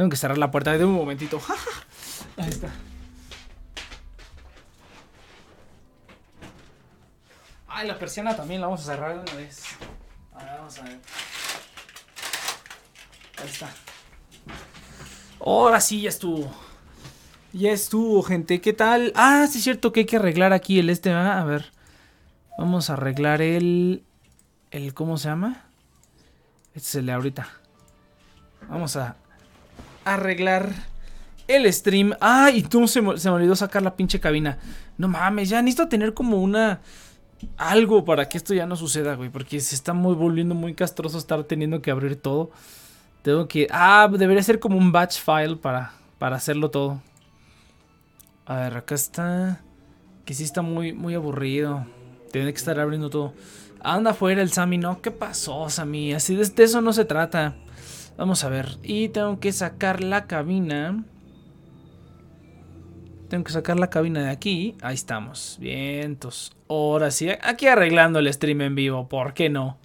Tengo que cerrar la puerta de un momentito. Ahí está. Ay, la persiana también la vamos a cerrar de una vez. A ver, vamos a ver. Ahí está. Ahora sí, ya estuvo. Ya estuvo, gente. ¿Qué tal? Ah, sí es cierto que hay que arreglar aquí el este. A ver. Vamos a arreglar el... el ¿Cómo se llama? Este es el de ahorita. Vamos a arreglar el stream. Ah, y tú se me, se me olvidó sacar la pinche cabina. No mames, ya necesito tener como una algo para que esto ya no suceda, güey. Porque se está muy volviendo muy castroso estar teniendo que abrir todo. Tengo que. Ah, debería ser como un batch file para, para hacerlo todo. A ver, acá está. Que sí está muy, muy aburrido. Tiene que estar abriendo todo. Anda afuera el Sammy, ¿no? ¿Qué pasó, Sammy? Así de, de eso no se trata. Vamos a ver. Y tengo que sacar la cabina. Tengo que sacar la cabina de aquí. Ahí estamos. Vientos. Ahora sí. Aquí arreglando el stream en vivo. ¿Por qué no?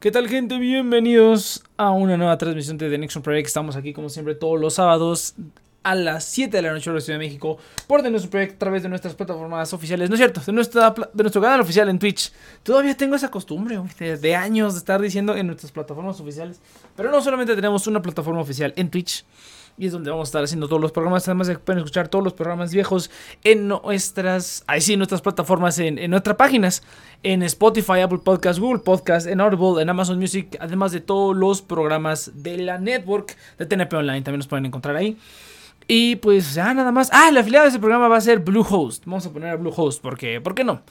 ¿Qué tal gente? Bienvenidos a una nueva transmisión de The Next Project. Estamos aquí como siempre todos los sábados a las 7 de la noche en la Ciudad de México por The Next Project a través de nuestras plataformas oficiales. No es cierto, de, nuestra, de nuestro canal oficial en Twitch. Todavía tengo esa costumbre de, de años de estar diciendo en nuestras plataformas oficiales. Pero no solamente tenemos una plataforma oficial en Twitch. Y es donde vamos a estar haciendo todos los programas. Además de pueden escuchar todos los programas viejos en nuestras, ahí sí, nuestras plataformas, en, en nuestras páginas. En Spotify, Apple Podcasts, Google Podcasts, en Audible, en Amazon Music. Además de todos los programas de la network de TNP Online. También nos pueden encontrar ahí. Y pues ya nada más. Ah, la afiliada de ese programa va a ser Bluehost. Vamos a poner a Bluehost. Porque, ¿Por qué no?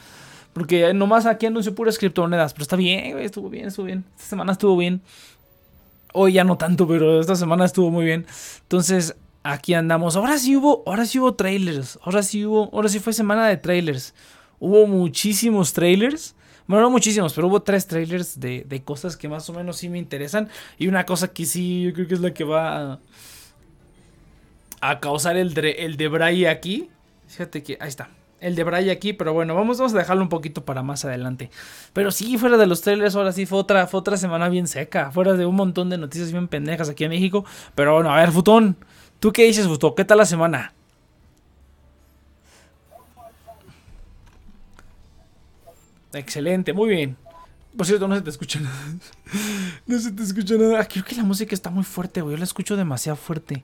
Porque nomás aquí anuncio puras criptomonedas. Pero está bien, güey. Estuvo bien, estuvo bien. Esta semana estuvo bien. Hoy ya no tanto, pero esta semana estuvo muy bien. Entonces, aquí andamos. Ahora sí hubo, ahora sí hubo trailers. Ahora sí hubo, ahora sí fue semana de trailers. Hubo muchísimos trailers. Bueno, no muchísimos, pero hubo tres trailers de, de cosas que más o menos sí me interesan. Y una cosa que sí, yo creo que es la que va a, a causar el, de, el de Bray aquí. Fíjate que, ahí está el de Bray aquí, pero bueno, vamos, vamos a dejarlo un poquito para más adelante. Pero sí, fuera de los trailers, ahora sí fue otra, fue otra semana bien seca, fuera de un montón de noticias bien pendejas aquí en México. Pero bueno, a ver, Futón, ¿tú qué dices, Futón? ¿Qué tal la semana? Excelente, muy bien. Por cierto, no se te escucha nada. No se te escucha nada. Creo que la música está muy fuerte, güey. Yo la escucho demasiado fuerte.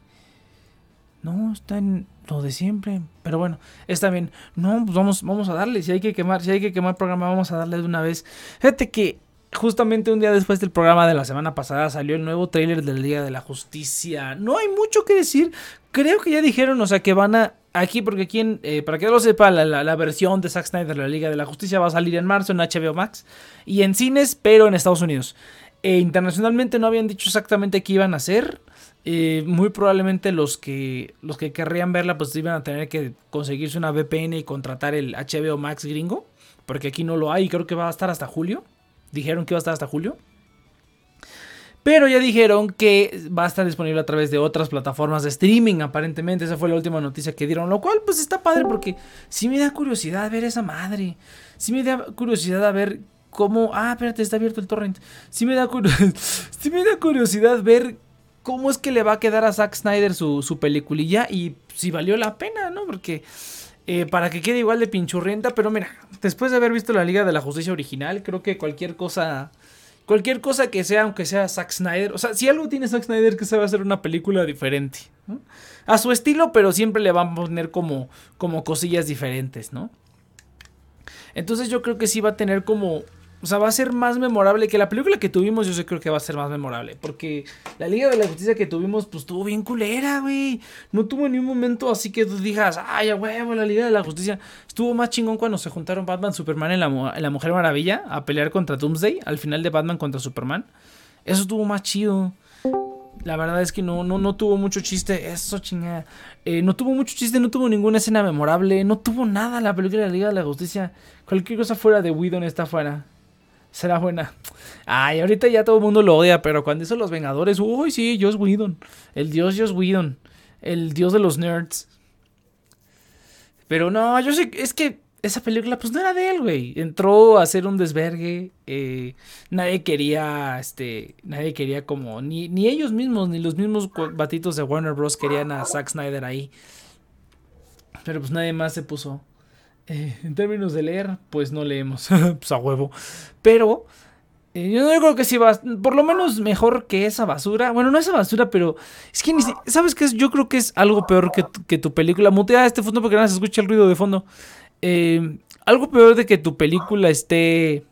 No, está en lo de siempre. Pero bueno, está bien. No, pues vamos, vamos a darle. Si hay que quemar, si hay que quemar programa, vamos a darle de una vez. Fíjate que justamente un día después del programa de la semana pasada salió el nuevo tráiler del Día de la Justicia. No hay mucho que decir. Creo que ya dijeron, o sea, que van a... Aquí, porque aquí, en, eh, para que lo sepa, la, la, la, versión de Zack Snyder de la Liga de la Justicia va a salir en marzo en HBO Max y en cines, pero en Estados Unidos. E internacionalmente no habían dicho exactamente qué iban a hacer. Eh, muy probablemente los que los que querrían verla pues iban a tener que conseguirse una VPN y contratar el HBO Max gringo, porque aquí no lo hay y creo que va a estar hasta julio. Dijeron que va a estar hasta julio. Pero ya dijeron que va a estar disponible a través de otras plataformas de streaming, aparentemente. Esa fue la última noticia que dieron. Lo cual, pues está padre porque sí me da curiosidad ver esa madre. Sí me da curiosidad a ver cómo. Ah, espérate, está abierto el torrent. Sí me da, sí me da curiosidad ver cómo es que le va a quedar a Zack Snyder su, su peliculilla y si valió la pena, ¿no? Porque eh, para que quede igual de pinchurrienta, pero mira, después de haber visto la Liga de la Justicia original, creo que cualquier cosa, cualquier cosa que sea, aunque sea Zack Snyder, o sea, si algo tiene Zack Snyder que se va a hacer una película diferente. A su estilo, pero siempre le van a poner como, como cosillas diferentes, ¿no? Entonces yo creo que sí va a tener como o sea, va a ser más memorable que la película que tuvimos. Yo sé creo que va a ser más memorable. Porque la Liga de la Justicia que tuvimos, pues estuvo bien culera, güey. No tuvo ni un momento así que tú digas, ay, a huevo, la Liga de la Justicia. Estuvo más chingón cuando se juntaron Batman, Superman y la, la Mujer Maravilla a pelear contra Doomsday. Al final de Batman contra Superman. Eso estuvo más chido. La verdad es que no, no, no tuvo mucho chiste. Eso chingada. Eh, no tuvo mucho chiste, no tuvo ninguna escena memorable. No tuvo nada la película de la Liga de la Justicia. Cualquier cosa fuera de Whedon está fuera será buena. Ay, ahorita ya todo el mundo lo odia, pero cuando hizo Los Vengadores, uy, sí, Joss Whedon. El dios Joss Whedon. El dios de los nerds. Pero no, yo sé, es que esa película pues no era de él, güey. Entró a hacer un desvergue. Eh, nadie quería, este, nadie quería como, ni, ni ellos mismos, ni los mismos batitos de Warner Bros. querían a Zack Snyder ahí. Pero pues nadie más se puso. Eh, en términos de leer, pues no leemos, pues a huevo. Pero eh, yo creo que sí va, por lo menos mejor que esa basura. Bueno, no esa basura, pero es que ni ¿sabes qué es? Yo creo que es algo peor que, que tu película. Mutea este fondo porque no se escucha el ruido de fondo. Eh, algo peor de que tu película esté,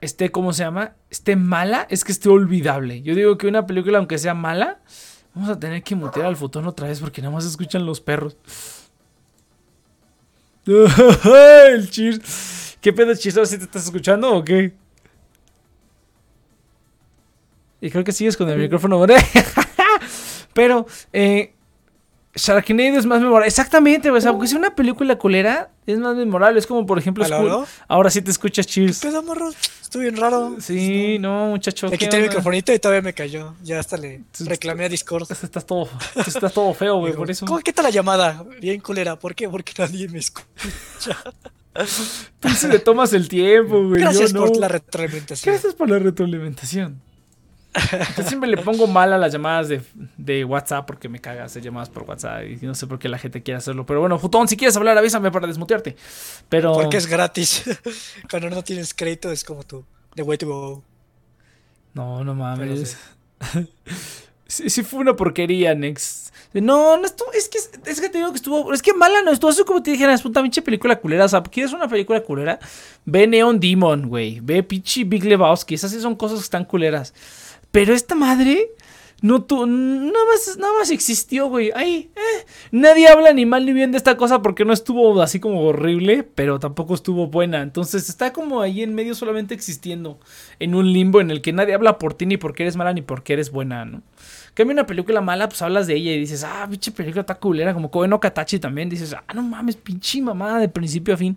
esté, ¿cómo se llama? Esté mala, es que esté olvidable. Yo digo que una película, aunque sea mala, vamos a tener que mutear al fotón otra vez porque nada más se escuchan los perros. el cheers. ¿Qué pedo, chistoso? ¿Si te estás escuchando o qué? Y creo que sigues con el micrófono. Pero, eh, Sharknado es más memorable. Exactamente, o sea, porque si una película culera es más memorable. Es como, por ejemplo, Ahora sí te escuchas Cheers. ¿Qué pedo, morro? Estuvo bien raro. Sí, no, muchacho. Le quité el microfonito y todavía me cayó. Ya hasta le reclamé a Discord. Estás todo, estás todo feo, güey, por eso. ¿Cómo, ¿Qué tal la llamada? Bien culera. ¿Por qué? Porque nadie me escucha. Tú se le tomas el tiempo, güey. Gracias por la retroalimentación. Gracias por la retroalimentación. Yo siempre le pongo mal a las llamadas de, WhatsApp porque me caga hacer llamadas por WhatsApp y no sé por qué la gente quiere hacerlo. Pero bueno, Futón, si quieres hablar, avísame para desmutearte. Pero... Porque es gratis. Cuando no tienes crédito es como tú. The way to go. No, no mames. Sí. fue una porquería, Next. No, no estuvo. Es que, es que te digo que estuvo. Es que mala no estuvo. Eso como te dijeras, puta pinche película culera. O sea, ¿quieres una película culera? Ve Neon Demon, güey. Ve pinche Big Lebowski. Esas sí son cosas que están culeras. Pero esta madre no tu, nada más, nada más existió, güey. Ahí, eh. Nadie habla ni mal ni bien de esta cosa porque no estuvo así como horrible, pero tampoco estuvo buena. Entonces está como ahí en medio solamente existiendo. En un limbo en el que nadie habla por ti ni porque eres mala ni porque eres buena, ¿no? Cambia una película mala, pues hablas de ella y dices, ah, pinche película está culera. Como Koen no Katachi también. Dices, ah, no mames, pinche mamada de principio a fin.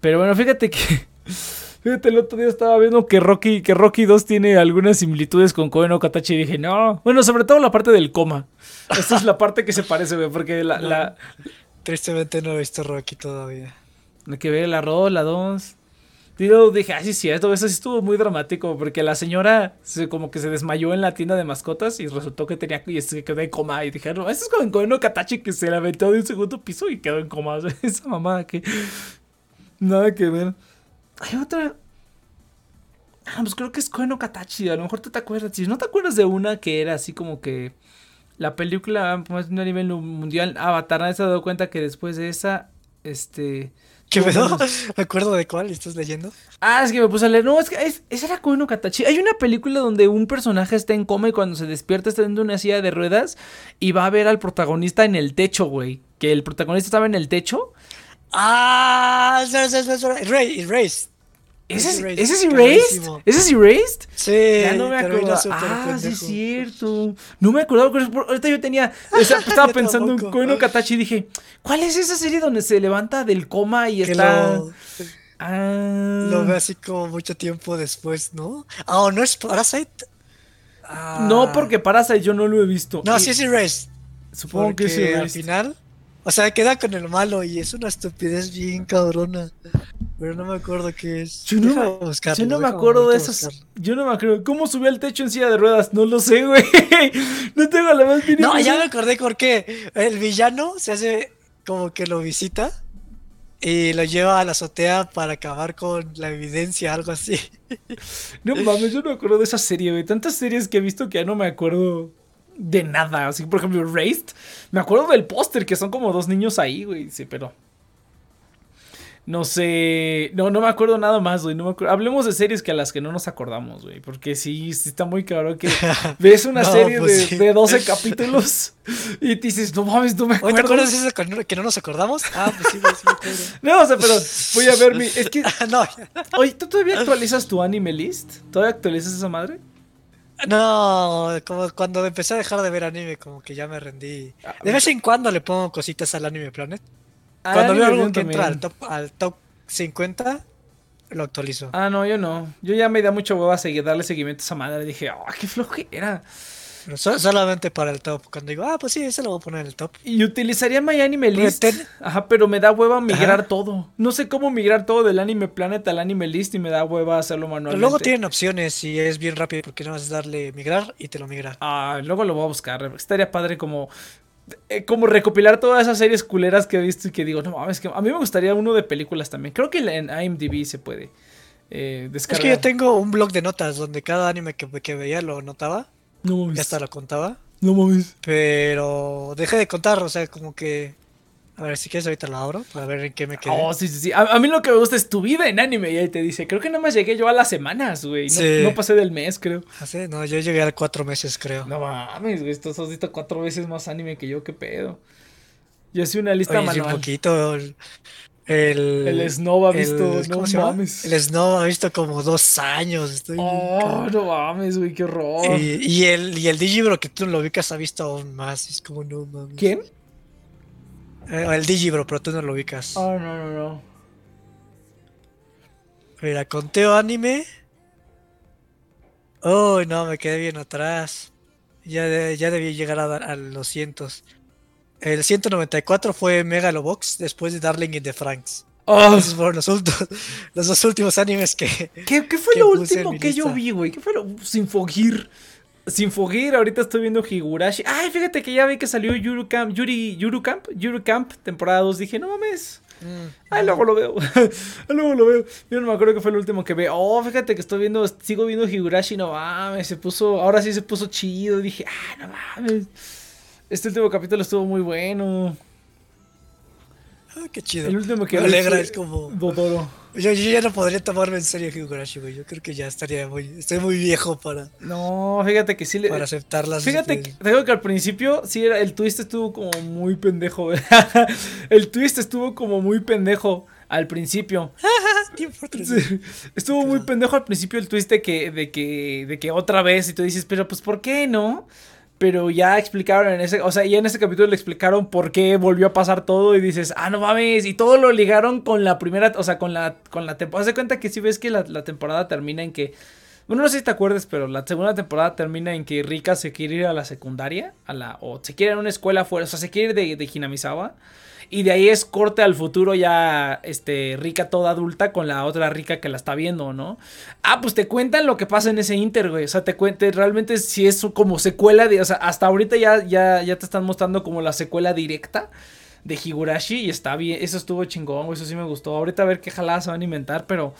Pero bueno, fíjate que. Fíjate, el otro día estaba viendo que Rocky, que Rocky 2 tiene algunas similitudes con Koen o Katachi y dije, no. Bueno, sobre todo la parte del coma. Esta es la parte que se parece, güey, porque la, Tristemente no he visto Rocky todavía. Hay que ver la Ro, la 2. Yo dije, ay, sí, sí, esto, eso sí estuvo muy dramático, porque la señora se, como que se desmayó en la tienda de mascotas y resultó que tenía y se quedó en coma. Y dije, no, esto es como en Koen Katachi que se la aventó de un segundo piso y quedó en coma. esa mamada que. Nada que ver. Hay otra. Ah, pues creo que es Koen Katachi. A lo mejor tú te acuerdas. Si no te acuerdas de una que era así como que. La película pues, a nivel mundial. Avatar, nadie se ha dado cuenta que después de esa. Este. ¿Qué me ¿Me acuerdo de cuál estás leyendo? Ah, es que me puse a leer. No, es que esa era Koen Katachi. Hay una película donde un personaje está en coma y cuando se despierta está en una silla de ruedas y va a ver al protagonista en el techo, güey. Que el protagonista estaba en el techo Ah, Erased. ¿Ese es, ¿Ese es Erased? ¿Ese es Erased? Sí. Ya no me acuerdo. Ah, sí es cierto. No me acordaba. Ahorita yo tenía. estaba pensando en Koino Katachi y dije, ¿cuál es esa serie donde se levanta del coma y está. Lo, ah. lo ve así como mucho tiempo después, ¿no? Ah, ¿no es Parasite? No, porque Parasite yo no lo he visto. No, sí es Erased. Supongo que sí. Al final o sea, queda con el malo y es una estupidez bien cabrona. Pero no me acuerdo qué es. Yo no, me, yo no me acuerdo de esas. Yo no me acuerdo. ¿Cómo subió al techo en silla de ruedas? No lo sé, güey. No tengo la más mínima. No, ya me acordé por qué. El villano se hace como que lo visita y lo lleva a la azotea para acabar con la evidencia, algo así. No mames, yo no me acuerdo de esa serie, güey. Tantas series que he visto que ya no me acuerdo de nada. Así, por ejemplo, Raised. Me acuerdo del póster, que son como dos niños ahí, güey. Sí, pero. No sé. No, no me acuerdo nada más, güey. No Hablemos de series que a las que no nos acordamos, güey. Porque sí, sí está muy claro que ves una serie pues de, 12 capítulos y te dices, no mames, no me acuerdo. ¿Te acuerdas de eso que no nos acordamos? Ah, pues sí, pues sí, No, o sea, pero voy a ver mi. Es que. no. Oye, ¿tú todavía actualizas tu anime list? ¿Todavía actualizas esa madre? No, como cuando empecé a dejar de ver anime, como que ya me rendí. Ah, de vez en cuando le pongo cositas al Anime Planet. Cuando veo algo que entra al top, al top 50, lo actualizo. Ah, no, yo no. Yo ya me da mucho huevo a seguir, darle seguimiento a esa madre. Dije, ah, qué flojera. Solamente para el top. Cuando digo, ah, pues sí, ese lo voy a poner en el top. Y utilizaría My Anime List. Ajá, pero me da hueva migrar todo. No sé cómo migrar todo del Anime Planet al Anime List y me da hueva hacerlo manualmente. Pero luego tienen opciones y es bien rápido porque no vas a darle migrar y te lo migra. Ah, luego lo voy a buscar. Estaría padre como eh, como recopilar todas esas series culeras que he visto y que digo, no mames, que a mí me gustaría uno de películas también. Creo que en IMDb se puede eh, descargar. Es que yo tengo un blog de notas donde cada anime que, que veía lo notaba. No mames. Y hasta lo contaba. No mames. Pero dejé de contar, o sea, como que a ver, si quieres ahorita lo abro para ver en qué me quedé. Oh, sí, sí, sí. A, mí lo que me gusta es tu vida en anime. Y ahí te dice, creo que nada más llegué yo a las semanas, güey. No, pasé del mes, creo. ¿Ah, sí? No, yo llegué a cuatro meses, creo. No mames, güey. Tú has visto cuatro veces más anime que yo, qué pedo. Yo hice una lista Oye, manual. un poquito. El, el, Snow ha visto, no mames. El Snow ha visto como dos años. Estoy oh, no mames, güey, qué horror. Y, y, el, y el Digibro que tú lo ubicas ha visto aún más. Es como, no mames. ¿Quién? Eh, el Digibro, pero tú no lo ubicas. Oh, no, no, no. Mira, conteo anime. Oh, no, me quedé bien atrás. Ya, ya debí llegar a, los cientos. El 194 fue Megalobox después de Darling in the Franks. Oh. Esos fueron los, los dos últimos animes que. ¿Qué, fue lo último que yo vi, güey? ¿Qué fue lo. Sinfogir? Sin fogir, ahorita estoy viendo Higurashi. Ay, fíjate que ya vi que salió Yuru Camp, Yuri, Yuru Camp, Yuru Camp, temporada 2. Dije, no mames. Mm. Ay, luego lo veo. luego lo veo. Yo no me acuerdo que fue el último que veo. Oh, fíjate que estoy viendo, sigo viendo Higurashi. No mames, se puso, ahora sí se puso chido. Dije, ah, no mames. Este último capítulo estuvo muy bueno. Ah, qué chido. El último que me alegra, es como. Dodoro. Yo, ya no podría tomarme en serio Higurashi, güey. Yo creo que ya estaría muy. Estoy muy viejo para. No, fíjate que sí le. Para aceptarlas. Fíjate que, que al principio sí era. El twist estuvo como muy pendejo, el twist estuvo como muy pendejo al principio. estuvo muy pendejo al principio el twist de que, de que, de que otra vez. Y tú dices, pero pues, ¿por qué no? Pero ya explicaron en ese, o sea, ya en ese capítulo le explicaron por qué volvió a pasar todo y dices, ah, no mames, y todo lo ligaron con la primera, o sea, con la, con la temporada. Haz de cuenta que si ves que la, temporada termina en que, bueno, no sé si te acuerdas, pero la segunda temporada termina en que Rika se quiere ir a la secundaria, a la, o se quiere ir a una escuela fuera, o sea, se quiere ir de, de Hinamizawa. Y de ahí es corte al futuro ya, este, rica toda adulta con la otra rica que la está viendo, ¿no? Ah, pues te cuentan lo que pasa en ese inter, güey. O sea, te cuentan realmente si es como secuela de, o sea, hasta ahorita ya, ya, ya te están mostrando como la secuela directa de Higurashi y está bien, eso estuvo chingón, eso sí me gustó. Ahorita a ver qué jaladas se van a inventar, pero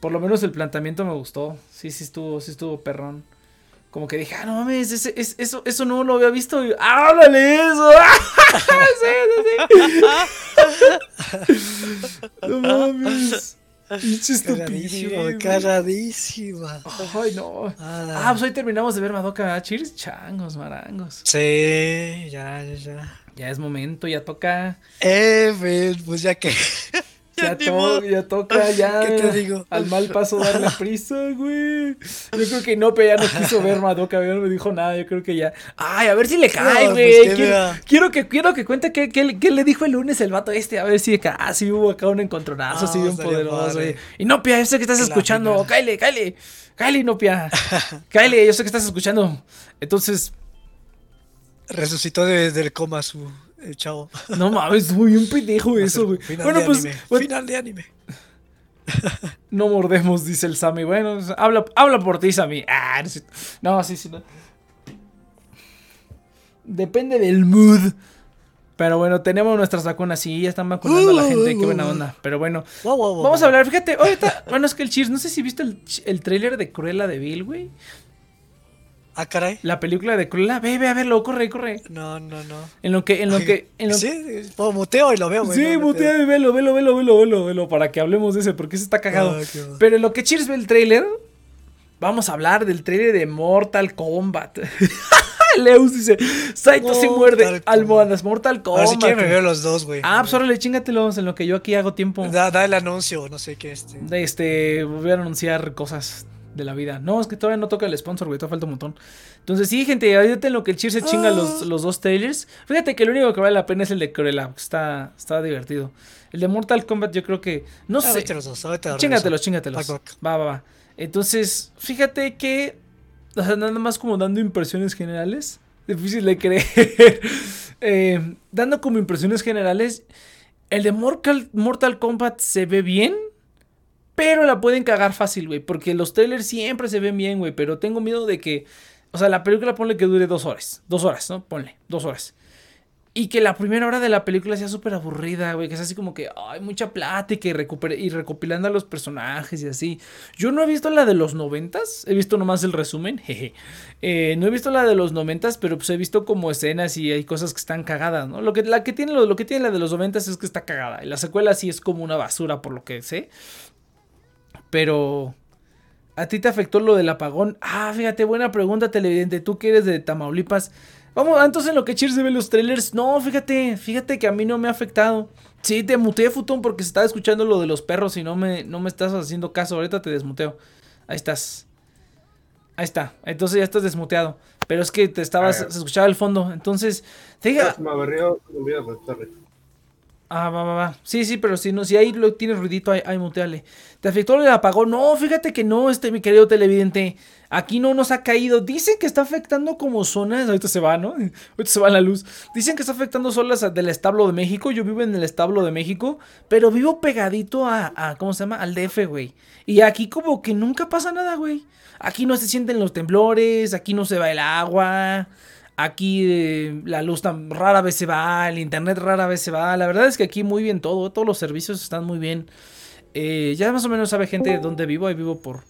por lo menos el planteamiento me gustó. Sí, sí estuvo, sí estuvo perrón como que dije, ah, no mames, ese, eso, eso no lo había visto. ¡Háblale eso! sí, sí, no mames. Pinche Cagadísima, cagadísima. Ay, no. Ah, pues hoy terminamos de ver Madoka. Cheers, changos, marangos. Sí, ya, ya, ya. Ya es momento, ya toca. Eh, pues ya que. Ya, ya toca, ya. ¿Qué te digo? Al mal paso darle prisa, güey. Yo creo que no, pero ya no quiso ver Madoka, no me dijo nada. Yo creo que ya. Ay, a ver si le cae, güey. Pues quiero, que, quiero que cuente qué, qué, le dijo el lunes el vato este. A ver si ah, sí hubo acá un encontronazo así bien poderoso, güey. Y no, Pia, yo sé que estás escuchando. Cáile, cáile. Cáile, no, Pia. Cáile, yo sé que estás escuchando. Entonces. Resucitó desde el coma su No mames, muy un pendejo eso, güey. Bueno, pues. Final de anime. No mordemos, dice el Sammy. Bueno, habla, habla por ti, Sammy. Ah, no, sí, sí. No. Depende del mood. Pero bueno, tenemos nuestras vacunas. Sí, ya están vacunando a la gente. Qué buena onda. Pero bueno, vamos a hablar. Fíjate, ahorita. Bueno, es que el Cheers. No sé si viste el, el trailer de Cruella de Bill, güey. Ah, caray. La película de Cruella. Ve, ve a verlo, corre, corre. No, no, no. En lo que, en lo que. En sí, pues, muteo y lo veo, güey. Sí, muteo y velo, velo, velo, velo, velo, velo, para que hablemos de ese, porque ese está cagado. Ah, Pero en lo que Cheers ve el trailer, vamos a hablar del trailer de Mortal Kombat. Leus dice, Saito sí muerde almohadas, Mortal Kombat. Si quieren me veo los dos, güey. Ah, pues órale, chingatelos en lo que yo aquí hago tiempo. Da, da el anuncio, no sé qué este. De este, voy a anunciar cosas de la vida. No, es que todavía no toca el sponsor, güey, todavía falta un montón. Entonces, sí, gente, ahorita en lo que el Cheer se chinga los, ah. los, dos trailers. Fíjate que lo único que vale la pena es el de Cruella, está, está divertido. El de Mortal Kombat, yo creo que. No ah, sé. Los dos, chingatelos, chingatelos. Va, va, va. Entonces, fíjate que O sea, nada más como dando impresiones generales. Difícil de creer. Eh, dando como impresiones generales. El de Mortal, Mortal Kombat se ve bien. Pero la pueden cagar fácil, güey. Porque los trailers siempre se ven bien, güey. Pero tengo miedo de que. O sea, la película ponle que dure dos horas. Dos horas, ¿no? Ponle, dos horas. Y que la primera hora de la película sea súper aburrida, güey. Que es así como que hay mucha plática y, y recopilando a los personajes y así. Yo no he visto la de los noventas. He visto nomás el resumen. Jeje. Eh, no he visto la de los noventas, pero pues he visto como escenas y hay cosas que están cagadas, ¿no? Lo que, la que tiene, lo, que tiene la de los noventas es que está cagada. Y la secuela sí es como una basura, por lo que sé. Pero... ¿A ti te afectó lo del apagón? Ah, fíjate, buena pregunta, televidente. Tú que eres de Tamaulipas. Vamos, entonces en lo que Cheers ve los trailers. No, fíjate, fíjate que a mí no me ha afectado. Sí, te muteé, Futón, porque se estaba escuchando lo de los perros y no me, no me estás haciendo caso. Ahorita te desmuteo. Ahí estás. Ahí está. Entonces ya estás desmuteado. Pero es que te estabas, se escuchaba el fondo. Entonces, fíjate. Ah, va, va, va. Sí, sí, pero si no, si ahí lo tienes ruidito, ahí, muteale. ¿Te afectó el apagón? No, fíjate que no, este, mi querido televidente. Aquí no nos ha caído. Dicen que está afectando como zonas. Ahorita se va, ¿no? Ahorita se va la luz. Dicen que está afectando zonas del establo de México. Yo vivo en el establo de México. Pero vivo pegadito a, a ¿cómo se llama? Al DF, güey. Y aquí como que nunca pasa nada, güey. Aquí no se sienten los temblores. Aquí no se va el agua. Aquí eh, la luz tan rara vez se va, el internet rara vez se va. La verdad es que aquí muy bien todo, todos los servicios están muy bien. Eh, ya más o menos sabe gente de dónde vivo, ahí vivo por...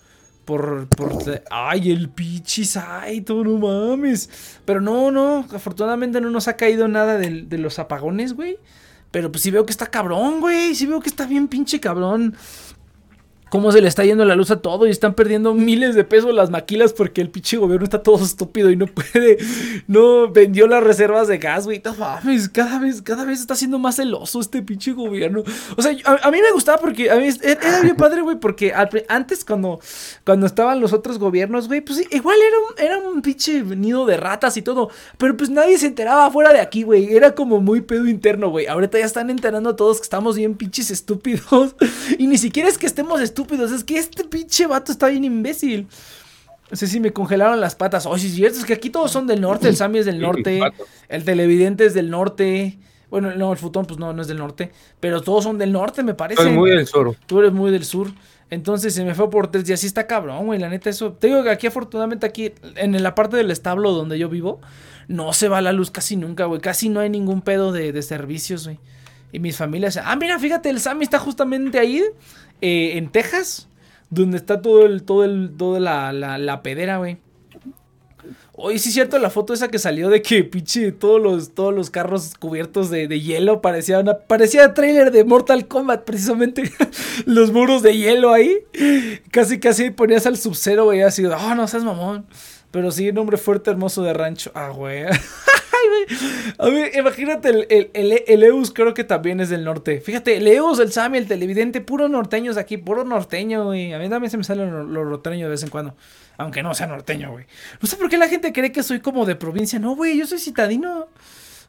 Por, por, ay, el pichisaito, no mames. Pero no, no, afortunadamente no nos ha caído nada de, de los apagones, güey. Pero pues sí veo que está cabrón, güey. Sí veo que está bien pinche cabrón cómo se le está yendo la luz a todo y están perdiendo miles de pesos las maquilas porque el pinche gobierno está todo estúpido y no puede, no vendió las reservas de gas, güey. No mames, cada vez, cada vez está siendo más celoso este pinche gobierno. O sea, a, mí me gustaba porque a mí era bien padre, güey, porque antes cuando, cuando estaban los otros gobiernos, güey, pues igual era un, era un pinche nido de ratas y todo, pero pues nadie se enteraba fuera de aquí, güey. Era como muy pedo interno, güey. Ahorita ya están enterando todos que estamos bien pinches estúpidos y ni siquiera es que estemos estúpidos estúpidos. Es que este pinche vato está bien imbécil. No sé si me congelaron las patas. Oh, sí, es cierto. Es que aquí todos son del norte. El Sammy es del norte. El televidente es del norte. Bueno, no, el futón, pues no, no es del norte. Pero todos son del norte, me parece. Soy muy del sur. Tú eres muy del sur. Entonces se me fue por tres días. Sí está cabrón, güey. La neta, eso. Te digo que aquí, afortunadamente, aquí, en la parte del establo donde yo vivo, no se va la luz casi nunca, güey. Casi no hay ningún pedo de, de servicios, güey. Y mis familias. Ah, mira, fíjate, el Sammy está justamente ahí. Eh, en Texas, donde está todo el, todo el, toda la, la, la pedera, güey. Oye, sí es cierto la foto esa que salió de que pinche todos los, todos los carros cubiertos de, de hielo parecía parecía trailer de Mortal Kombat precisamente los muros de hielo ahí. Casi casi ponías al sub-zero, güey, así, oh, no seas mamón. Pero sí, un hombre fuerte, hermoso de rancho. Ah, güey. A ver, imagínate, el, el, Eus creo que también es del norte. Fíjate, el Eus, el Sammy, el televidente, puro norteños aquí, puro norteño, güey. A mí también se me sale lo, lo de vez en cuando. Aunque no sea norteño, güey. No sé por qué la gente cree que soy como de provincia. No, güey, yo soy citadino.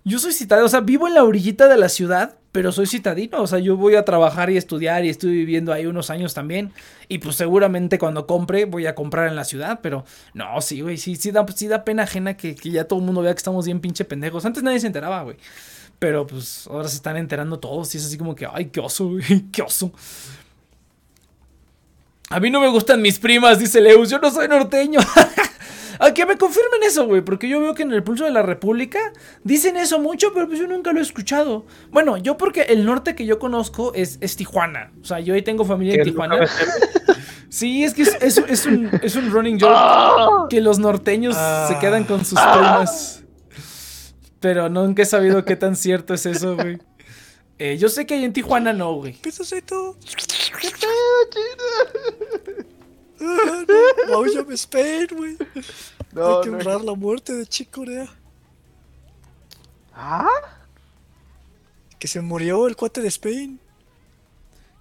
Yo soy citadino, o sea, vivo en la orillita de la ciudad, pero soy citadino. O sea, yo voy a trabajar y estudiar y estoy viviendo ahí unos años también. Y pues seguramente cuando compre voy a comprar en la ciudad, pero no, sí, güey, sí, sí da, sí da pena ajena que, que ya todo el mundo vea que estamos bien pinche pendejos. Antes nadie se enteraba, güey. Pero pues ahora se están enterando todos y es así como que, ay, qué oso, güey, qué oso. A mí no me gustan mis primas, dice Leus, yo no soy norteño. A que me confirmen eso, güey. Porque yo veo que en el pulso de la República dicen eso mucho, pero pues yo nunca lo he escuchado. Bueno, yo porque el norte que yo conozco es, Tijuana. O sea, yo ahí tengo familia en Tijuana. Sí, es que es, un, running joke ah. que los norteños se ah. quedan con sus primas. Pero nunca he sabido qué tan cierto es eso, güey. Eh, yo sé que hay en Tijuana no, güey. ¿Qué es a Spain, güey. No, Hay que honrar la muerte de Chico Corea. ¿Ah? Que se murió el cuate de Spain.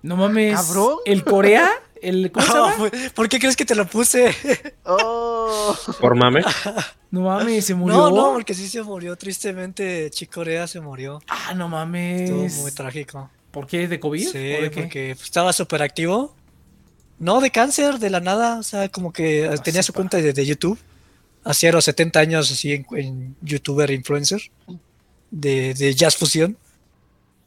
No mames. ¿Cabrón? ¿El Corea? ¿El, ¿Cómo se llama? ¿Por qué crees que te lo puse? Oh. ¿Por mame? No mames, se murió. No, no, porque sí se murió. Tristemente, Chico Corea se murió. Ah, no mames. Estuvo muy trágico. ¿Por qué? ¿De COVID? Sí, porque estaba súper activo no, de cáncer, de la nada. O sea, como que tenía su cuenta de, YouTube. hacia los 70 años así en, youtuber influencer de, de, jazz fusión.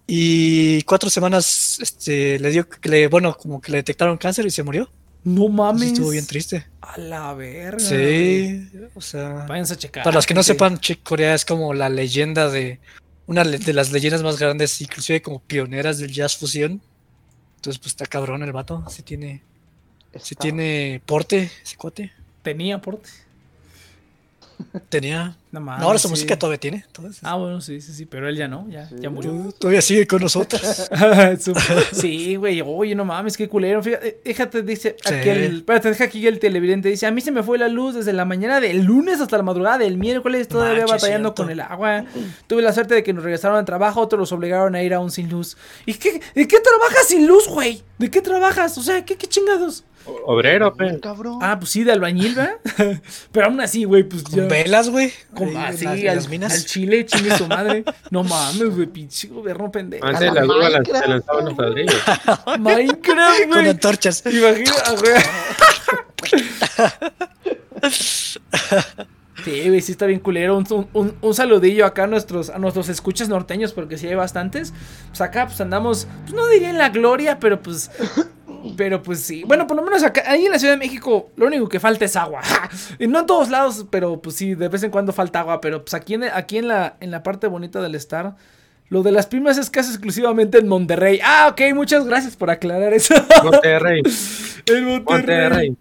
Y cuatro semanas este, le dio, le, bueno, como que le detectaron cáncer y se murió. No mames. estuvo bien triste. A la verga. Sí, o sea. Váyanse a checar. Para los que no sepan, Corea es como la leyenda de. Una de las leyendas más grandes, inclusive como pioneras del jazz fusión. Entonces, pues está cabrón el vato. Si tiene. Si tiene porte, ese cuate. Tenía porte. Tenía. No, ahora su música todavía tiene. Ah, bueno, sí, sí, sí, pero él ya no, ya, ya murió. Todavía sigue con nosotros. sí, güey, oye, no mames, qué culero. Fíjate, déjate, dice aquel. Espérate, deja aquí el televidente. Dice: A mí se me fue la luz desde la mañana del lunes hasta la madrugada del miércoles, todavía batallando con el agua. Tuve la suerte de que nos regresaron al trabajo, otros los obligaron a ir aún sin luz. ¿Y qué, ¿de qué trabajas sin luz, güey? ¿De qué trabajas? O sea, ¿qué, qué chingados? Obrero, pe. Ah, pues sí, de albañil, ¿verdad? Pero aún así, güey, pues ya. velas, güey. Como así, al, al, chile, chingue su madre. No mames, güey, pinche gobierno pendejo. Antes la grúa se lanzaban los ladrillos. Minecraft, güey. Con antorchas. Imagina, güey. Sí, güey, sí está bien culero. Un, un, un, saludillo acá a nuestros, a nuestros escuchas norteños, porque sí hay bastantes. Pues acá, pues andamos, pues no diría en la gloria, pero pues pero pues sí. Bueno, por lo menos acá, ahí en la Ciudad de México, lo único que falta es agua. y no en todos lados, pero pues sí, de vez en cuando falta agua. Pero pues aquí en, aquí en, la, en la parte bonita del estar, lo de las primas es casi exclusivamente en Monterrey. Ah, ok, muchas gracias por aclarar eso. Monterrey. en Monterrey.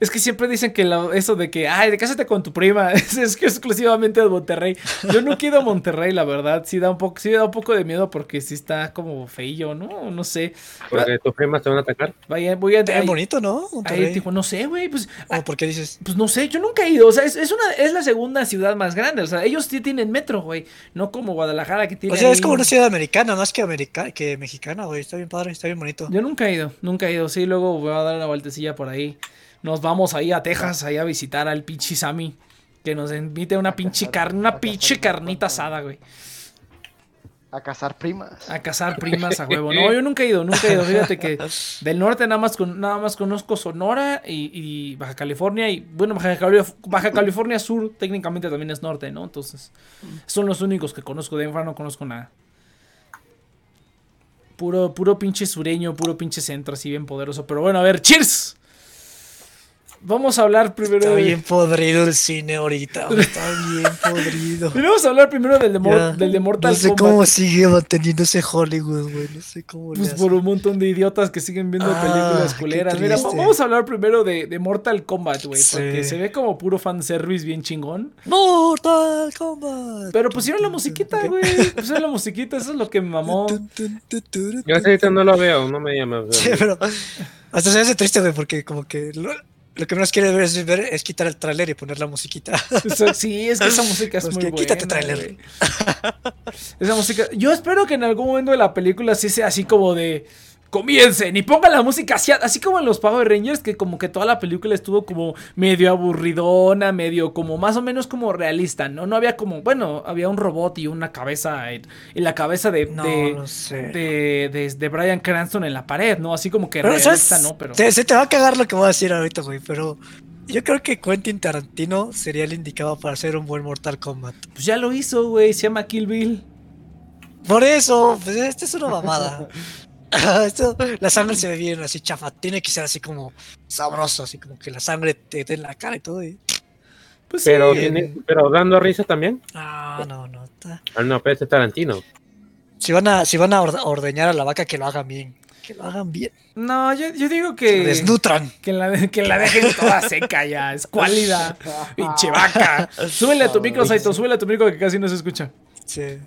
Es que siempre dicen que eso de que, ay, de cásate con tu prima, es, que exclusivamente de Monterrey. Yo no quiero Monterrey, la verdad. Sí da un poco, sí da un poco de miedo porque sí está como feillo, ¿no? No sé. Porque tus primas te van a atacar. Vaya, voy a. Es bonito, ¿no? Ahí, no sé, güey. Pues, ¿O por qué dices? Pues no sé, yo nunca he ido. O sea, es, una, es la segunda ciudad más grande. O sea, ellos sí tienen metro, güey. No como Guadalajara que tiene. O sea, es como una ciudad americana, más que, america que mexicana, güey. Está bien padre, está bien bonito. Yo nunca he ido, nunca he ido. Sí, luego voy a dar una vueltecilla por ahí nos vamos ahí a Texas, ahí a visitar al pinche Sammy. Que nos invite una pinche carne, una pinche carnita asada, güey. A cazar primas. A cazar primas a huevo. No, yo nunca he ido, nunca he ido. Fíjate que del norte nada más, con, nada más conozco Sonora y, Baja California. Y bueno, Baja California, Sur técnicamente también es norte, ¿no? Entonces, son los únicos que conozco. De Enfa no conozco nada. Puro, puro pinche sureño, puro pinche centro, así bien poderoso. Pero bueno, a ver, cheers. Vamos a hablar primero. Está bien podrido el cine ahorita. Está bien podrido. vamos a hablar primero del de, del de Mortal Kombat. No sé cómo sigue manteniéndose Hollywood, güey. No sé cómo. Pues por un montón de idiotas que siguen viendo ah, películas culeras. Mira, vamos a hablar primero de, de Mortal Kombat, güey. Porque se ve como puro fanservice bien chingón. Mortal Kombat. Pero pusieron la musiquita, güey. Pusieron la musiquita. Eso es lo que me mamó. Yo ahorita no lo veo. No me llama. Sí, pero. Hasta se hace triste, güey, porque como que lo que menos quiere ver es, quitar el tráiler y poner la musiquita. sí, es que esa música es pues muy buena. Quítate tráiler. Esa música. Yo espero que en algún momento de la película sí sea así como de comiencen y pongan la música así, así como en los Power Rangers, que como que toda la película estuvo como medio aburridona, medio como más o menos como realista, ¿no? No había como, bueno, había un robot y una cabeza en, la cabeza de, de, de, Brian Cranston en la pared, ¿no? Así como que realista, ¿no? Pero... se te va a cagar lo que voy a decir ahorita, güey, pero... Yo creo que Quentin Tarantino sería el indicado para hacer un buen Mortal Kombat. Pues ya lo hizo, güey, se llama Kill Bill. Por eso, pues este es una mamada. la sangre se ve bien así chafa. Tiene que ser así como sabroso, así como que la sangre te dé en la cara y todo. Pues pero, pero dando risa también. Ah, no, no. Ah, no, pero este Tarantino. Si van a, si van a ordeñar a la vaca, que lo hagan bien. Que lo hagan bien. No, yo, yo digo que. desnutran. Que la, que la dejen toda seca ya. Es cualidad. Pinche vaca. Súbele a tu micro, Saito. Súbele a tu micro que casi no se escucha.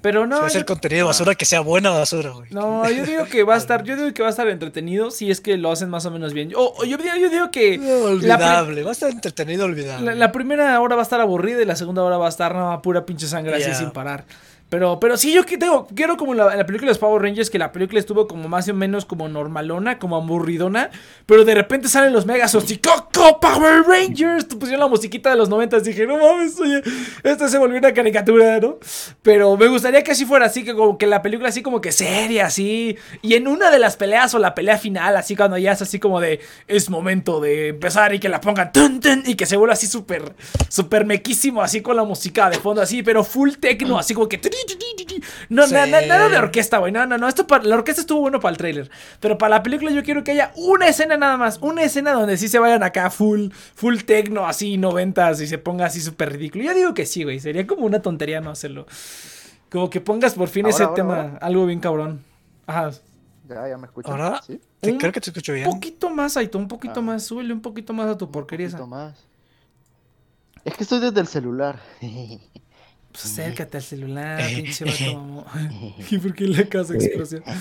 Pero no. va a ser contenido de basura que sea buena basura, güey. No, yo digo que va a estar, yo digo que va a estar entretenido si es que lo hacen más o menos bien. O, yo, yo, digo que. olvidable, va a estar entretenido, olvidable. La, primera hora va a estar aburrida y la segunda hora va a estar no, pura pinche sangre así sin parar. Pero, pero sí, yo tengo, quiero como la, la película de los Power Rangers, que la película estuvo como más o menos como normalona, como aburridona, pero de repente salen los Megazords y ¡Coco Power Rangers! Pusieron la musiquita de los 90 y dije, no mames, oye, esto se volvió una caricatura, ¿no? Pero me gustaría que así fuera así, que como que la película así como que seria, así. Y en una de las peleas o la pelea final, así cuando ya es así como de, es momento de empezar y que la pongan tun, y que se vuelva así súper, súper mequísimo, así con la música de fondo, así, pero full techno, así como que... No, nada de orquesta, güey. No, no, no. Esto para, la orquesta estuvo bueno para el trailer. Pero para la película yo quiero que haya una escena nada más. Una escena donde sí se vayan acá full, full techno, así, noventas, y se ponga así súper ridículo. Yo digo que sí, güey. Sería como una tontería no hacerlo. Como que pongas por fin ese tema, algo bien cabrón. Ajá. Ya, ya me escucho. ¿Ahora? ¿Sí? Creo que te escucho bien. Un poquito más, Aito, un poquito ah. más. Súbele un poquito más a tu porquería. Un poquito más. Es que estoy desde el celular. Pues acércate al celular, pinche vato. ¿Y por qué la casa explosión?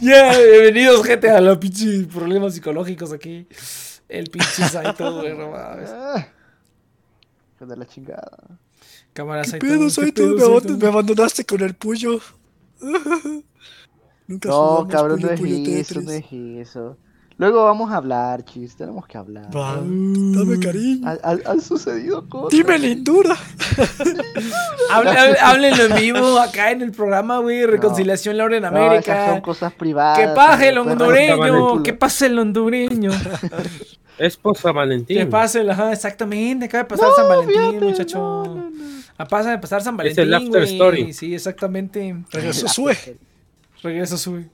Ya, bienvenidos, gente, a los pinches problemas psicológicos aquí. El pinche Saito, güey, no mames. de la chingada. Cámara, ¿Qué pedo, Saito? Me, me abandonaste con el puyo. Nunca no, cabrón, no es eso, no es eso. Luego vamos a hablar, chis, tenemos que hablar. dame cariño. Han sucedido cosas. Dime lindura. Háblenlo en vivo acá en el programa, güey. Reconciliación Laura en América. son cosas privadas. Que pase el hondureño. Que pase el hondureño. Es por San Valentín. Que pase, ajá, exactamente. Acaba de pasar San Valentín, muchacho. No, no. Pasa de pasar San Valentín. Es el after story. Sí, exactamente. Regreso sube. Regreso sube.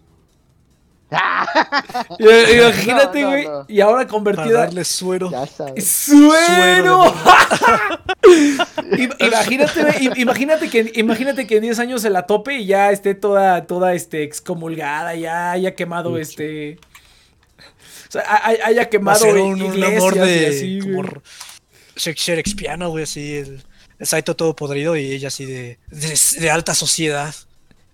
Imagínate, güey. Y ahora convertida. darle suero. ¡Suero! imagínate, güey. Imagínate que, imagínate que en 10 años se la tope y ya esté toda, toda este, excomulgada, ya haya quemado este. O sea, haya quemado un, un amor de. Así, como Shakespeareano, güey, así. El, el Saito todo podrido y ella así de, de alta sociedad.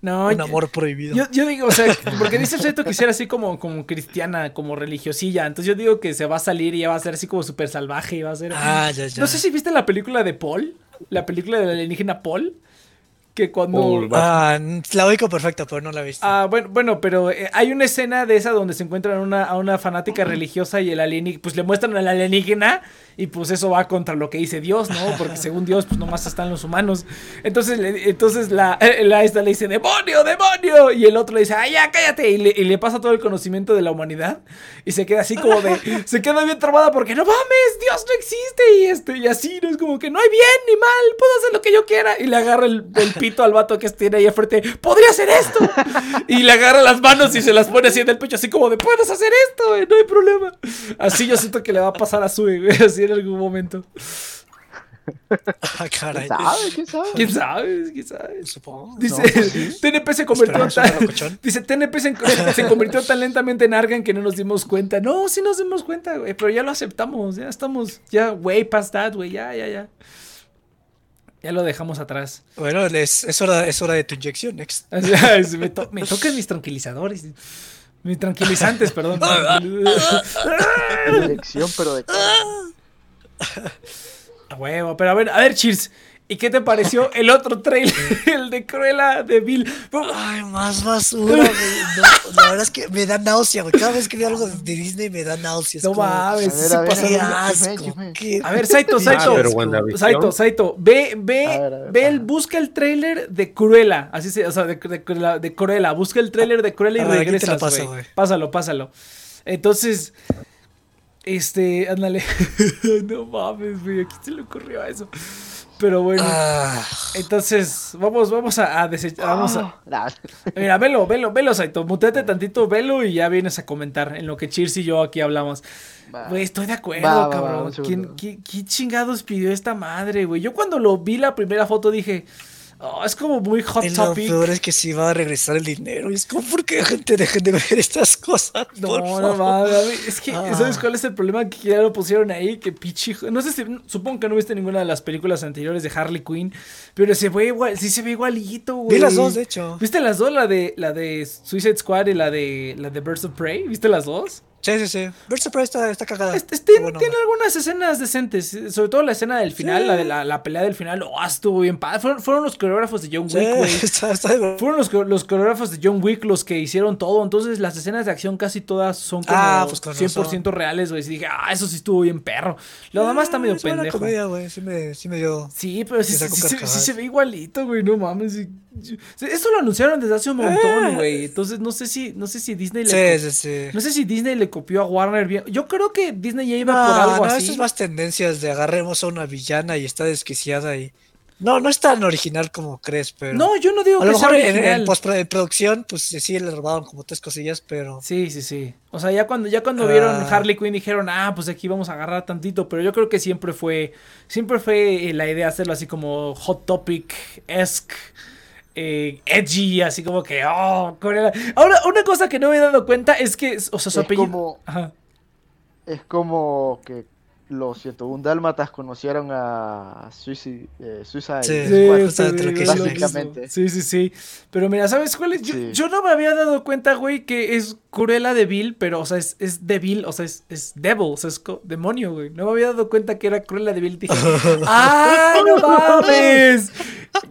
No, un amor prohibido. Yo, digo, o sea, porque dice el que era así como, como cristiana, como religiosilla. Entonces yo digo que se va a salir y ya va a ser así como súper salvaje y va a ser. Ah, ya, ya. No sé si viste la película de Paul, la película del alienígena Paul que cuando... ah, la oigo perfecto, pero no la he visto. Ah, bueno, bueno, pero eh, hay una escena de esa donde se encuentran una, a una fanática religiosa y el alienígena, pues le muestran al alienígena y pues eso va contra lo que dice Dios, ¿no? Porque según Dios, pues nomás están los humanos. Entonces, entonces la, la, esta le dice, demonio, demonio. Y el otro le dice, ay, ya, cállate. Y le, y le pasa todo el conocimiento de la humanidad. Y se queda así como de, se queda bien trabada porque no mames, Dios no existe. Y este, y así, ¿no? Es como que no hay bien ni mal, puedo hacer lo que yo quiera. Y le agarra el, el pito al vato que tiene ahí frente, podría hacer esto. Y le agarra las manos y se las pone así en el pecho, así como de, puedes hacer esto, no hay problema. Así yo siento que le va a pasar a Sui, güey, así en algún momento. Ah, caray. ¿Quién sabe? ¿Quién sabe? ¿Quién sabe? Supongo. Dice, pues TNP se convirtió tan... Dice, TNP se, convirtió tan lentamente en Argan que no nos dimos cuenta. No, sí nos dimos cuenta, güey, pero ya lo aceptamos. Ya estamos, ya, way past that, güey, ya, ya, ya. Ya lo dejamos atrás. Bueno, es, es, hora, es hora de tu inyección, next. me, tocan mis tranquilizadores. Mis tranquilizantes, perdón. inyección, pero de... A huevo, pero a ver, a ver, Cheers. ¿Y qué te pareció el otro trailer, el de Cruella de Bill? Ay, más basura, No, la verdad es que me da náusea, güey. Cada vez que veo algo de Disney me da náusea. No mames, se pasa A ver, Saito, Saito. Saito, Saito, ve, ve, ve, el, busca el trailer de Cruella. Así se, o sea, de, de, de Cruella. Busca el trailer de Cruella y regresa. Pásalo, pásalo. Entonces, este, ándale. no mames, güey. Aquí se le ocurrió a eso. Pero bueno. Ah. Entonces, vamos, vamos a, a Vamos a. Ah, Mira, velo, velo, velo, Saito. Mutete tantito, velo y ya vienes a comentar en lo que Cheers y yo aquí hablamos. Güey, estoy de acuerdo, cabrón. ¿Quién, qué, ¿Qué chingados pidió esta madre, güey? Yo cuando lo vi la primera foto dije. Oh, es como muy hot el topic. Lo peor es que sí va a regresar el dinero. Y es como, ¿por qué gente deje de ver estas cosas? No, no mames. Es que, ah. ¿sabes cuál es el problema? Que ya lo pusieron ahí. Que pichi. No sé si. Supongo que no viste ninguna de las películas anteriores de Harley Quinn. Pero se ve igual. Sí se ve igualito, güey. Vi las dos, de hecho. ¿Viste las dos? La de, la de Suicide Squad y la de, la de Birds of Prey. ¿Viste las dos? Sí, sí, sí. Birds of Prey está, está cagada. Este, tiene, algunas escenas decentes, sobre todo la escena del final, la de la, pelea del final. Oh, estuvo bien padre. Fueron, los coreógrafos de John Wick, güey. Fueron los, los, coreógrafos de John Wick los que hicieron todo. Entonces, las escenas de acción casi todas son como ah, pues 100% reales, güey. Y dije, ah, eso sí estuvo bien perro. Lo demás está medio pendejo. Comedia, güey. Sí, me, sí me dio. Sí, pero sí, sí, se ve igualito, güey. No mames. Esto lo anunciaron desde hace un montón, ah. güey. Entonces, no sé si, no sé si Disney le. Sí, sí, sí. No sé si Disney le copió a Warner bien. Yo creo que Disney ya iba por algo no, así. No, es más tendencias de agarremos a una villana y está desquiciada y. No, no es tan original como crees, pero. No, yo no digo a que lo mejor sea en, en postproducción, pues sí le robaron como tres cosillas, pero. Sí, sí, sí. O sea, ya cuando, ya cuando vieron ah. Harley Quinn dijeron, ah, pues aquí vamos a agarrar tantito. Pero yo creo que siempre fue. Siempre fue la idea hacerlo así como Hot Topic-esque eh, edgy, así como que, oh, Ahora, una cosa que no me he dado cuenta es que, o sea, su es Como, Es como que los 101 Dálmatas conocieron a Suicide, eh, Suicide sí, sí, básicamente. Sí, sí, sí. Pero mira, ¿sabes cuál es? Yo, no me había dado cuenta, güey, que es Cruella de Vil, pero, o sea, es, es Devil, o sea, es, es Devil, o sea, es demonio, güey. No me había dado cuenta que era Cruella de Vil. Dije, ¡ah, no mames!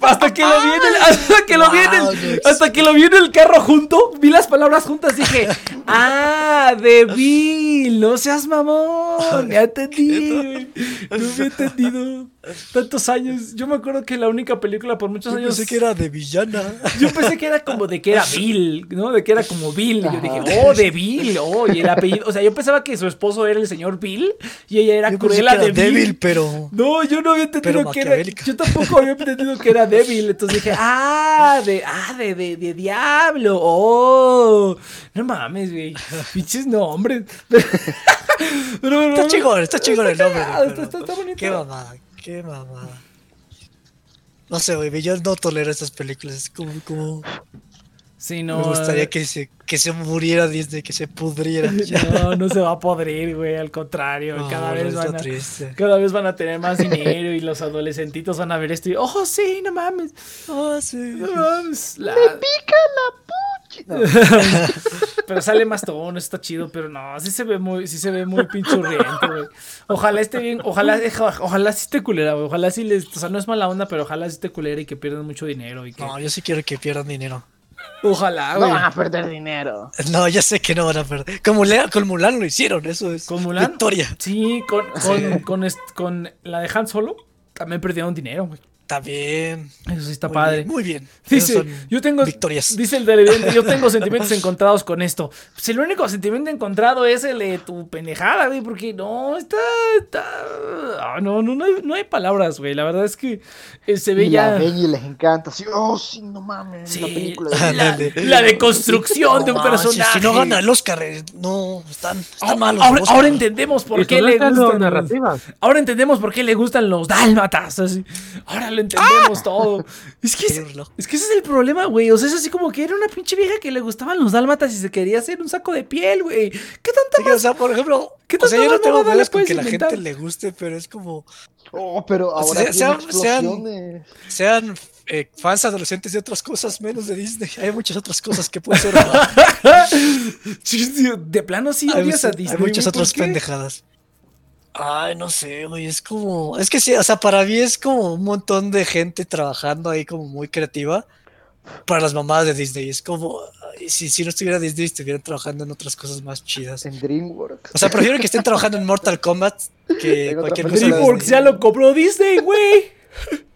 Hasta que lo vi en el, hasta que lo vi en el, hasta que lo vi en el carro junto, vi las palabras juntas, dije, ¡ah, de Vil! No seas mamón, ya entendí. No había entendido. Tantos años. Yo me acuerdo que la única película por muchos años. Yo pensé que era de villana. Yo pensé que era como de que era Bill, ¿no? De que era como Bill. Y yo dije, oh, de Bill. Oh, y el apellido. O sea, yo pensaba que su esposo era el señor Bill y ella era Cruella de Bill. pero. No, yo no había entendido que era. Yo tampoco había entendido que era débil. Entonces dije, ah, de, ah, de, de, de diablo. Oh, no mames, güey. Pinches nombres. está chingón, está chingón el nombre. Está, bonito. Qué mamada, qué mamada. No sé, güey, yo no tolero estas películas. Es como, como... Sí, no. Me gustaría que se, que se muriera Disney, que se pudriera. No, no se va a podrir, güey. Al contrario, cada, vez van a, cada vez van a tener más dinero y los adolescentitos van a ver esto y, oh, sí, no mames. Oh, sí. No mames. La... Me pica la pero sale más tono, está chido, pero no, sí se ve muy, sí se ve muy pinchurriento, güey. Ojalá esté bien, ojalá, ojalá sí esté culera, güey. Ojalá sí les, o sea, no es mala onda, pero ojalá sí esté culera y que pierdan mucho dinero. Y que... No, yo sí quiero que pierdan dinero. Ojalá, güey. No van a perder dinero. No, ya sé que no van a perder. Con Mulan, con Mulan lo hicieron, eso es. ¿Con Mulan? Victoria. Sí, con, con, con, con la de Han Solo también perdieron dinero, güey. Está bien. Eso sí está padre. muy bien. Dice, yo tengo. Victorias. Dice el televidente, yo tengo sentimientos encontrados con esto. Pues el único sentimiento encontrado es el de tu pendejada, güey, porque no, está. está ah, no, no, no hay, palabras, güey. La verdad es que eh, se ve ya. La les encanta. Sí, oh, sí, no mames. Sí, la película de la, deconstrucción de un personaje. Si, no gana el Oscar, eh, no, están, están malos. Ahora, entendemos por qué le gustan. Narrativas. Ahora entendemos por qué le gustan los dálmatas. Así. Ahora lo entendemos ¡Ah! todo. Es que, es, que ese es el problema, güey. O sea, es así como que era una pinche vieja que le gustaban los dálmatas y se quería hacer un saco de piel, güey. ¿Qué tanta más? O sea, por ejemplo, ¿qué o sea, yo no tengo problemas con que la gente le guste, pero es como. Oh, pero ahora sean, sean, sean eh, fans adolescentes de otras cosas menos de Disney. Hay muchas otras cosas que pueden ser. de plano sí odias a Disney. Hay muchas otras pendejadas. Ay, no sé, güey, es como, es que sí, o sea, para mí es como un montón de gente trabajando ahí como muy creativa para las mamadas de Disney. Es como, si, si no estuviera Disney, estuvieran trabajando en otras cosas más chidas. En DreamWorks. O sea, prefiero que estén trabajando en Mortal Kombat que cualquier cosa. DreamWorks ya lo compró Disney, güey.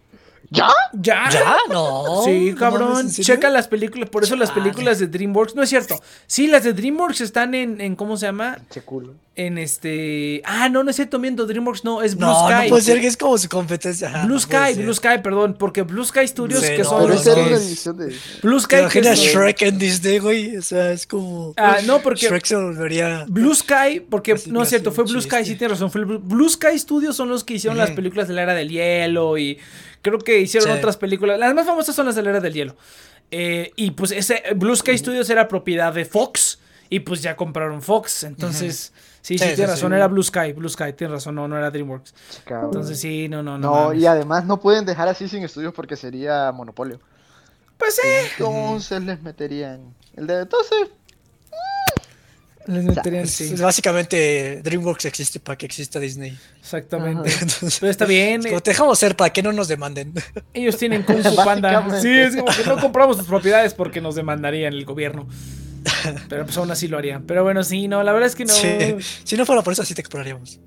¿Ya? ¿Ya? ¿Ya? No. Sí, cabrón. Checa las películas. Por eso las películas de DreamWorks. No es cierto. Sí, las de DreamWorks están en, en ¿cómo se llama? Checulo. En este. Ah, no, no es cierto, miento. DreamWorks no, es Blue no, Sky. No puede ser que es como su competencia. Blue Sky, Blue Sky, perdón. Porque Blue Sky Studios, que son. Pero esa era una edición de. Blue Sky. Que es Shrek en Disney, güey. O sea, es como. Ah, no, porque. Shrek se volvería. Blue Sky, porque. No es cierto, fue Blue Sky, sí tienes razón. Fue Blue Sky Studios son los que hicieron las películas de la era del hielo y Creo que hicieron otras películas. Las más famosas son las de la era del hielo. Eh, y pues ese Blue Sky Studios era propiedad de Fox. Y pues ya compraron Fox. Entonces, sí, sí, tiene razón. Era Blue Sky. Blue Sky, tiene razón. No, no era DreamWorks. Entonces, sí, no, no, no. No, y además no pueden dejar así sin estudios porque sería monopolio. Pues sí. Entonces les meterían. El de entonces Les meterían, sí. Básicamente, DreamWorks existe para que exista Disney. Exactamente. Pero está bien. como te dejamos ser para que no nos demanden. Ellos tienen Kung Fu Panda. Sí, es como que no compramos sus propiedades porque nos demandarían el gobierno. Pero pues aún así lo harían. Pero bueno, sí, no, la verdad es que no. Si no fuera por eso, sí te exploraríamos.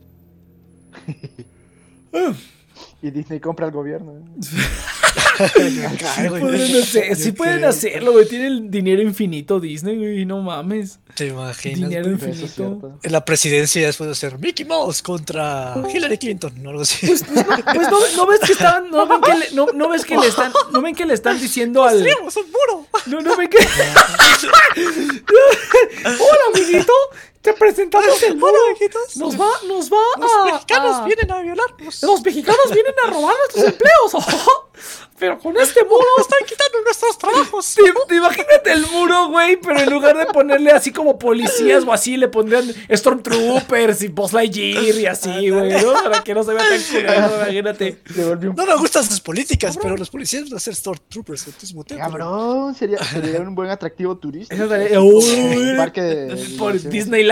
y Disney compra al gobierno. sí, pueden, hacerlo, güey. Tiene el dinero infinito Disney, güey. No mames. ¿Te imaginas? Dinero infinito. En la presidencia después de hacer Mickey Mouse contra Hillary Clinton o algo así. Pues, pues, pues no, ves que están. No ven que le, no, ves que le están. No ven que le están diciendo al. No, no ven que. Hola, amiguito. Te presentamos el muro. Nos va, nos va Los mexicanos vienen a violarnos. Los mexicanos vienen a robar nuestros empleos. Pero con este muro están quitando nuestros trabajos. Te, imagínate el muro, güey, pero en lugar de ponerle así como policías o así, le pondrían Stormtroopers y Boss Lightyear y así, güey, ¿no? Para que no se vea tan culero, imagínate. No me gustan sus políticas, pero los policías van a ser Stormtroopers, entonces Cabrón, sería, sería un buen atractivo turístico. Eso sería, uy, parque de, por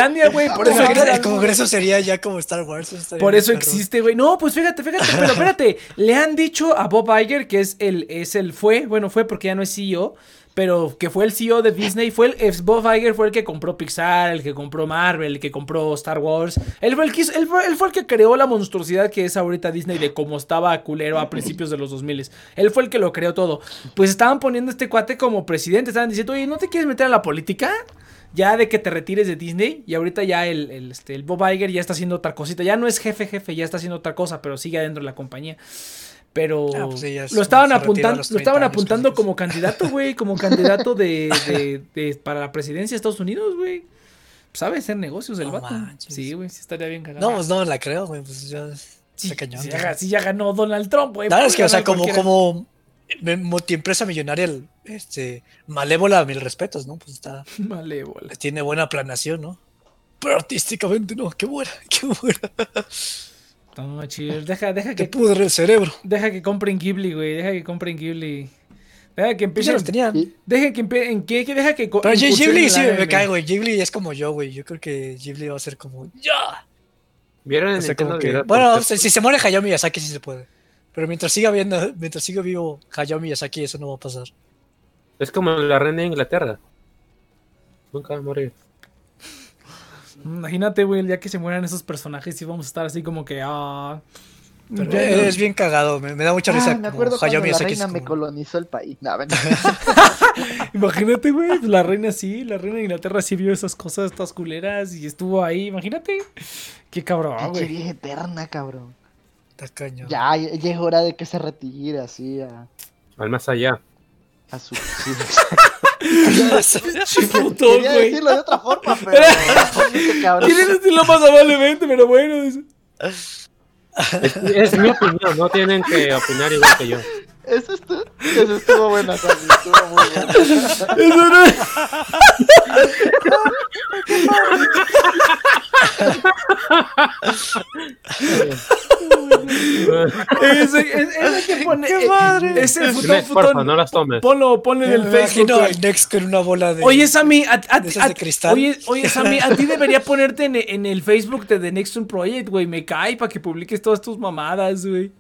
Disneylandia, güey, por eso el Congreso sería ya como Star Wars. Por eso existe, güey. No, pues fíjate, fíjate, pero espérate, le han dicho a Bob Iger que es el, es el, fue, bueno, fue porque ya no es CEO, pero que fue el CEO de Disney, fue el, Bob Iger fue el que compró Pixar, el que compró Marvel, el que compró Star Wars, él fue el que, él fue, el que creó la monstruosidad que es ahorita Disney de cómo estaba culero a principios de los 2000. Él fue el que lo creó todo. Pues estaban poniendo este cuate como presidente, estaban diciendo, oye, ¿no te quieres meter a la política? Ya de que te retires de Disney y ahorita ya el, el, este, el Bob Iger ya está haciendo otra cosita, ya no es jefe jefe, ya está haciendo otra cosa, pero sigue adentro de la compañía. Pero ah, pues lo estaban apuntando, lo estaban apuntando como candidato, güey, como candidato de, de, para la presidencia de Estados Unidos, güey. Sabe hacer negocios el vato. Sí, güey, sí estaría bien cagado. No, pues no la creo, güey, pues ya sí, cañón. Sí, ya, ganó Donald Trump, güey. Claro, es que, o sea, como, como multiempresa millonaria, este, malévola, mil respetos, ¿no? Pues está. Malévola. Tiene buena planeación, ¿no? Pero artísticamente no, qué buena, qué buena. Deja, deja que. Te pudre el cerebro. Deja que compren Ghibli, güey. Deja que compren Ghibli. Deja que empiecen. los tenían. Deja que empiecen. ¿Qué? Deja que. Pero Ghibli sí me cae, güey. Ghibli es como yo, güey. Yo creo que Ghibli va a ser como. ¡Ya! ¿Vieron el que... Bueno, si, se muere Hayao Miyazaki sí se puede. Pero mientras siga viendo, mientras siga vivo Hayao Miyazaki, eso no va a pasar. Es como la reina de Inglaterra. Nunca va a morir. Imagínate, güey, el día que se mueran esos personajes y vamos a estar así como que, ah. es bien cagado, me, da mucha risa. Ah, me acuerdo cuando la reina me colonizó el país. imagínate, güey, pues, la reina sí, la reina de Inglaterra sí vio esas cosas, estas culeras y estuvo ahí, imagínate. Qué cabrón, güey. Qué vieja eterna, cabrón. Está cañón. Ya, ya es hora de que se retire así a... Al más allá. A su... Quería decirlo de otra forma, pero. Quieres decirlo más amablemente, pero bueno. Es, es, mi opinión, no tienen que opinar igual que yo. Eso estuvo, eso estuvo bueno, Estuvo muy bueno. Eso no ese, ese que pone. ¡Qué madre! Ese futón, futón, no las tomes. Ponlo, ponlo en el Facebook. al Next con una bola de. Oye, Sammy, a, a, de, de cristal. Oye, oye, Sammy, a ti debería ponerte en, en el Facebook de The Next Project, güey. Me cae para que publiques todas tus mamadas, güey.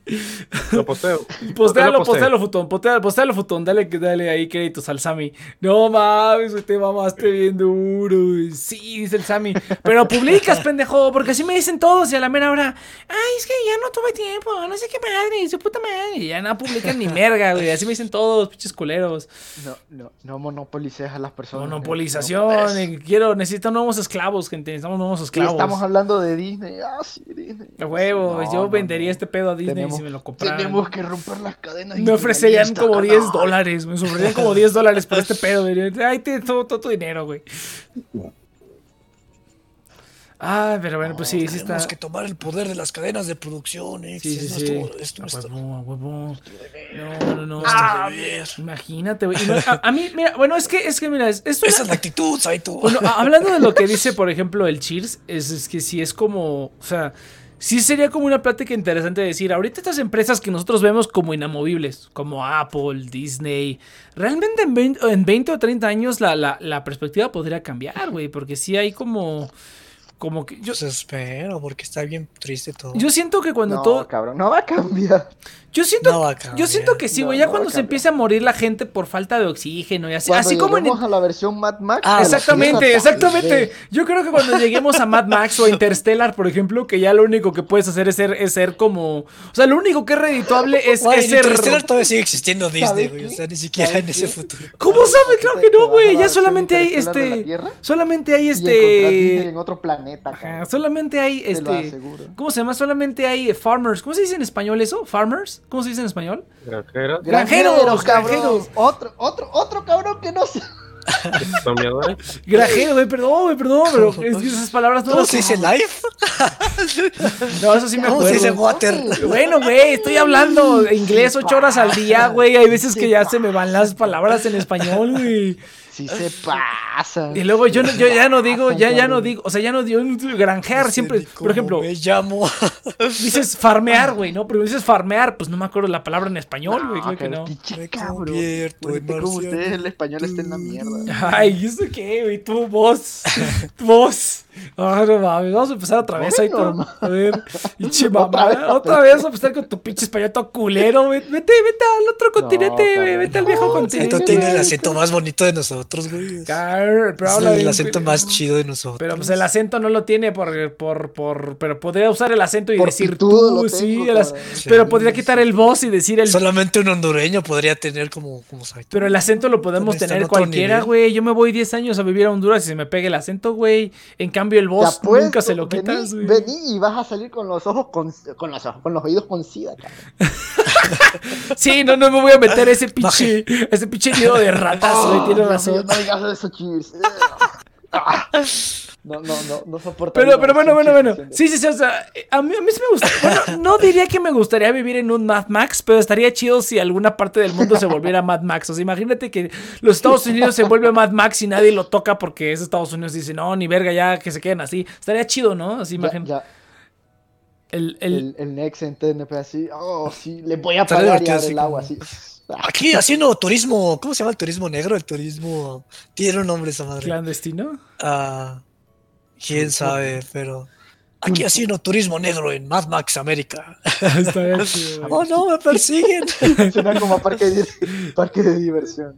Lo posteo. Postéalo, postéalo, futón. Postéalo, futón. Dale, dale ahí créditos al Sammy. No mames, te mamaste bien duro. Sí, dice el Sammy. Pero publicas, pendejo, porque así me dicen todos y a la mera hora. Ay, es que ya no tuve tiempo, no sé qué madre, su puta madre. Y ya no publican ni merga, güey. Así me dicen todos, pinches culeros. No, no, no monopolices a las personas. Monopolización. Eh, quiero, necesito nuevos esclavos, gente. Necesitamos nuevos esclavos. estamos hablando de Disney. Ah, sí, Disney. A huevo, yo vendería este pedo a Disney si me lo compraran. Tenemos que romper las cadenas. Me ofrecerían como 10 dólares. Me ofrecerían como 10 dólares por este pedo. Ay, te todo, todo tu dinero, güey. Ah, pero bueno, pues sí, sí está. Tenemos que tomar el poder de las cadenas de producción, ¿eh? Sí, sí, sí. Esto, esto, No, no, no. Ah, imagínate, güey. a, mí, mira, bueno, es que, es que, mira, esto Esa es la actitud, tú. Bueno, hablando de lo que dice, por ejemplo, el Cheers, es, es que sí es como, o sea, sí sería como una plática interesante decir, ahorita estas empresas que nosotros vemos como inamovibles, como Apple, Disney, realmente en 20, o 30 años la, la, la perspectiva podría cambiar, güey, porque sí hay como como que yo pues espero porque está bien triste todo. Yo siento que cuando no, todo cabrón, no va a cambiar. Yo siento, yo siento que sí, güey. ya cuando se empiece a morir la gente por falta de oxígeno y así. así como en. a la versión Mad Max. Ah, exactamente, exactamente. Yo creo que cuando lleguemos a Mad Max o a Interstellar, por ejemplo, que ya lo único que puedes hacer es ser, es ser como. O sea, lo único que es redituable es, es ser. Interstellar todavía sigue existiendo Disney, güey. O sea, ni siquiera en ese futuro. ¿Cómo sabes? Claro que no, güey. Ya solamente hay este. Solamente hay este. En otro planeta. Ajá, solamente hay este. ¿Cómo se llama? Solamente hay farmers. ¿Cómo se dice en español eso? ¿Farmers? ¿Cómo se dice en español? Granjeros. Granjeros, granjeros. Otro, otro, otro cabrón que no sé. Granjero, güey, perdón, güey, perdón, pero es que esas palabras no se dice life? no, eso sí me acuerdo. se dice water? Bueno, güey, estoy hablando inglés ocho horas al día, güey. Hay veces que ya se me van las palabras en español, güey. Sí se pasa. Y luego yo, yo ya no digo, ya, ya no digo, o sea, ya no digo granjear, siempre, por ejemplo. Me llamo. Dices farmear, güey, ¿no? Pero dices farmear, pues no me acuerdo la palabra en español, güey, creo que no. En como usted el español está en la mierda. Ay, ¿eso qué, güey? Tu voz, tu voz. Ah, no mames, vamos a empezar otra vez ahí con. A ver, pinche mamá. Otra vez, otra vez vamos a empezar con tu pinche español todo culero. Vete, vete al otro continente, güey. Vete al viejo continente. Esto tiene el acento más bonito de nosotros, güey. Claro, pero el acento más chido de nosotros. Pero pues el acento no lo tiene por. por, por pero podría usar el acento y decir tú, sí, Pero podría quitar el voz y decir el. Solamente un hondureño podría tener como. como pero el acento lo podemos tener cualquiera, güey. Yo me voy 10 años a vivir a Honduras y se me pega el acento, güey. En cambio, cambio el boss nunca se lo quitas, vení, vení, y vas a salir con los ojos con, con, los, con los oídos con sida, sí, no, no me voy a meter ese pinche, ese pinche nido de ratas, güey, tiene razón. No digas eso, Cheers. No, no, no, no soporto. Pero, pero bueno, bueno, bueno. Sí, sí, sí. O sea, a mí, a mí sí me gusta. Bueno, no diría que me gustaría vivir en un Mad Max, pero estaría chido si alguna parte del mundo se volviera Mad Max. O sea, imagínate que los Estados Unidos se vuelve Mad Max y nadie lo toca porque es Estados Unidos y dice, no, ni verga, ya que se queden así. Estaría chido, ¿no? Así, imagínate. El, el, el, Next en TNP así, oh, sí, le voy a pagar ya el agua así. Aquí haciendo turismo, ¿cómo se llama el turismo negro? El turismo. Tiene un nombre esa madre. ¿Clandestino? Ah. Quién sabe, pero. Aquí haciendo turismo negro en Mad Max América. oh no, me persiguen. Suena como parque de, parque de diversión.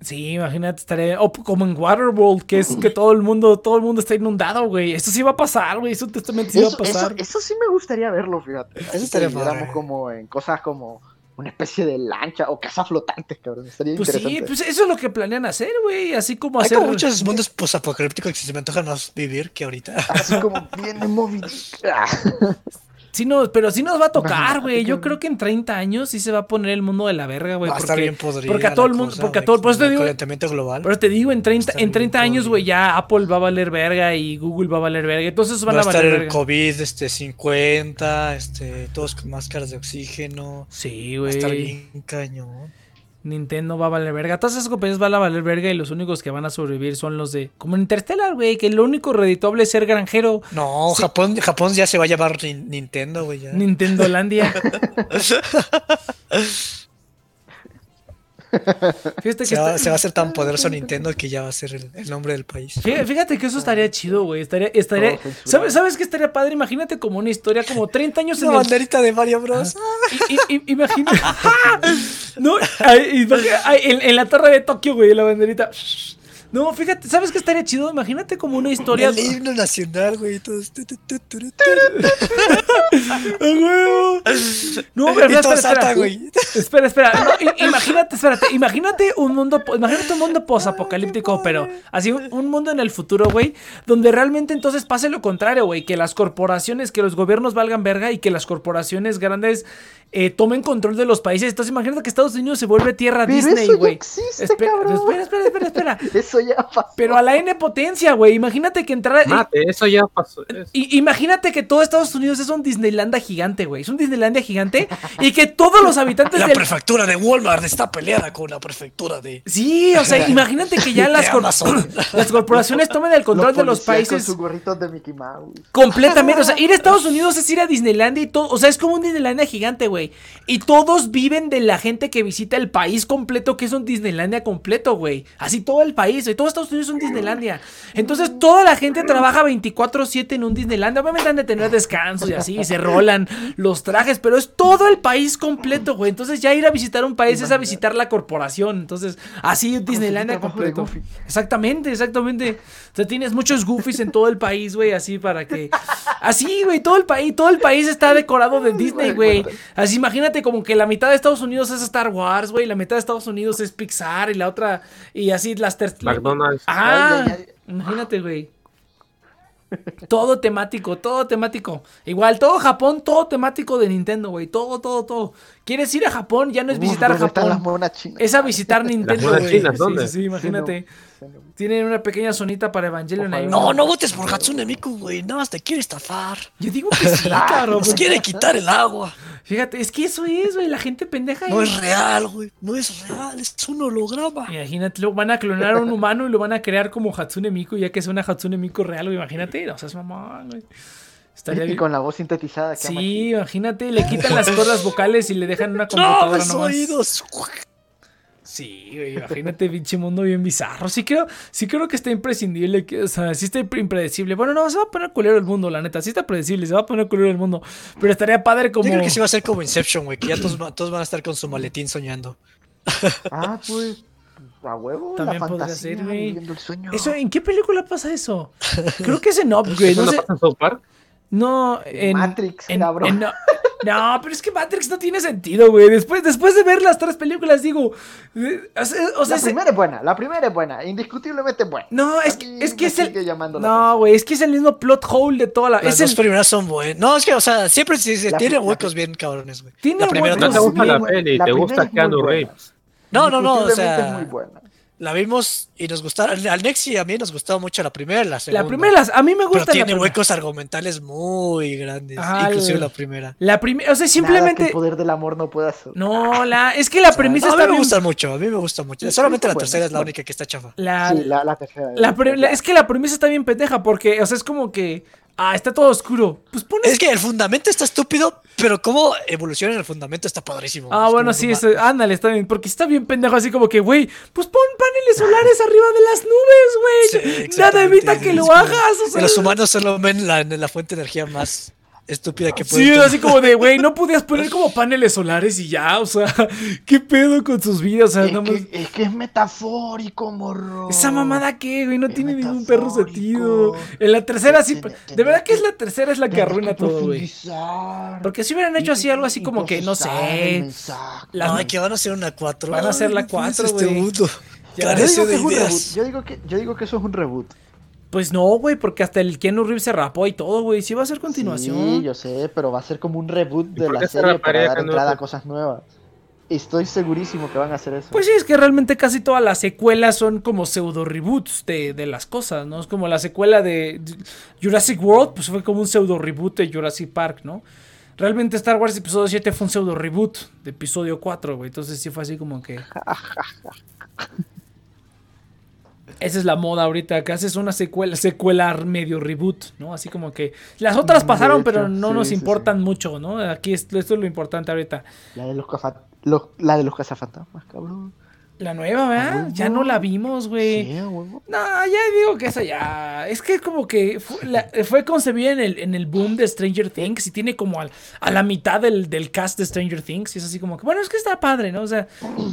Sí, imagínate, estaré. O como en Waterworld, que es que todo el mundo, todo el mundo está inundado, güey. Eso sí va a pasar, güey. Eso sí va a pasar. Eso, sí me gustaría verlo, fíjate. Eso estaría como en cosas como una especie de lancha o casa flotantes, cabrón. Estaría pues interesante. sí, pues eso es lo que planean hacer, güey. Así como Hay hacer. Como muchos mundos posapocalípticos que se me antojan más vivir que ahorita. Así como bien móvil. Sí, no, pero sí nos va a tocar, güey. Yo creo que en 30 años sí se va a poner el mundo de la verga, güey. Va a estar bien podrido. Porque a todo el mundo, porque a todo, por eso te digo, global. Pero te digo, en 30, en 30 años, güey, ya Apple va a valer verga y Google va a valer verga. Entonces van va a, valer estar el COVID, este, 50, este, todos con máscaras de oxígeno. Sí, güey. Va a estar bien cañón. Nintendo va a valer verga. Todas esas compañías van a valer verga y los únicos que van a sobrevivir son los de. Como Interstellar, güey, que lo único reditable es ser granjero. No, Japón, Japón ya se va a llamar Nintendo, güey. Nintendolandia. Fíjate que se, va, a hacer tan poderoso Nintendo que ya va a ser el, nombre del país. Fíjate, que eso estaría chido, güey. Estaría, estaría, ¿sabes, ¿Sabes qué estaría padre? Imagínate como una historia, como 30 años en la banderita de Mario Bros. Imagínate. no, en, la torre de Tokio, güey, la banderita. No, fíjate, ¿sabes qué estaría chido? Imagínate como una historia. El himno nacional, güey. Todos... No, pero espera, espera. Espera, espera. imagínate, espérate. Imagínate un mundo, imagínate un mundo posapocalíptico, pero así un, mundo en el futuro, güey, donde realmente entonces pase lo contrario, güey, que las corporaciones, que los gobiernos valgan verga y que las corporaciones grandes eh, tomen control de los países. Entonces imagínate que Estados Unidos se vuelve tierra Disney, güey. Espera, espera, espera, espera, espera. eso ya pasó. Pero a la N potencia, güey. Imagínate que entrara. Mate, eso ya pasó. Y, imagínate que todo Estados Unidos es un Disneylandia gigante, güey. Es un Disneylandia gigante. y que todos los habitantes. La prefectura de Walmart está peleada con la prefectura de. Sí, o sea, imagínate que ya las, las corporaciones tomen el control de los países. Con su de Mickey Mouse. Completamente. O sea, ir a Estados Unidos es ir a Disneylandia y todo. O sea, es como un Disneylandia gigante, güey. Y todos viven de la gente que visita el país completo, que es un Disneylandia completo, güey. Así todo el país, y todo Estados Unidos es un Disneylandia. Entonces toda la gente trabaja 24/7 en un Disneylandia. Obviamente han de tener descansos y así, y se rolan los trajes, pero es todo el país completo, güey. Entonces ya ir a visitar un país es a visitar la corporación. Entonces, así Disneylandia completo. Exactamente, exactamente. O sea, tienes muchos goofies en todo el país, güey, así para que... Así, güey, todo el país, todo el país está decorado de Disney, güey. Así imagínate como que la mitad de Estados Unidos es Star Wars, güey, la mitad de Estados Unidos es Pixar y la otra y así las McDonald's. Ah, imagínate, güey. Todo temático, todo temático. Igual, todo Japón, todo temático de Nintendo, güey. Todo, todo, todo. ¿Quieres ir a Japón? Ya no es visitar a Japón. Es a visitar Nintendo, güey. Sí, sí, imagínate. Tienen una pequeña zonita para Evangelion ahí. No, no votes por Hatsune Miku, güey. Nada más te quiere estafar. Yo digo que sí, claro. Nos quiere quitar el agua. Fíjate, es que eso es, güey. La gente pendeja. No es real, güey. No es real. Es un holograma. Imagínate, lo van a clonar a un humano y lo van a crear como Hatsune Miku, ya que es una Hatsune Miku real, güey. Imagínate. O sea, es mamá, güey. Estaría y con la voz sintetizada. Sí, imagínate, le quitan las cuerdas vocales y le dejan una computadora no, nomás. oídos. Sí, güey, imagínate, pinche mundo bien bizarro. Sí creo, sí creo que está imprescindible, que, o sea, sí está impredecible. Bueno, no, se va a poner culero el mundo, la neta. Sí está predecible, se va a poner culero el mundo. Pero estaría padre como... Yo creo que sí va a ser como Inception, güey, que ya todos, todos van a estar con su maletín soñando. Ah, pues... A huevo, También la podría ser, güey. Eso, ¿En qué película pasa eso? Creo que es en Upgrade. ¿No, no sé. pasa en South Park? No, en Matrix, cabrón. no, pero es que Matrix no tiene sentido, güey. Después, después de ver las tres películas, digo. Eh, o sea, la primera es buena, la primera es buena, indiscutiblemente buena. No, es que, es que es el. No, güey, es que es el mismo plot hole de toda la. Las dos primeras son buenas. No, es que, o sea, siempre se, tiene huecos bien cabrones, güey. La primera no te gusta la peli, te gusta Keanu Reeves. No, no, no, o sea. Es muy buena la vimos y nos gustaron. Al Nexi a mí nos gustaba mucho la primera la segunda. La primera, a mí me gusta. Pero tiene huecos argumentales muy grandes. inclusive la primera. La primera, o sea, simplemente. el poder del amor no puede hacer. No, la, es que la premisa está. A mí me gusta mucho, a mí me gusta mucho. Solamente la tercera es la única que está chafa. La, sí, la, la tercera. es que la premisa está bien pendeja porque, o sea, es como que Ah, está todo oscuro. Pues Es que el fundamento está estúpido, pero cómo evoluciona el fundamento está padrísimo. Ah, bueno, sí, ándale, está bien. Porque está bien pendejo, así como que, güey, pues pon paneles solares arriba de las nubes, güey. Nada evita que lo hagas. O sea, los humanos solo ven la, la fuente de energía más estúpida que puede. Sí, así como de, güey, no podías poner como paneles solares y ya, o sea, ¿qué pedo con sus vidas? es, que, es, que, es metafórico, morro. Esa mamada que, güey, no tiene ningún perro sentido. En la tercera sí, de verdad que es la tercera es la que arruina todo, güey. Porque si hubieran hecho así algo así como que, no sé. Las... que van a hacer una 4. Van a hacer la 4, este güey. yo, digo que, yo digo que eso es un reboot. Pues no, güey, porque hasta el Keanu Reeves se rapó y todo, güey. Sí va a ser continuación. Sí, yo sé, pero va a ser como un reboot de la serie para dar entrada a cosas nuevas. Estoy segurísimo que van a hacer eso. Pues sí, es que realmente casi todas las secuelas son como pseudo reboots de, de las cosas, ¿no? Es como la secuela de Jurassic World, pues fue como un pseudo reboot de Jurassic Park, ¿no? Realmente Star Wars Episodio 7 fue un pseudo reboot de Episodio 4, güey. Entonces sí fue así como que... Esa es la moda ahorita, que haces una secuela, secuela medio reboot, ¿no? Así como que las otras pasaron, pero no nos importan mucho, ¿no? Aquí esto es lo importante ahorita. La de los, la de los cazafantasmas, cabrón. La nueva, ¿verdad? Ya no la vimos, güey. Sí, no, ya digo que esa ya. Es que como que fue, concebida en el, en el boom de Stranger Things y tiene como a la mitad del, cast de Stranger Things. Y es así como que, bueno, es que está padre, ¿no? O sea,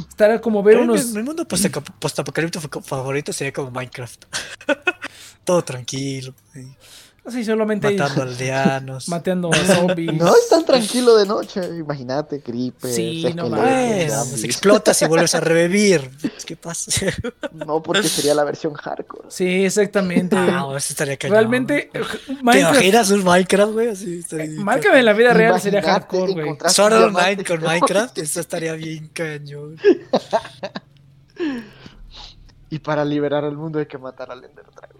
estará como ver unos. Mi mundo postapocalíptico favorito sería como Minecraft. Todo tranquilo. Sí, solamente Matando aldeanos. Matando zombies. No es tan tranquilo de noche. Imagínate, gripe. Sí, no mames. Explotas y vuelves a revivir. ¿Qué pasa? no, porque sería la versión hardcore. Sí, exactamente. No, eso estaría cañón. Realmente. Minecraft... ¿Te imaginas un Minecraft, güey? Así, Minecraft en la vida real sería hardcore, güey. Sword Online con Minecraft, eso estaría bien cañón. y para liberar al mundo hay que matar al Ender Dragon.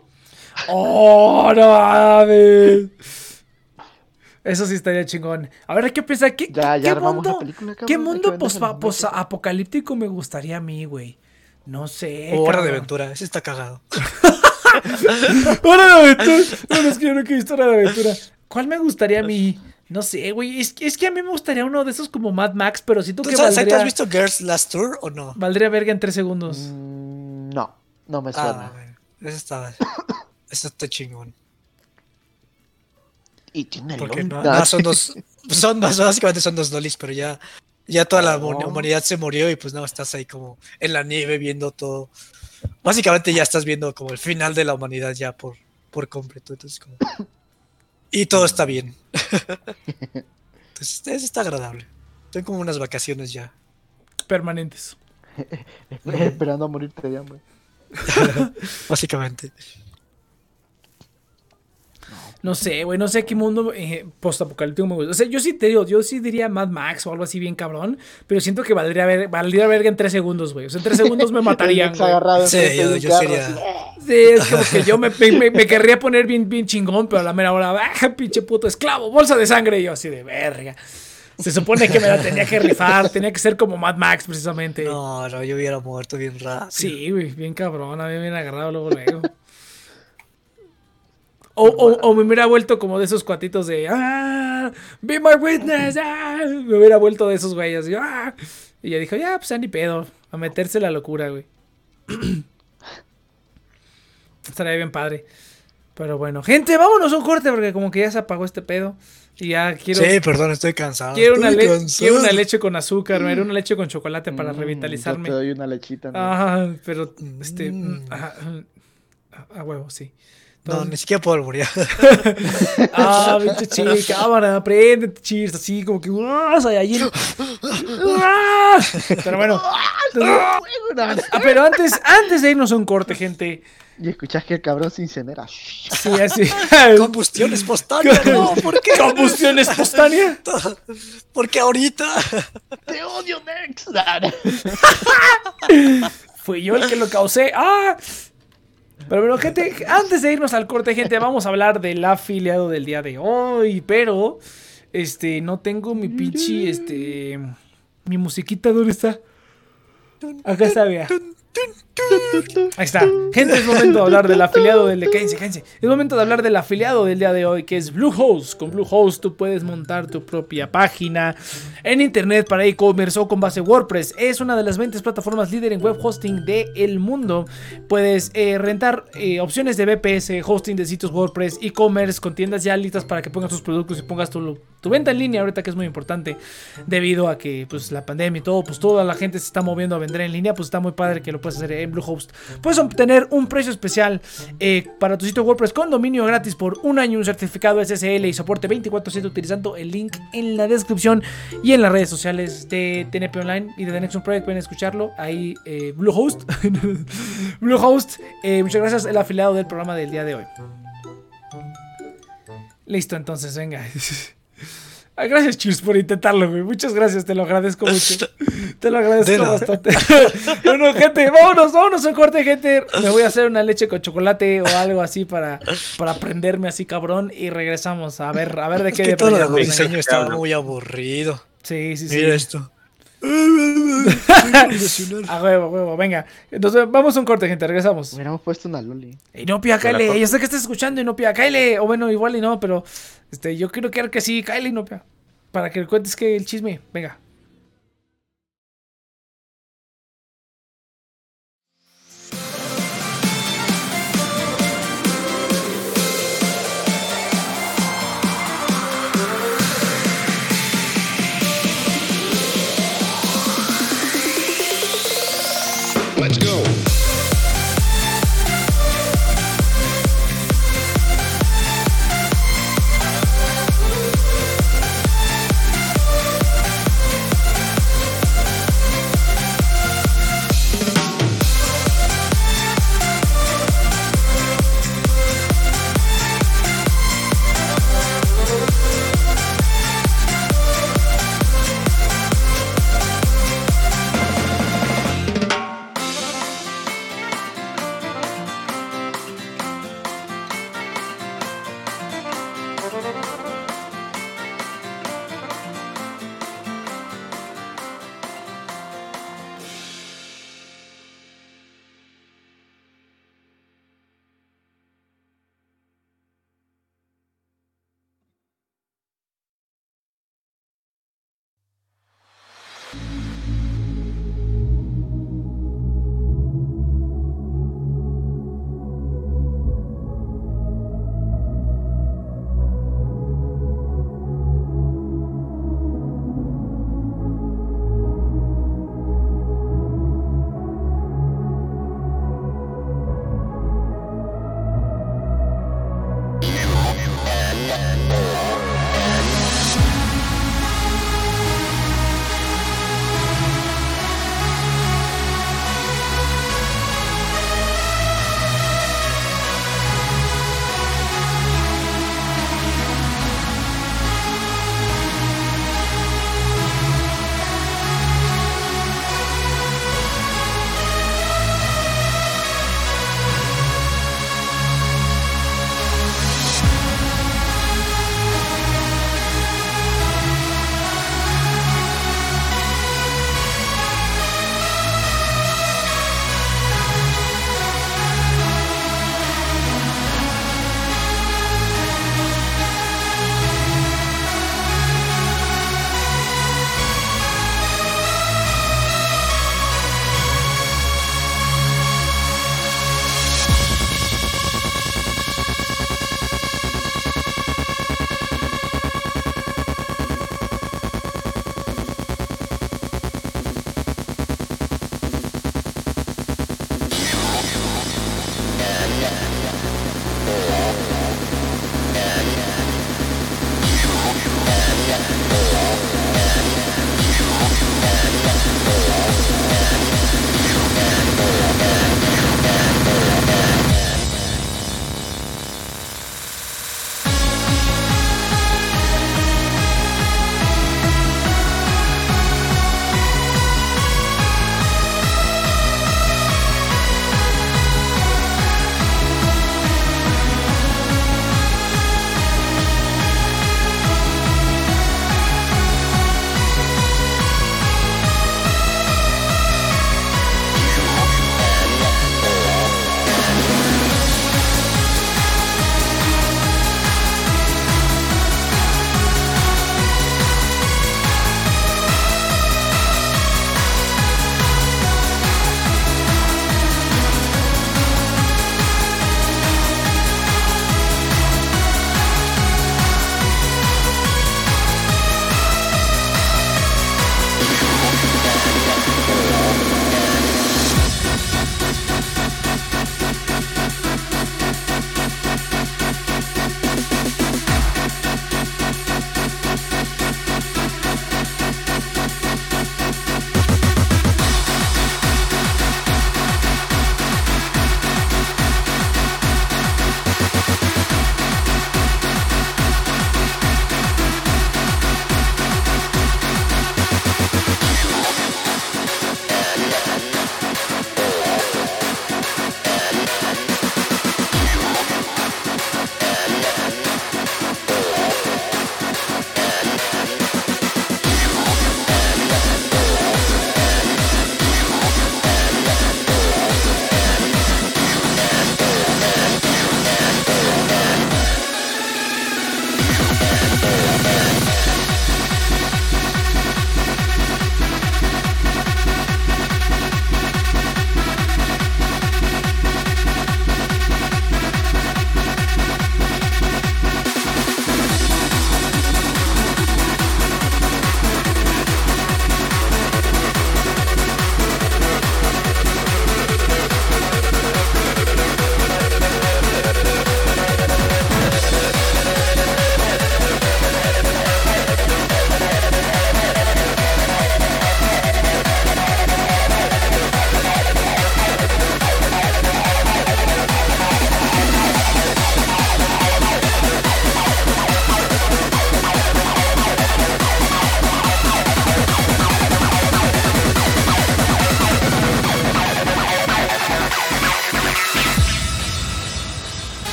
¡Oh, no mames! Eso sí estaría chingón. A ver, ¿qué piensa? ¿Qué, ya, ya ¿qué mundo, película, ¿qué mundo apocalíptico me gustaría a mí, güey? No sé. Hora de aventura, ese está cagado. Hora de aventura. No, es que yo no he visto Hora de aventura. ¿Cuál me gustaría a mí? No sé, güey. Es, es, que a mí me gustaría uno de esos como Mad Max, pero si tú que sabes, valdría... ¿Has visto Girls Last Tour o no? Valdría verga en tres segundos. Mm, no, no me suena. Ah, eso está... Eso está chingón. Y tiene Porque no, no, son dos. Son básicamente son dos lolis, pero ya, ya toda la humanidad se murió y pues no, estás ahí como en la nieve viendo todo. Básicamente ya estás viendo como el final de la humanidad ya por, por completo. Entonces, como. Y todo está bien. Entonces, eso está agradable. Tengo como unas vacaciones ya. Permanentes. Esperando a morirte de hambre. Básicamente. No sé, güey, no sé qué mundo eh, postapocalíptico me gusta. O sea, yo sí te digo, yo sí diría Mad Max o algo así bien cabrón, pero siento que valdría, ver, valdría verga en tres segundos, güey. O sea, en tres segundos me matarían. sí, yo, yo sería. Sí, es como que yo me, me, me, querría poner bien, bien chingón, pero a la mera hora, ¡ah, pinche puto esclavo! Bolsa de sangre. Y yo así de verga. Se supone que me la tenía que rifar, tenía que ser como Mad Max, precisamente. No, no, yo hubiera muerto bien rápido. Sí, güey, bien cabrón, había bien agarrado luego, luego. O, me hubiera vuelto como de esos cuatitos de ¡Ah! ¡Be my witness! ¡Ah! Me hubiera vuelto de esos güeyes. Y, ¡Ah! y ya dijo, ya, pues ya ni pedo. A meterse la locura, güey. Estaría bien padre. Pero bueno, gente, vámonos a un corte porque como que ya se apagó este pedo. Y ya quiero. Sí, perdón, estoy cansado. Quiero, una, quiero una, leche con azúcar, me una leche con chocolate para mm, revitalizarme. te doy una lechita. Ajá, pero este. Mm. a huevo, sí. No, ni siquiera puedo alburear. ah, pinche chica, cámara, aprende, chis, así como que. ¡Ah, Pero bueno. ah, pero antes, antes de irnos a un corte, gente. Y escuchas que el cabrón se incinera. Sí, así. Combustión espontánea. No, ¿por qué? ¿Combustión espontánea? Porque ahorita. Te odio, Nex. Fui yo el que lo causé. ¡Ah! Pero bueno, gente, antes de irnos al corte, gente, vamos a hablar del afiliado del día de hoy. Pero, este, no tengo mi pinche, este, mi musiquita, ¿dónde está? Acá está, vea. Ahí está. Gente, es momento de hablar del afiliado del de Cállense, Es momento de hablar del afiliado del día de hoy, que es Bluehost. Con Bluehost tú puedes montar tu propia página en internet para e-commerce o con base WordPress. Es una de las 20 plataformas líder en web hosting del mundo. Puedes eh, rentar eh, opciones de BPS, hosting de sitios WordPress, e-commerce con tiendas ya listas para que pongas tus productos y pongas tu, tu venta en línea ahorita que es muy importante debido a que pues la pandemia y todo, pues toda la gente se está moviendo a vender en línea, pues está muy padre que lo puedes hacer en Bluehost. Puedes obtener un precio especial eh, para tu sitio WordPress con dominio gratis por un año, un certificado SSL y soporte 24/7 utilizando el link en la descripción y en las redes sociales de TNP Online y de The Next Project pueden escucharlo ahí eh, Bluehost. Bluehost, eh, muchas gracias el afiliado del programa del día de hoy. Listo, entonces, venga. Ah, gracias, Cheers, por intentarlo, güey. Muchas gracias, te lo agradezco mucho. Te lo agradezco bastante. bueno, gente, vámonos, vámonos un corte, gente. Me voy a hacer una leche con chocolate o algo así para, para prenderme así, cabrón. Y regresamos a ver, a ver de qué es que todo el diseño estaba muy aburrido. Sí, sí, sí. Mira esto. a huevo, a huevo, venga. Entonces, vamos a un corte, gente, regresamos. Hubiéramos puesto una loli. Y no, pía, Kyle. Yo sé que estás escuchando y no, pía, Kyle. O bueno, igual y no, pero este, yo quiero que que sí, Kyle y no, pía. Para que cuentes que el chisme, venga.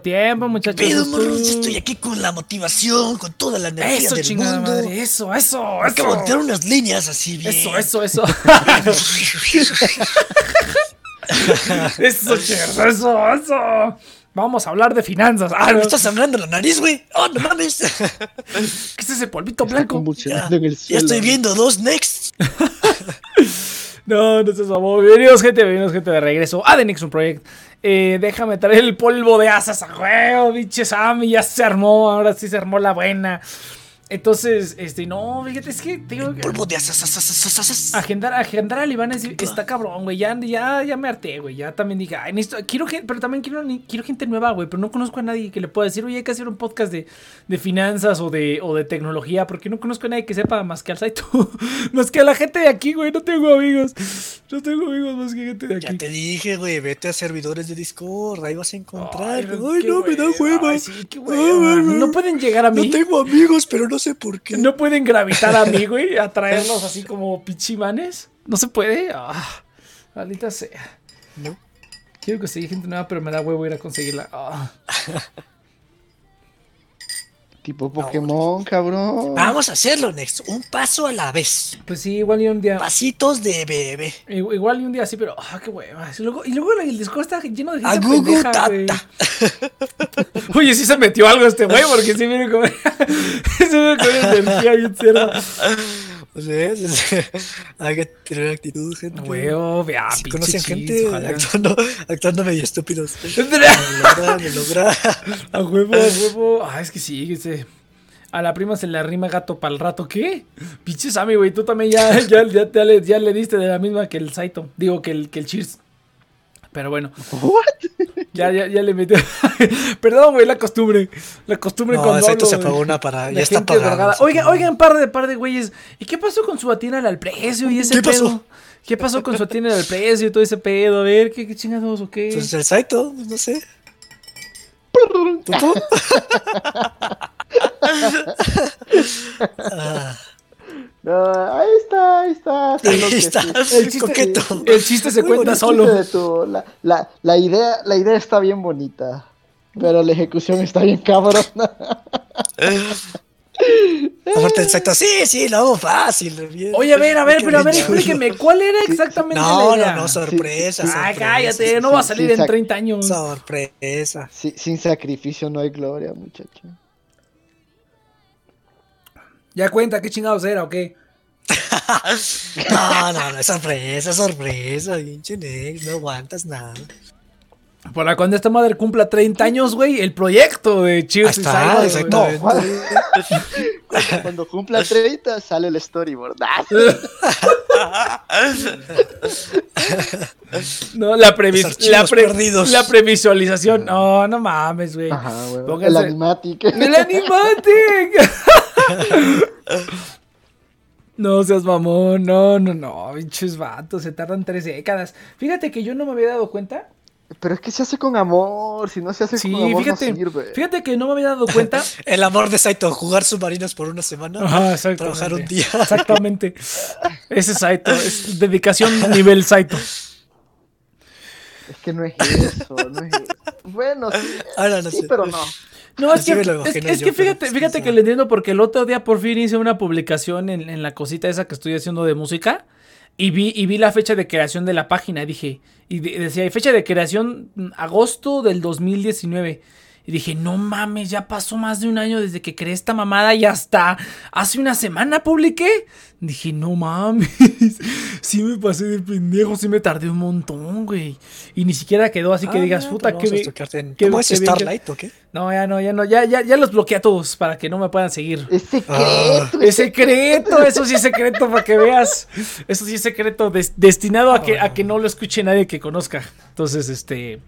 Tiempo, muchachos. Pero, morros, estoy aquí con la motivación, con toda la energía Eso, del chingada mundo. madre. Eso, eso, Acabo de eso. tirar unas líneas así bien. Eso, eso, eso. Eso, chicos, eso, eso. Vamos a hablar de finanzas. Ah, no. me estás hablando la nariz, güey. Oh, no mames. ¿Qué es ese polvito Está blanco? Ya, convulsionando en el ya suelo. estoy viendo dos next. No, no seas mamón. Bienvenidos, gente. Bienvenidos, gente, de regreso a The Nixon Project. Eh, déjame traer el polvo de asas a juego, pinche Sammy. Ya se armó. Ahora sí se armó la buena. Entonces, este, no, fíjate, es que tengo que. Polvo de. Agendar, agendar al Iván es- está cabrón, güey. Ya, ya, ya me harté, güey. Ya también dije, ay, necesito- quiero gente, pero también quiero, quiero gente nueva, güey. Pero no conozco a nadie que le pueda decir, oye, hay que hacer un podcast de, de finanzas o de, o de tecnología. Porque no conozco a nadie que sepa más que al Saito. más que a la gente de aquí, güey. No tengo amigos. No tengo amigos más que gente de aquí. Ya te dije, güey, vete a servidores de Discord, ahí vas a encontrar. Ay, Ay, no, me da hueva. hueva. Ay, sí, qué hueva. No pueden llegar a mí. No tengo amigos, pero no sé por qué. No pueden gravitar a mí, güey, a traerlos así como pichimanes. No se puede. Ah, maldita sea. No. Quiero conseguir gente nueva, pero me da huevo ir a conseguirla. Ah. Tipo Pokémon, cabrón. Vamos a hacerlo, Next. Un paso a la vez. Pues sí, igual y un día. Pasitos de bebé. Igual y un día sí, pero. Ah, qué hueva. Y luego, y luego el Discord está lleno de gente. Pendeja, tata. Oye, sí se metió algo este güey, porque sí viene con. sí viene con energía bien cerda. O sea, hay que tener actitud, gente. Huevo, vea, Si conocen chis, gente ojalá. actuando, actuando medio estúpidos. Me logra, me logra. A huevo, a huevo. Ah, es que sí, ese. A la prima se le arrima gato para el rato. ¿Qué? Pinche Sammy, güey. Tú también ya, ya, ya, ya le, ya le diste de la misma que el Saito. Digo, que el, que el Cheers. Pero bueno. Ya, ya, ya le metió. Perdón, güey, la costumbre. La costumbre No, cuando hablo se apagó una para. Ya está se Oigan, oigan, par de, par de güeyes. ¿Y qué pasó con su atina al precio y ese ¿Qué pedo? pasó? ¿Qué pasó con su atina al precio y todo ese pedo? A ver, ¿qué, qué chingados o qué? Pues el Saito, no sé. Ah, No, ahí está, ahí está. ahí está, sí. el chiste-. El chiste se Muy cuenta solo. de tu- la, la, la idea, la idea está bien bonita, pero la ejecución está bien cabrona. Aparte el Saito, sí, sí, lo hago fácil. bien. Oye, a ver, a ver, pero a ver, explíqueme, ¿cuál era exactamente No, la idea? no, no, sorpresa. Sí, sí. Cállate, no va a salir en sac- 30 años. Sorpresa. Sin sacrificio no hay gloria, muchacho. Ya cuenta, ¿qué chingados era o qué? No, no, no, es sorpresa, sorpresa, pinche Nex, no aguantas nada. Para cuando esta madre cumpla 30 años, güey, el proyecto de Cheers Ahí y está. No, cuando, cuando cumpla 30 sale el storyboard. No, la, previs la, pre- perdidos. la previsualización. No, no mames, güey. Ajá, güey. Pónganse- El animatic. ¡El animatic! no seas mamón, no, no, no, pinches vatos, se tardan tres décadas. Fíjate que yo no me había dado cuenta. Pero es que se hace con amor. Si no se hace Sí, con amor, fíjate, no sirve. fíjate que no me había dado cuenta. El amor de Saito, jugar submarinos por una semana, Ajá, exactamente. trabajar un día. Exactamente. Ese es Saito, es dedicación nivel Saito. Es que no es eso, no es eso. Bueno, sí, Ahora no sí sé. pero no. No, es que, es, que fíjate, fíjate que lo entiendo porque el otro día por fin hice una publicación en, en la cosita esa que estoy haciendo de música y vi, y vi la fecha de creación de la página. Dije, y de- decía, fecha de creación mm, agosto del 2019. Y dije, no mames, ya pasó más de un año desde que creé esta mamada y hasta hace una semana publiqué. Dije, no mames, sí me pasé de pendejo, sí me tardé un montón, güey. Y ni siquiera quedó así que Ah, digas, puta, pues qué en- ¿Cómo es qué bien que- Starlight o qué? No, ya no, ya no, ya, ya, ya los bloqueé a todos para que no me puedan seguir. Es secreto. Ah. Es secreto, eso sí es secreto para que veas. Eso sí es secreto des- destinado a que, a que no lo escuche nadie que conozca. Entonces, este.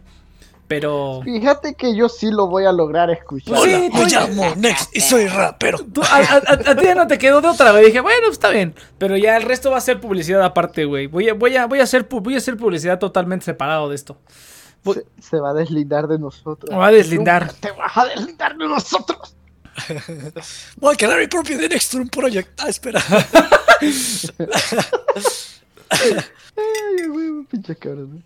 Pero. Fíjate que yo sí lo voy a lograr escuchar. Pues sí, Hola, tú me llamo Next y soy rapero. tú- a, a- a- a ti ya no te quedó de otra, güey. Dije, bueno, está bien. Pero ya el resto va a ser publicidad aparte, güey. Voy a, voy, a, voy, a hacer, voy a hacer publicidad totalmente separado de esto. Se, se va a deslindar de nosotros. Me va a deslindar. Nunca Te vas a deslindar de nosotros. Voy a crear mi propio The Next Room Project. Ah, espera. Ay, güey, pinche cabrón.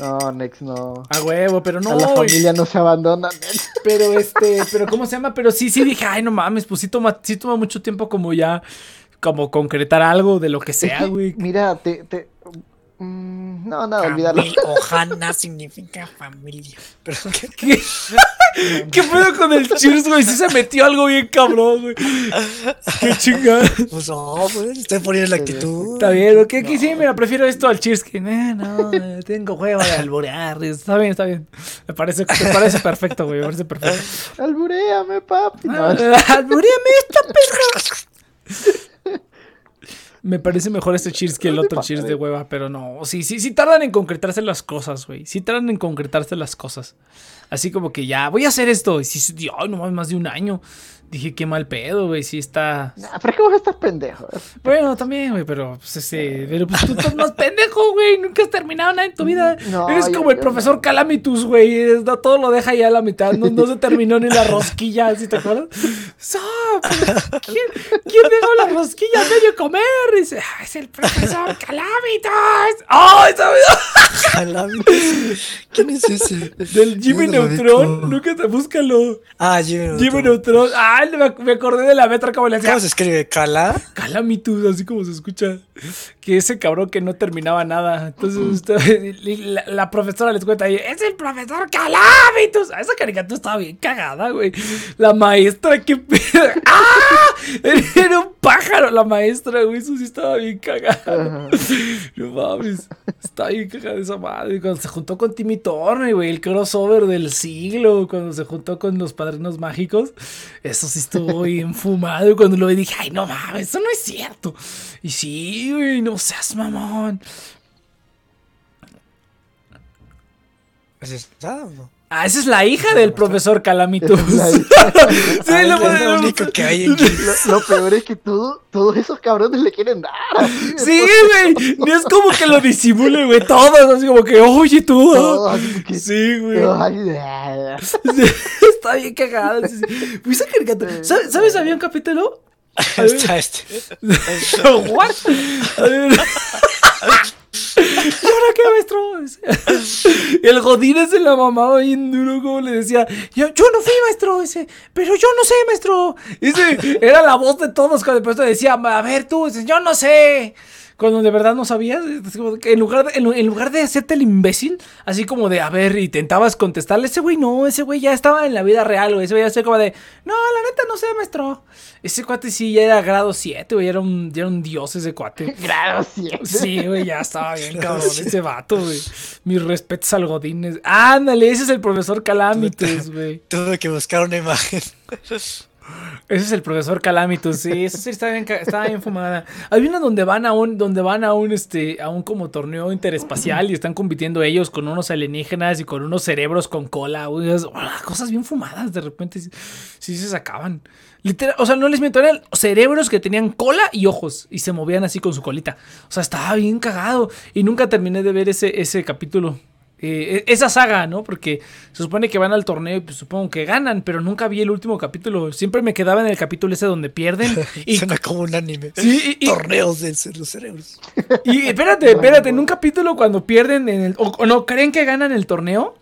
No, Nex no. A huevo, pero no. A la familia no se abandona, Nex. Pero este, pero ¿cómo se llama? Pero sí, sí dije, ay, no mames, pues sí toma, sí toma mucho tiempo como ya, como concretar algo de lo que sea, güey. Mira, te, te, Mm, no, no, olvídalo. Ohana significa familia. Pero, ¿qué, ¿Qué, ¿Qué pedo con el Cheers, güey? Sí se metió algo bien cabrón, güey. Qué chingada. Pues no, pues estoy poniendo la actitud. Está bien, ok, no. sí, mira, prefiero esto al Cheers que eh, no, tengo hueva de alburear. Está bien, está bien. Me parece, me parece perfecto, güey. Me parece perfecto. Albureame, papi. No. albureame esta perra. Me parece mejor este Cheers que el otro Cheers de hueva, pero no. Sí, sí, sí tardan en concretarse las cosas, güey. Sí tardan en concretarse las cosas. Así como que ya, voy a hacer esto. Y sí, ay, no más de un año. Dije, qué mal pedo, güey. Sí está. Nah, pero es que vos estás pendejo. Bueno, también, güey, pero pues ese. Pero pues tú estás más pendejo, güey. Nunca has terminado nada en tu vida. No, Eres como el profesor no. Calamitus, güey. Todo lo deja ya a la mitad. No, no se terminó ni la rosquilla, ¿sí te acuerdas? So, ¿quién, ¿Quién dejó la rosquilla a medio comer? Dice, ah, es el profesor Calamitus. ¡Oh, esa Calamitus. ¿Quién es ese? Del Jimmy Neutron. Nunca te búscalo. Ah, Jimmy Neutron. Jimmy Neutron. Ah, me acordé de la letra como le hacía. ¿Cómo se escribe? ¿Cala? Calamitus, así como se escucha. Que ese cabrón que no terminaba nada. Entonces, la, la, profesora les cuenta ahí, es el profesor Calamitus. Esa caricatura estaba bien cagada, güey. La maestra, qué pedo. ¡Ah! Era un pájaro la maestra, güey. Eso sí estaba bien cagado. No mames. Estaba bien cagada esa madre. Cuando se juntó con Timmy Turner, güey. El crossover del siglo. Cuando se juntó con los padrinos mágicos. Eso sí estuvo bien cuando lo vi dije, ay, no mames, eso no es cierto. Y sí, güey, no seas mamón. ¿Es esa o no? Ah, esa es la hija del profesor Calamitus. sí, ah, lo, es lo único que hay en lo, lo peor es que todo, todos esos cabrones le quieren dar. Así, sí, güey. Ni es como que lo disimule, güey. Todos, así como que, oye, tú. Todo, que, sí, güey. Está bien cagado. Sí, sí. ¿Sabes, ¿Sabes? Había un capítulo. Está este. ¿What? ¿Y ahora qué, maestro? El Godínez se la mamaba bien duro, como le decía, yo, yo no fui, maestro, ese, pero yo no sé, maestro. Ese era la voz de todos cuando el maestro decía, a ver tú, ese, yo no sé cuando de verdad no sabías, en lugar de, en, lugar de hacerte el imbécil, así como de, a ver, intentabas contestarle, ese güey no, ese güey ya estaba en la vida real, güey, ese güey ya se como de, no, la neta no sé, maestro. Ese cuate sí ya era grado 7, güey, era un, ya era un dios ese cuate. grado 7. Sí, güey, ya estaba bien cabrón ese vato, güey. Mis respetos al Godínez. Ándale, ese es el profesor Calamites, güey. Tuve que buscar una imagen. Ese es el profesor Calamitus, sí, eso sí está bien, está bien fumada. Hay una donde van a un, donde van a un este, a un como torneo interespacial y están compitiendo ellos con unos alienígenas y con unos cerebros con cola, cosas bien fumadas, de repente sí, sí se sacaban. Literal, o sea, no les miento, eran cerebros que tenían cola y ojos y se movían así con su colita. O sea, estaba bien cagado y nunca terminé de ver ese, ese capítulo. Eh, esa saga, ¿no? Porque se supone que van al torneo y pues supongo que ganan, pero nunca vi el último capítulo. Siempre me quedaba en el capítulo ese donde pierden. Y, Suena como un anime. Sí, y, Torneos de los cerebros. Y espérate, espérate, en un capítulo cuando pierden en el, o, o no creen que ganan el torneo,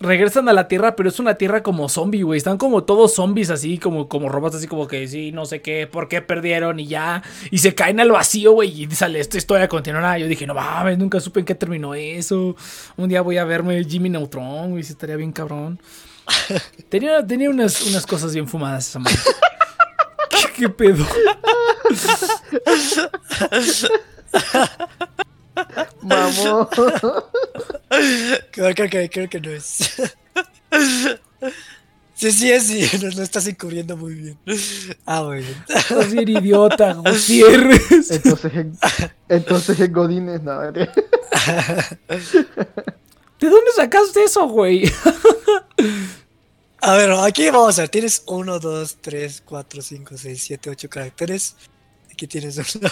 regresan a la Tierra, pero es una Tierra como zombie, güey. Están como todos zombies así, como, como robots, así como que sí, no sé qué, por qué perdieron y ya. Y se caen al vacío, güey, y sale esta historia continuará. Yo dije, no mames, nunca supe en qué terminó eso. Un día voy a verme Jimmy Neutron, güey, si estaría bien cabrón. Tenía, tenía unas, unas cosas bien fumadas esa madre. ¿Qué, ¿Qué pedo? Mamón. Creo, que, creo que no es. Sí, sí es, sí, no, no estás encubriendo muy bien. Ah, muy bien. Estás bien idiota, Gutiérrez. Entonces, en, entonces en Godines, no. ¿De dónde sacaste eso, güey? A ver, aquí vamos a ver. Tienes 1, 2, 3, 4, 5, 6, 7, 8 caracteres. Aquí tienes uno.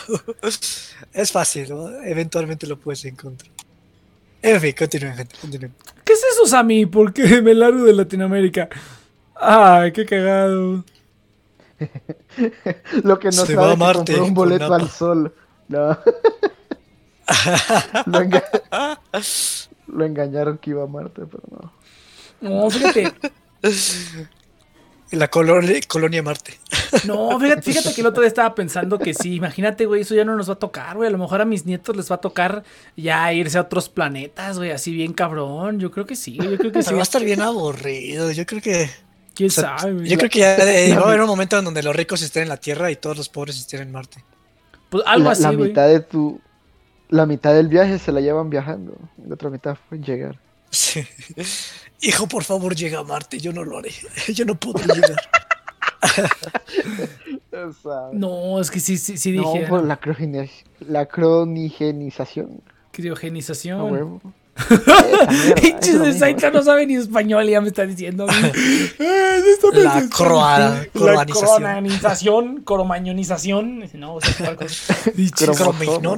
es fácil, ¿no? Eventualmente lo puedes encontrar. En fin, continúen, gente, continúen. ¿Qué es eso, Sammy? ¿Por qué me largo de Latinoamérica? Ay, qué cagado. Lo que no Se sabe va a es que un boleto al sol. No. Lo enga- lo engañaron que iba a Marte, pero no. No, fíjate. La colonia, colonia Marte. No, fíjate, fíjate que el otro día estaba pensando que sí, imagínate, güey, eso ya no nos va a tocar, güey. A lo mejor a mis nietos les va a tocar ya irse a otros planetas, güey, así bien cabrón. Yo creo que sí, yo creo que sí. va a estar bien aburrido, yo creo que... ¿Quién sabe, güey? Yo creo que ya va a haber un momento en donde los ricos estén en la Tierra y todos los pobres estén en Marte. Pues algo así, La güey. mitad de tu... La mitad del viaje se la llevan viajando. La otra mitad fue llegar. Sí. Hijo, por favor, llega a Marte. Yo no lo haré. Yo no puedo llegar. No, es que sí, sí, sí No, dije. por la, crogene- la cronigenización. Criogenización. A Pinches de. Saika no sabe ni español y ya me está diciendo. Eh, La croada, cromanización, cromañonización. No, o sea.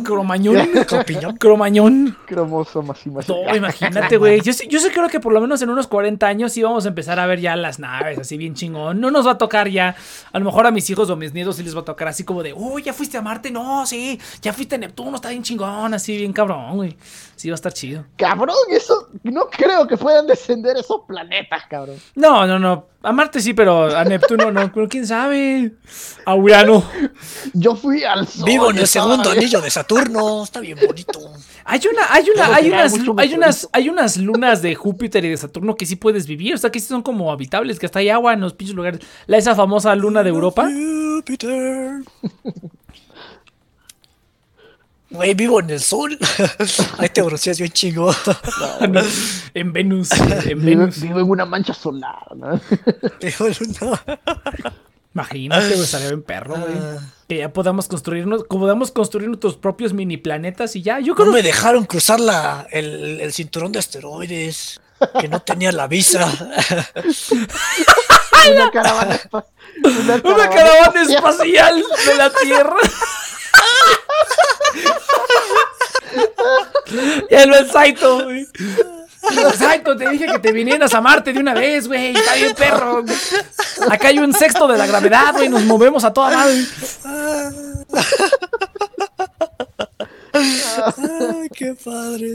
Cromañón. Cropiñón. Cromañón. Cromosomas y más. No, imagínate, güey. Yo, sí- yo sí creo que por lo menos en unos 40 años sí vamos a empezar a ver ya las naves así bien chingón. No nos va a tocar ya. A lo mejor a mis hijos o mis nietos sí les va a tocar así como de, uy, ya fuiste a Marte. No, sí, ya fuiste a Neptuno, está bien chingón, así bien cabrón, güey. Sí, va a estar chido. Cabrón, eso. No creo que puedan descender esos planetas, cabrón. No, no, no. A Marte sí, pero a Neptuno no. Pero quién sabe. A Urano. Yo fui al sol. Vivo en el segundo anillo de Saturno. Está bien bonito. Hay una, hay una, hay unas, hay unas, hay unas lunas de Júpiter y de Saturno que sí puedes vivir. O sea, que sí son como habitables, que hasta hay agua en los pinches lugares. La esa famosa luna de Europa. Júpiter. Güey, vivo en el sol. Ahí te bronceas bien chingo. en Venus. En Vivo, Venus. vivo en una mancha solar, ¿no? Vivo en una- Imagínate, güey, estaría bien perro, güey. Ah. Que ya podamos construirnos, podamos construir nuestros propios mini planetas y ya. Yo creo No me dejaron cruzar la, el, el cinturón de asteroides. Que no tenía la visa. Una caravana Una Una caravana espacial de la Tierra. Y el buen Saito, güey. Saito, te dije que te vinieras a Marte de una vez, güey. Está bien, perro. Acá hay un sexto de la gravedad, güey. Nos movemos a toda madre. Ay, qué padre.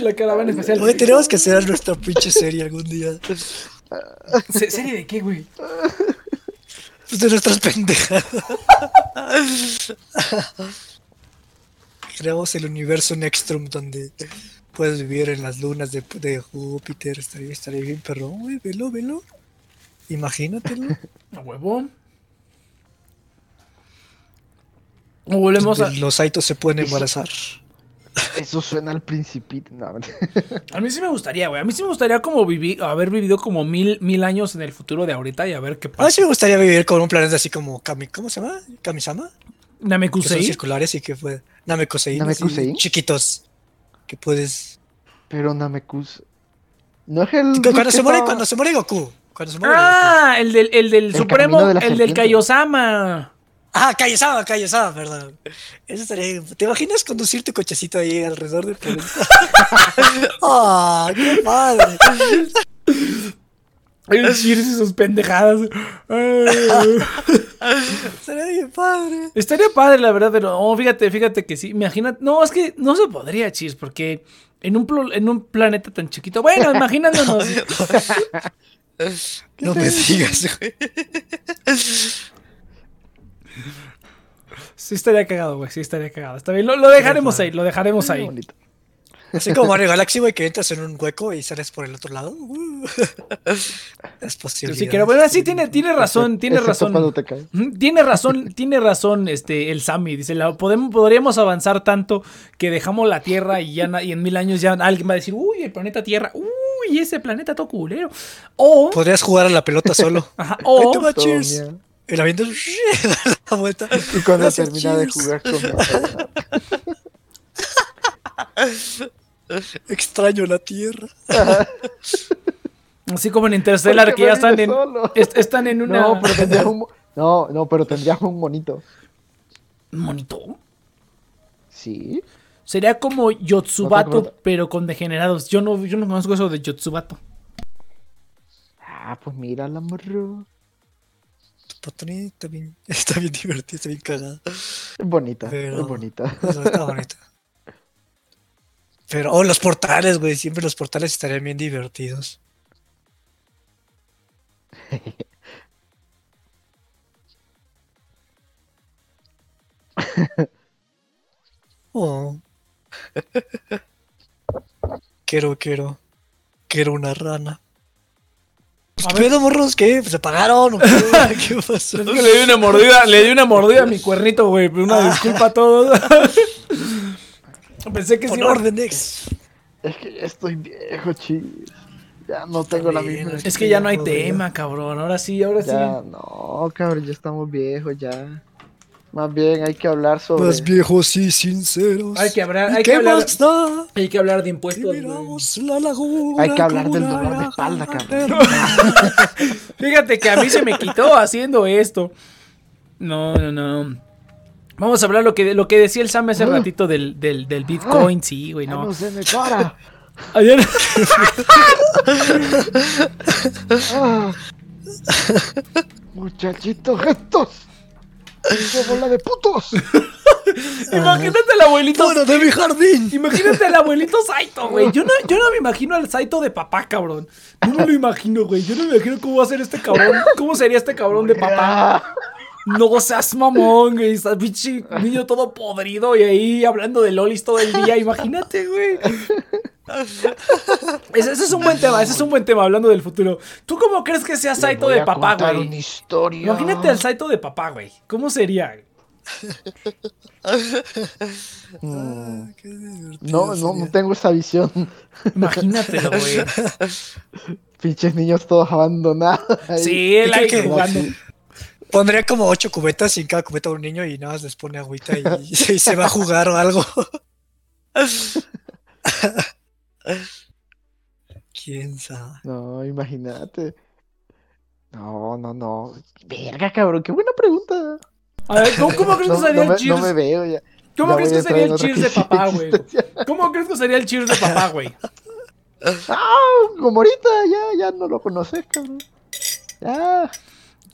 La caravana espacial. Oye, tenemos que hacer nuestra pinche serie algún día. ¿Se- ¿Serie de qué, güey? Pues de nuestras pendejas. Creamos el universo Nextrum donde puedes vivir en las lunas de, de Júpiter. Estaría, estaría bien, güey. Velo, velo. Imagínatelo. A huevo. O volvemos a. Los Aitos se pueden embarazar. Eso suena al principito. No, A mí sí me gustaría, güey. A mí sí me gustaría como vivir, haber vivido como mil, mil años en el futuro de ahorita y a ver qué A mí pasa. sí me gustaría vivir con un planeta así como Kami, ¿cómo se llama? Kamisama. Que son Namekusei. circulares y que fue Namekusei. ¿Namekusei? así, Chiquitos. Que puedes. Pero Namekus. No es el. Cuando que se muere, cuando se muere Goku. Cuando se muere Goku. Ah, el del, el del El Supremo, de el del. Kaiosama. Ah, Kaiosama, Kaiosama, perdón. Eso estaría. ¿Te imaginas conducir tu cochecito ahí alrededor del planeta? ¡Ah, qué padre! Y sus pendejadas. Estaría bien padre. Estaría padre, la verdad, pero no, fíjate, fíjate que sí. Imagínate. No, es que no se podría, Cheers, porque en un, en un planeta tan chiquito. Bueno, imaginándonos. No me digas, güey. Sí estaría cagado, güey. Sí estaría cagado. Está bien, lo, lo dejaremos ahí, lo dejaremos ahí. bonito. Así como Mario Galaxy, güey, que entras en un hueco y sales por el otro lado. Uh. Es posible. Sí, pero bueno, sí tiene, tiene razón, tiene Excepto razón. cuando te caes. Tiene razón, tiene razón este el Sammy. Dice, la, podemos, podríamos avanzar tanto que dejamos la Tierra y ya y en mil años ya alguien va a decir, uy, el planeta Tierra, uy, ese planeta todo culero. O, Podrías jugar a la pelota solo. ajá, o cheers. miedo. Y la viendo da la vuelta. Y cuando termina de jugar con Extraño la tierra. así como en Interstellar ¿Por qué que ya están en, est- están en una No, pero tendrías un. No, no, pero tendrías un monito. monito. Sí. Sería como ¿No te Yotsubato, pero con degenerados. Yo no, yo no conozco eso de Yotsubato. Ah, pues mira la morro. Tu patrón está bien, está bien divertido, está bien cagada. Es bonita, Pero- es bonita. Está bonito. Pero, oh, los portales, güey. Siempre los portales estarían bien divertidos. oh. quiero, quiero. Quiero una rana. ¿Qué pedo, morros? ¿Qué? ¿Se pagaron? ¿Qué, pasó? Es que le di una mordida, le di una mordida a mi cuernito, güey. Una disculpa a todos. Pensé que sí. órdenes. Es que ya estoy viejo, chis. Ya no tengo la misma. Es que ya no hay tema, cabrón. Ahora sí, ahora Ya, sí. no, cabrón, ya estamos viejos, ya. Más bien hay que hablar sobre. Más viejos y sinceros. Hay que hablar, ¿Y hay qué que hablar, da? hay que hablar de impuestos. la laguna Hay que hablar del dolor de espalda, cabrón. Fíjate que a mí se me quitó haciendo esto. No, no, no. Vamos a hablar lo que, lo que decía el Sam hace Ah. ratito del, del, del Bitcoin, sí, güey, no. no se me para. Ayer- Ah. Muchachitos gestos. ¡Qué bola de putos! Imagínate al abuelito. ¡Fuera de mi jardín! Imagínate al abuelito Saito, güey. Yo no, yo no me imagino al Saito de papá, cabrón. No me lo imagino, güey. Yo no me imagino cómo va a ser este cabrón. ¿Cómo sería este cabrón de papá? Ah, No seas mamón, güey. Estás pinche niño todo podrido y ahí hablando de lolis todo el día. Imagínate, güey. Ese, ese es un buen tema, ese es un buen tema hablando del futuro. ¿Tú cómo crees que sea Saito de papá, güey? una historia. Imagínate al Saito de papá, güey. ¿Cómo sería? Mm. No, no, no tengo esa visión. Imagínatelo, güey. Pinches niños todos abandonados. ahí. Sí, ahí que- jugando. Pondría como ocho cubetas y en cada cubeta un niño y nada más les pone agüita y, y se va a jugar o algo. ¿Quién sabe? No, imagínate. No, no, no. Verga, cabrón, qué buena pregunta. A ver, ¿cómo, cómo crees No, que sería no el me, cheers? no me veo ya. ¿Cómo Ya crees que sería el cheers de papá, güey? ¿Cómo crees que sería el cheers de papá, güey? Ah, como ahorita, ya, ya no lo conoces, cabrón. Ya.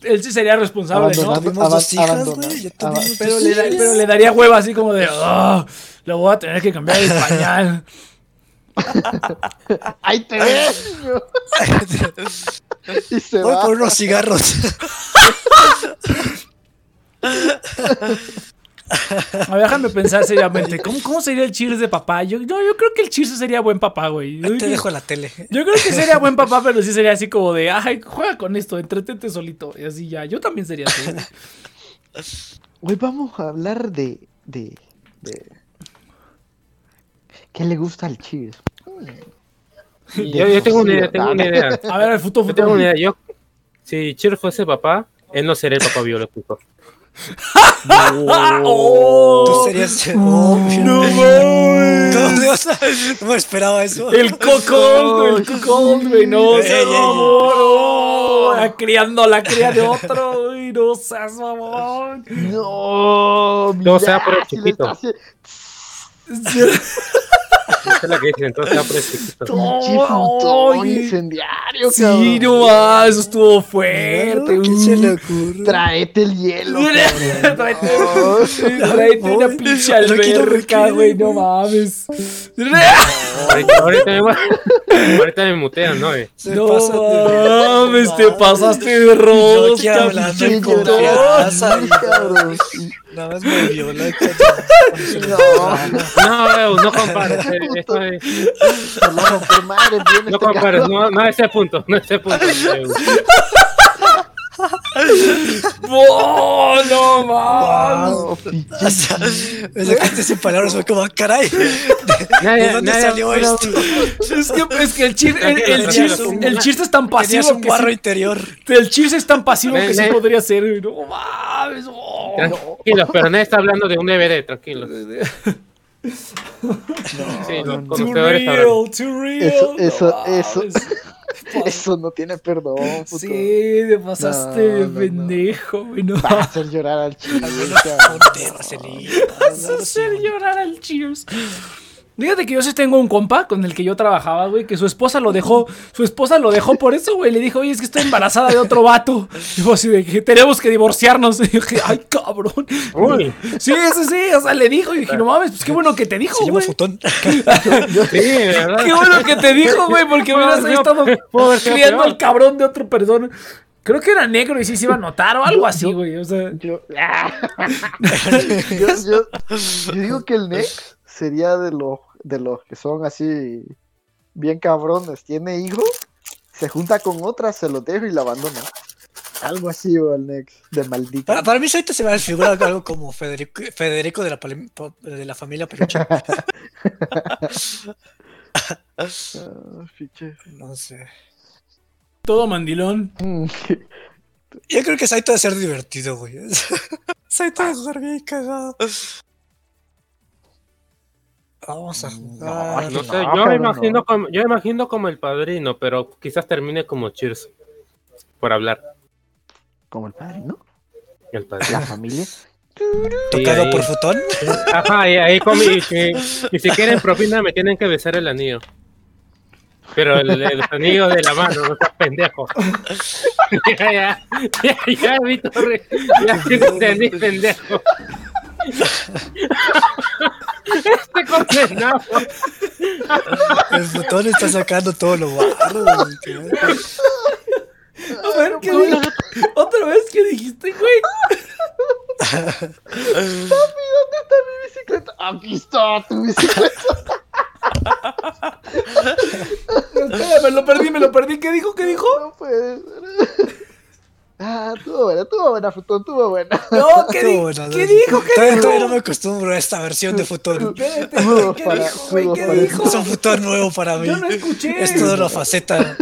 Él sí sería responsable, ¿no? Dos hijas, güey. Ya Pero dos le, da- pero le daría hueva así como de, oh, lo voy a tener que cambiar el pañal. ¡Ahí te ves! y se Voy va. por unos cigarros. A ver, déjame pensar seriamente. ¿Cómo, cómo sería el cheers de papá? Yo, no, yo creo que el cheers sería buen papá, güey. Yo, Te creo- dejo la tele. yo creo que sería buen papá, pero sí sería así como de, ay, juega con esto, entretente solito. Y así ya. Yo también sería así. güey. Vamos a hablar de. de. de. ¿Qué le gusta al Cheers? Yo, yo tengo una idea, tengo una idea. A ver, el futuro, Yo tengo futuro. una idea. Yo, si Chir fuese papá, él no sería el papá biológico. ¡Oh! Tú serías. Oh, No no, mames. No me esperaba eso. El cocón, el cocón, güey, no Ey, seas ey, ey. mamón, oh, la criando la cría de otro, güey, no seas mamón. No, Todo sea por el si le chiquito. Esa es la que dicen, entonces va por No, futón oye. incendiario, Sí, cabrón. no más, eso estuvo fuerte. ¿Qué uh. se le ocurre? Tráete el hielo, cabrón. Tráete, No. tráete una Voy. pinche alberca, güey, no mames. Ahorita, ahorita me, ahorita me mutean, ¿no? Eh, Se No mames, te pasaste de Yo rosca, aquí hablando pinche cabrón. Nada más me viola. No, No, no compares. eh, Esto es, no este compares, no, no a ese punto, no a ese punto. ¡Oh, no mames! No, O sea, me sacaste sin palabras, fue como, "Ah, caray, ¿de Nadie, dónde nadie- salió esto? Es que, es que el chiste el, el, cheers, un- el cheers es tan pasivo un que guarro sí- interior. el cheers es tan pasivo que sí podría ser. No mames. oh. Tranquilos, pero nadie está hablando de un DVD, tranquilos. Sí, los Too conocedores sabrán. real, too real. Eso- no eso- eso-. Eso no tiene perdón, puto. Sí, te pasaste No, de no, no. pendejo, güey. No Va a hacer llorar al vaselina. vas a hacer llorar al cheers. Fíjate que yo sí tengo un compa con el que yo trabajaba, güey, que su esposa lo dejó, su esposa lo dejó por eso, güey. Le dijo, oye, es que estoy embarazada de otro vato. Dijo así de que tenemos que divorciarnos. Y dije, ay, cabrón. Uy. Sí, eso sí, o sea, le dijo. Y dije, no mames, pues qué bueno que te dijo, güey. futón. sí, verdad. Qué bueno que te dijo, güey, porque hubieras estado criando al cabrón de otra persona. Creo que era negro y sí se iba a notar o algo así, güey. O sea. Yo, yo, yo, digo que el Nex sería de los de los que son así bien cabrones, tiene hijos, se junta con otra, se lo deja y la abandona. Algo así, o el Nex, de maldito. Para, mí, ahorita se me ha desfigurado algo como Federico, Federico de, la, de la familia Peluche. Ah, no sé. Todo mandilón. Yo creo que Saito debe ser divertido, güey. Saito debe ser bien cagado. Vamos a jugar. No, sé, yo, imagino como, yo imagino como el padrino, pero quizás termine como Cheers. Por hablar. ¿Como el padrino? El padrino. ¿La familia? ¿Tocado por futón? Ajá, y ahí como, y, si quieren propina me tienen que besar el anillo. Pero el, el anillo de la mano, no seas pendejo. ya, ya, ya, ya, Víctor, ya entendí, pendejo. Este condenado. El botón está sacando todo lo barro. A ver, ¿qué ¿Otra vez qué dijiste, güey? Papi, ¿dónde está mi bicicleta? Aquí está tu bicicleta. me lo perdí, me lo perdí. ¿Qué dijo? ¿Qué dijo? No puede ser. Ah, estuvo buena, estuvo buena, Futón, estuvo buena. No, ¿qué, di buena, ¿qué dijo? ¿Qué todavía, dijo? Todavía no me acostumbro a esta versión de Futón. ¿Qué, dijo, ¿Qué dijo? Es un Futón nuevo para mí. Yo no escuché. Es toda la faceta.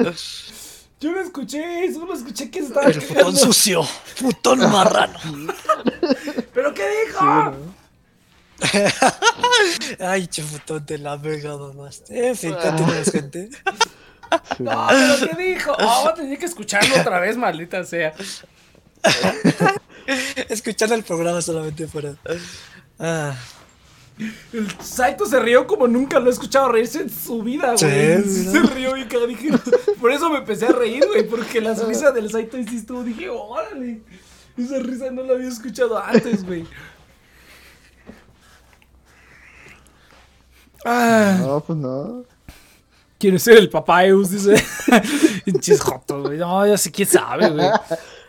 Yo no escuché, solo escuché que estaba. El Futón sucio, Futón marrano. ¿Pero qué dijo? Ay, che Futón, te la ha pegado más. En fin, continuamos, gente. No, pero ¿qué dijo? Oh, tenía que escucharlo otra vez, maldita sea. Escuchando el programa solamente fuera. Ah. El Saito se rió como nunca lo he escuchado reírse en su vida, güey. se rió y dije, Por eso me empecé a reír, güey, porque la risa del Saito sí estuvo. Dije, órale. Esa risa no la había escuchado antes, güey. Ah. No, pues no. Quiero ser el papá Eus, dice. Pinches jotos, güey. No, ya sé quién sabe, güey.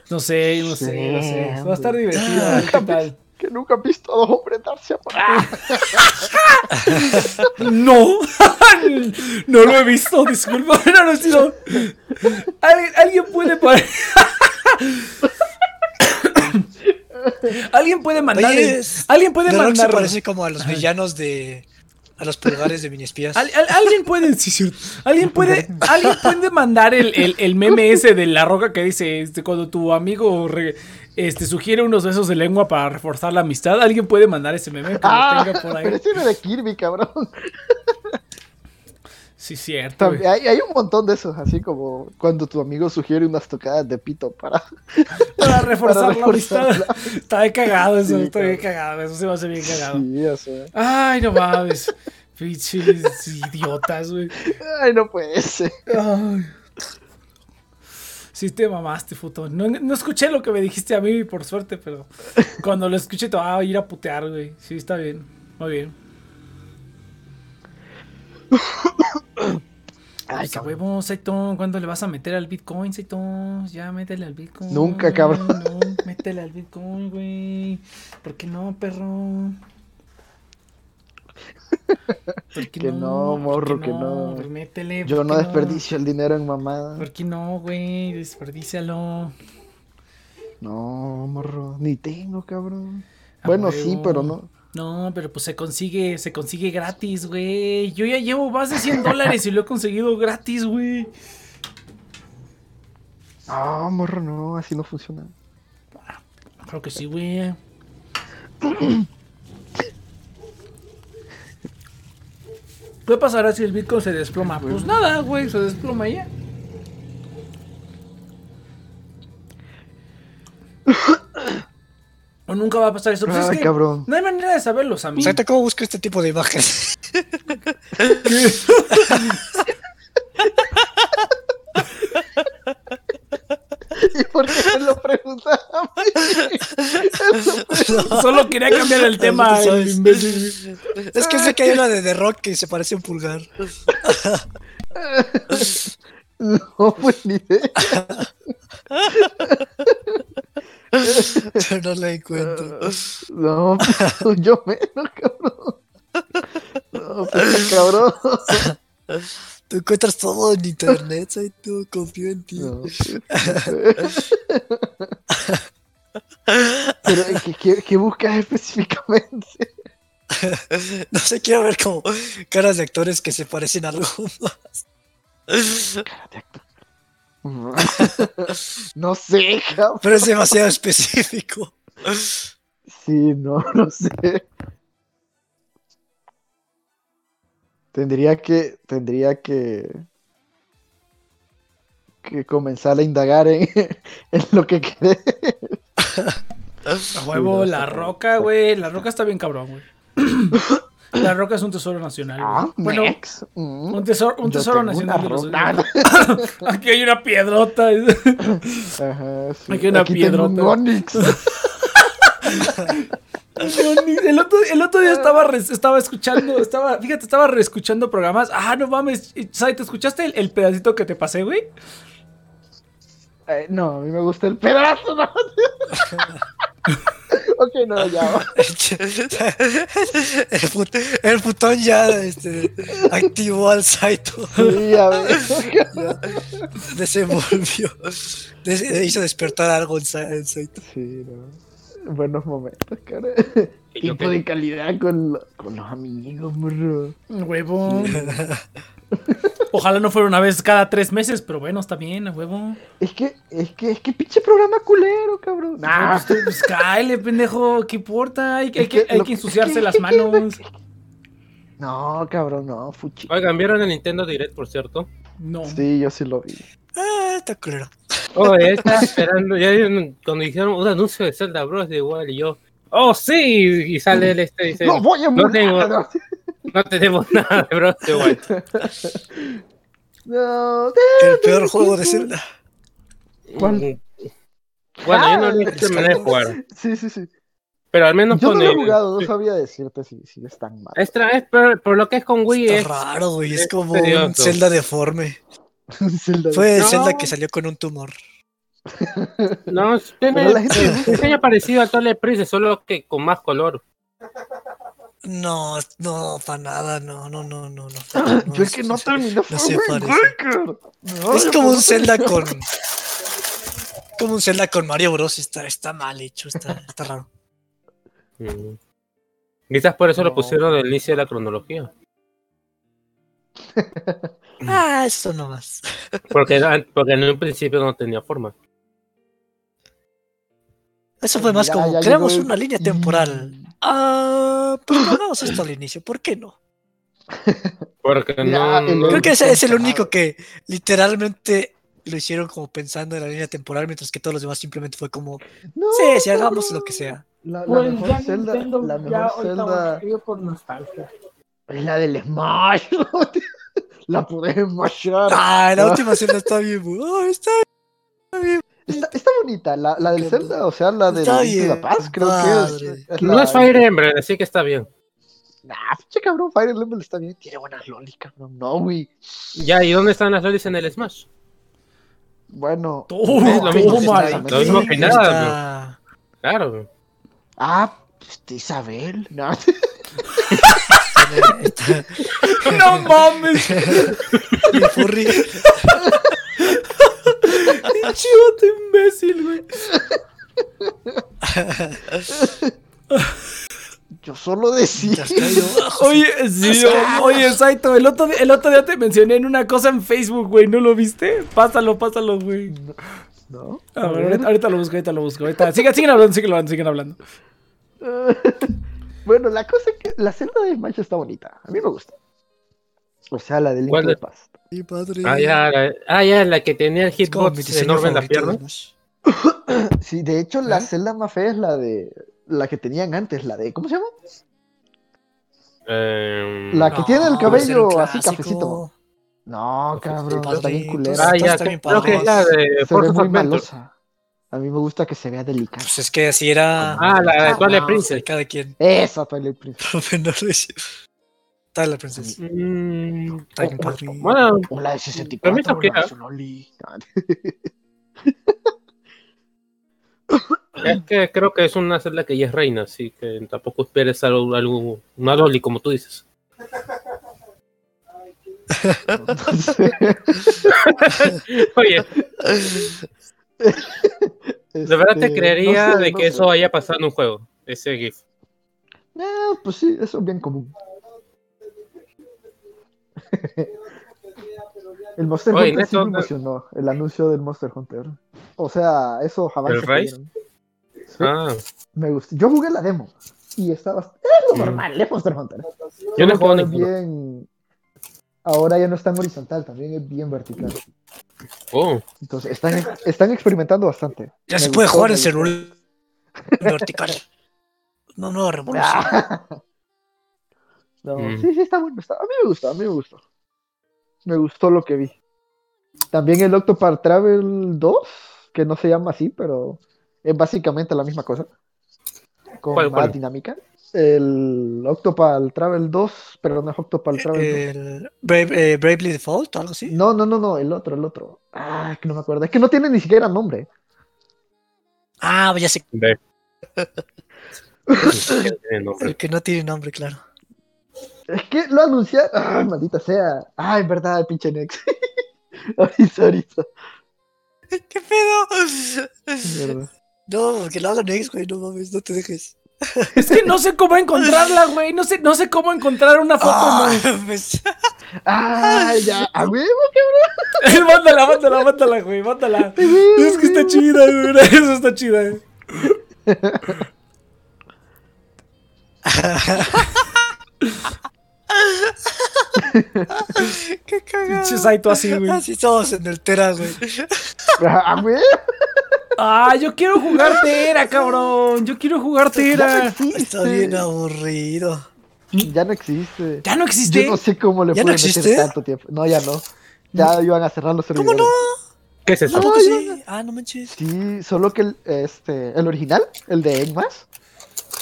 No sé, no sé, no sé. Va a estar divertido. ¿Qué tal? Que nunca he visto a dos hombres darse a No, no lo he visto, disculpa, no lo he sido. ¿Alguien, alguien puede parar. Alguien puede mandar. alguien puede mandar. parece como a los villanos de a los pulgares de mini espías. alguien puede, sí, cierto. Alguien puede, alguien puede mandar el, el, el, meme ese de la roca que dice este, cuando tu amigo este, sugiere unos besos de lengua para reforzar la amistad. Alguien puede mandar ese meme que ah, lo tenga por ahí. Pero ese era de Kirby, cabrón. Sí, cierto. hay, hay, un montón de esos, así como cuando tu amigo sugiere unas tocadas de pito para, para, reforzar, la amistad. Está bien cagado eso, está bien cagado. Eso se va a hacer bien cagado. Sí. Ay, no mames. Pinches idiotas, güey. Ay, no puede ser. Ay. Sí te mamaste, futón. No, no, escuché lo que me dijiste a mí, por suerte, pero cuando lo escuché te va a ir a putear, güey. Sí, está bien. Muy bien. Ay, qué huevo, Saitón. ¿Cuándo le vas a meter al Bitcoin, Saitón? Ya, métele al Bitcoin. Nunca, cabrón. No, métele al Bitcoin, güey. ¿Por qué no, perro? ¿Por qué que no, morro, que no. Pues métele. Yo no desperdicio el dinero en mamada. ¿Por qué no, güey? Desperdícialo. No, morro. Ni tengo, cabrón. bueno, sí, pero no. No, pero pues se consigue, se consigue gratis, güey. Yo ya llevo más de 100 dólares y lo he conseguido gratis, güey. No, morro, no, así no funciona. creo que sí, güey. ¿Qué pasará si el Bitcoin se desploma? Pues nada, güey, se desploma ya. O nunca va a pasar eso. Pues es Ay, que cabrón. no hay manera de saberlo, Sammy. Saito, ¿cómo busco este tipo de imágenes? ¿Y por qué me lo preguntas a mí? Solo quería cambiar el tema. Es que sé que hay una de The Rock que se parece a un pulgar. No, pues ni idea. Pero no la encuentro. No, pues, yo menos, cabrón. No, pues, cabrón. Tú encuentras todo en internet, Saito. Confío en ti. No. Pero, ¿qué, qué, qué buscas específicamente? No sé, quiero ver como caras de actores que se parecen a algo más. No sé, cabrón. Pero es demasiado específico. Sí, no, no sé. Tendría que, tendría que, que comenzar a indagar en, en lo que. A huevo, la roca, güey. La roca está bien cabrón, güey. La roca es un tesoro nacional. Ah, bueno. Mm. un tesoro, un tesoro nacional. los-. Aquí hay una piedrota. Ajá, sí. Aquí hay una un piedrota. El otro, el otro día estaba, escuchando, estaba, fíjate, estaba reescuchando programas. Ah, no mames. ¿Sabes? ¿Te escuchaste el, el pedacito que te pasé, güey? Eh, no, a mí me gusta el pedazo. No. ok, no, ya. va. El, put- el putón ya este, activó al Saito. Sí. Ya desenvolvió. Des- hizo despertar algo en, Sa- en Saito. Sí, no. Buenos momentos, cara. ¿Y yo Tiempo de calidad con, lo- con los amigos, bro. Huevo. Ojalá no fuera una vez cada tres meses, pero bueno, está bien, a huevo. Es que, es que, es que pinche programa culero, cabrón. Nah. Pues, tú, pues, cáele, pendejo, ¿qué importa? Hay, que- hay que, que hay lo- que ensuciarse es que- las que- manos. No, cabrón, no, fuchi. Oigan, ¿vieron el Nintendo Direct, por cierto? No. Sí, yo sí lo vi. Ah, está culero. Oh, ya estaba esperando. Ya cuando dijeron un anuncio de Zelda Bros. de igual y yo. ¡Oh, sí! Y sale el este y dice: ¡No voy a no morir! tengo- No, No tenemos nada de Bros. de Wild. no, El peor juego de Zelda. ¿Cuál? Bueno, yo no lo he terminado de jugar. Sí, sí, sí. Pero al menos Yo no pone. lo he jugado, no sabía decirte si, si es tan malo. Es, por, por lo que es con Wii. Está Es, raro, güey. Es es como un. Zelda deforme. Zelda. Fue el No. Zelda que salió con un tumor. no, tiene un diseño parecido al Toilet Princess, solo que con más color. No, no, para nada, no, no, no, no, no. Yo es que no terminé no se. No, Es como un Zelda con. Como un Zelda con Mario Bros. Está, está mal hecho, está, está raro. Mm. Quizás por eso No. lo pusieron al inicio de la cronología. Ah, eso nomás. Porque, porque en un principio no tenía forma. Eso fue más Ya, como, ya creamos llegó una línea temporal. Ah, pues pongamos esto al inicio, ¿por qué no? Porque no, el- no- Creo que ese es el único que literalmente lo hicieron como pensando en la línea temporal, mientras que todos los demás simplemente fue como, No, sí, sí, hagamos lo que sea. La, la Pues mejor ya Zelda, Nintendo la mejor Zelda por nostalgia. es la del Smash. la podés smashar. Ah, la Ah. última Zelda está bien, ah, está Está, está bonita, la, la del Zelda, o sea, la de bien, Past, creo que es. es no la- es Fire Emblem, así que está bien. Nah, pinche cabrón, Fire Emblem está bien. Tiene buenas lolis, cabrón. No, güey. Ya, ¿y dónde están las lolis en el Smash? Bueno. Es lo mismo que toma. está- Lo mismo que nada, Está- Claro. Ah, este Isabel. No. No mames. Chivote imbécil, güey. Yo solo decía. Oye, sí, oye, Saito, el otro, el otro día te mencioné en una cosa en Facebook, güey, ¿no lo viste? Pásalo, pásalo, güey. ¿No? A ver, ahorita, ahorita lo busco, ahorita lo busco. Ahorita. Sigan, sigan hablando, sigan hablando, sigan hablando. bueno, la cosa es que la celda de Smash está bonita. A mí me gusta. O sea, la de Link ¿Cuál to de- the Sí, padre. Ah, ya, la, ah, ya, la que tenía el hitbox enorme en la pierna. Sí, de hecho, la ¿Eh? celda más fea es la de la que tenían antes, la de. ¿Cómo se llama? Eh, La que tiene el cabello ese era un así cafecito. No, cabrón, Padritos. está bien culera. Ah, ya, también creo que es la de Forza muy malosa. A mí me gusta que se vea delicada. Pues es que así era. Ah, la de Twilight no, Princess. Cada quien. Esa Twilight Princess. Pero no lo es. Twilight Princess. Mm, Está bien padre. bueno, O la de Permiso 64. que- la de Sonoli. es que creo que es una celda que ya es reina, así que tampoco esperes algo, algo una dolly, como tú dices. Oye, de verdad te Este, creería no sé, de no que sé. eso haya pasado en un juego, ese GIF. Ah, pues sí, eso es bien común. El Monster Oye, Hunter sí me emocionó, el anuncio del Monster Hunter. O sea, ¿El dieron. Sí, Ah, me gustó. Yo jugué la demo y estaba... Es lo Mm. normal, de Monster Hunter. yo no ninguno. bien... Ahora ya no es tan horizontal, también es bien vertical. Oh, Entonces, están, están experimentando bastante. Ya Me se puede jugar en celular vertical. No, no, revolución. No, Mm. sí, sí, está bueno. está- A mí me gustó, a mí me gustó. Me gustó lo que vi. También el Octopath Travel 2, que no se llama así, pero es básicamente la misma cosa. Con ¿Cuál, más cuál? dinámica. El Octopath Travel 2, pero no es Octopath Travel 2. El Brave, eh, Bravely Default, algo así. No, no, no, no, el otro, el otro. Ah, que no me acuerdo. Es que no tiene ni siquiera nombre. Ah, ya sé. El que no tiene nombre, claro. Es que lo anunciaron. Ah, maldita sea. Ah, es verdad, pinche Nex. ahorita, ahorita. ¿Qué pedo? No, que lo hagan ex, güey, no mames, no te dejes. Es que no sé cómo encontrarla, güey. No sé, no sé cómo encontrar una foto. Ah, no. pues, Ah, ya, a huevo, mándala, mándala, mándala, güey. Mándala. Es que está chida, güey. Eso está chida. eh. Qué cagado. Pinche Saito así, güey. Así somos en el Tera, güey. A huevo. Ah, yo quiero jugar Tera, cabrón. Yo quiero jugar no Tera. Está bien aburrido. Ya no existe. Ya no existe. Yo no sé cómo le ¿Ya no pueden meter tanto tiempo. No, ya no. Ya iban a cerrar los ¿Cómo servidores. no? ¿Qué es eso? ¿A poco No, sí? Ah, no manches. Sí, solo que el, este, el original, el de Enmas,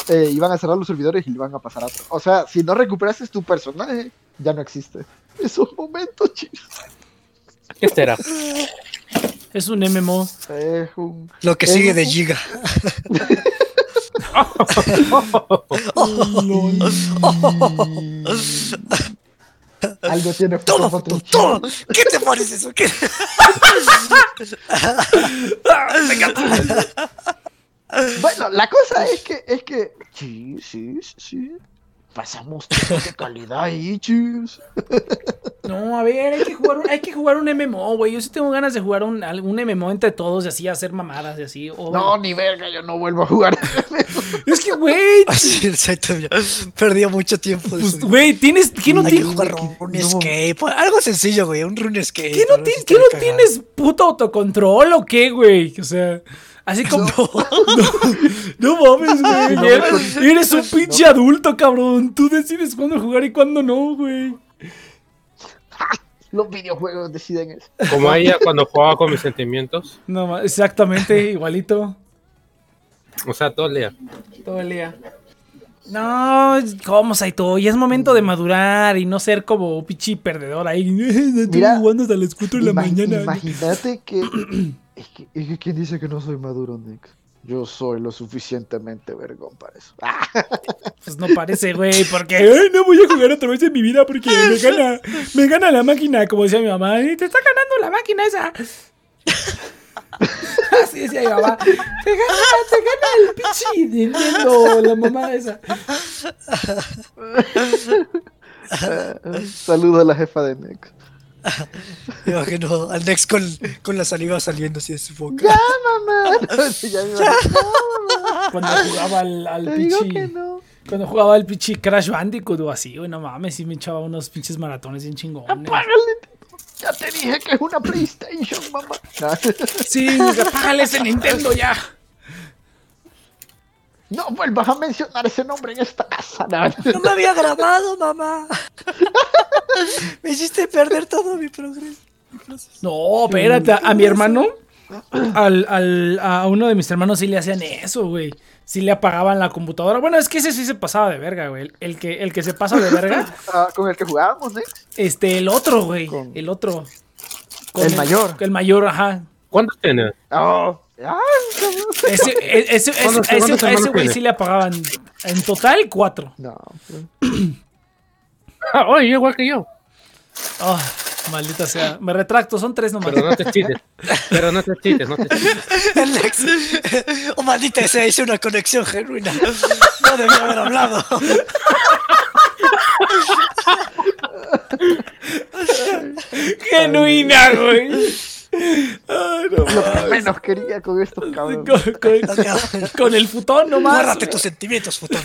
eh, iban a cerrar los servidores y le iban a pasar a otro. O sea, si no recuperaste tu personaje, ya no existe. Es un momento, chicos. ¿Qué será? Es un MMO. Es un... Lo que Eh, sigue de Giga. Algo tiene todo, todo. ¿Qué te parece eso? ¿Qué? Bueno, la cosa es que, es que, sí, sí, sí, sí. Pasamos de calidad ahí, chis. No, a ver, hay que jugar, un- hay que jugar un MMO, güey. Yo sí tengo ganas de jugar un, algún MMO entre todos y así hacer mamadas y así. No, ni verga, yo no vuelvo a jugar. Es que, güey. Así el Saito ya perdió mucho tiempo. de Pues, güey, tienes. ¿Qué no Hay que tienes? jugar No. RuneScape. Algo sencillo, güey. Un RuneScape. ¿Qué no, qué no tienes puto autocontrol o qué, güey? O sea, así como. No, mames, güey. No eres, un pinche adulto, cabrón. Tú decides cuándo jugar y cuándo no, güey. Los videojuegos deciden eso. Como ella cuando jugaba con mis sentimientos. No, exactamente, igualito. O sea, todo el día. Todo el día. No, ¿cómo, Saito? Ya es momento de madurar y no ser como pichi perdedor ahí. Mira, jugando hasta las 4 de la mañana. Imagínate que es, que. es que ¿Quién dice que no soy maduro, Nick? Yo soy lo suficientemente vergón para eso. Ah, Pues no parece, güey, porque "Ay, no voy a jugar otra vez en mi vida porque me gana, me gana la máquina, como decía mi mamá. "Y Te está ganando la máquina esa. Así decía mi mamá. Te gana, te gana el pichi Nintendo, la mamá esa. Saludo a la jefa de Nick. Me imagino al Nex con, con la saliva saliendo así de su boca. ¡Ya, mamá! Ya me imagino. Cuando jugaba al, al Te digo pichi. que no. Cuando jugaba al pichi Crash Bandicoot o así, güey, no mames, sí me echaba unos pinches maratones bien chingones. Apágale. Ya te dije que es una PlayStation, mamá. Sí, apágale ese Nintendo ya. No vuelvas a mencionar ese nombre en esta casa. No, me había grabado, mamá. me hiciste perder todo mi progreso. No, espérate, a, mi hermano, al, al, a uno de mis hermanos sí le hacían eso, güey. Sí le apagaban la computadora. Bueno, es que ese sí se pasaba de verga, güey. El que, el que se pasa de verga. Ah, con el que jugábamos, ¿eh? Este, el otro, güey. El otro. el, mayor. El mayor, ajá. ¿Cuántos tiene? Oh. Ese, e, ese, ese, ese, güey sí le apagaban. En total, cuatro. No. Oye, igual que yo. Oh, maldita sea. Me retracto, son tres nomás. Pero no te chites. Pero no te chites, no te chites. Oh, maldita sea, hice una conexión genuina. No debía haber hablado. Genuina, güey. Ay, no, Lo que menos quería con estos cabrones. Con, el futón nomás. Guárdate tus sentimientos, futón.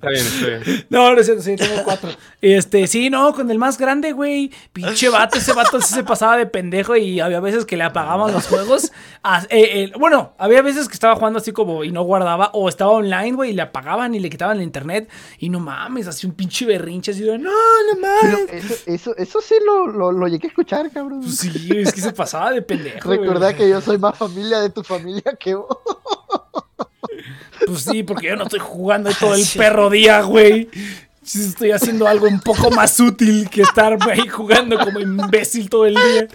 Está bien, está bien. No, no es cierto, sí, tengo cuatro. Este, sí, no, con el más grande, güey. Pinche vato, ese vato sí se pasaba de pendejo y había veces que le apagaban los juegos. Ah, eh, eh, bueno, había veces que estaba jugando así como y no guardaba, o estaba online, güey, y le apagaban y le quitaban el internet. Y no mames, así un pinche berrinche así de, no, no mames. Eso, eso, eso, sí lo, lo, lo, llegué a escuchar, cabrón. Sí, es que se pasaba de pendejo. Recuerda que yo soy más familia de tu familia que vos. Pues sí, porque yo no estoy jugando todo el perro día, güey. Estoy haciendo algo un poco más útil que estar ahí jugando como imbécil todo el día.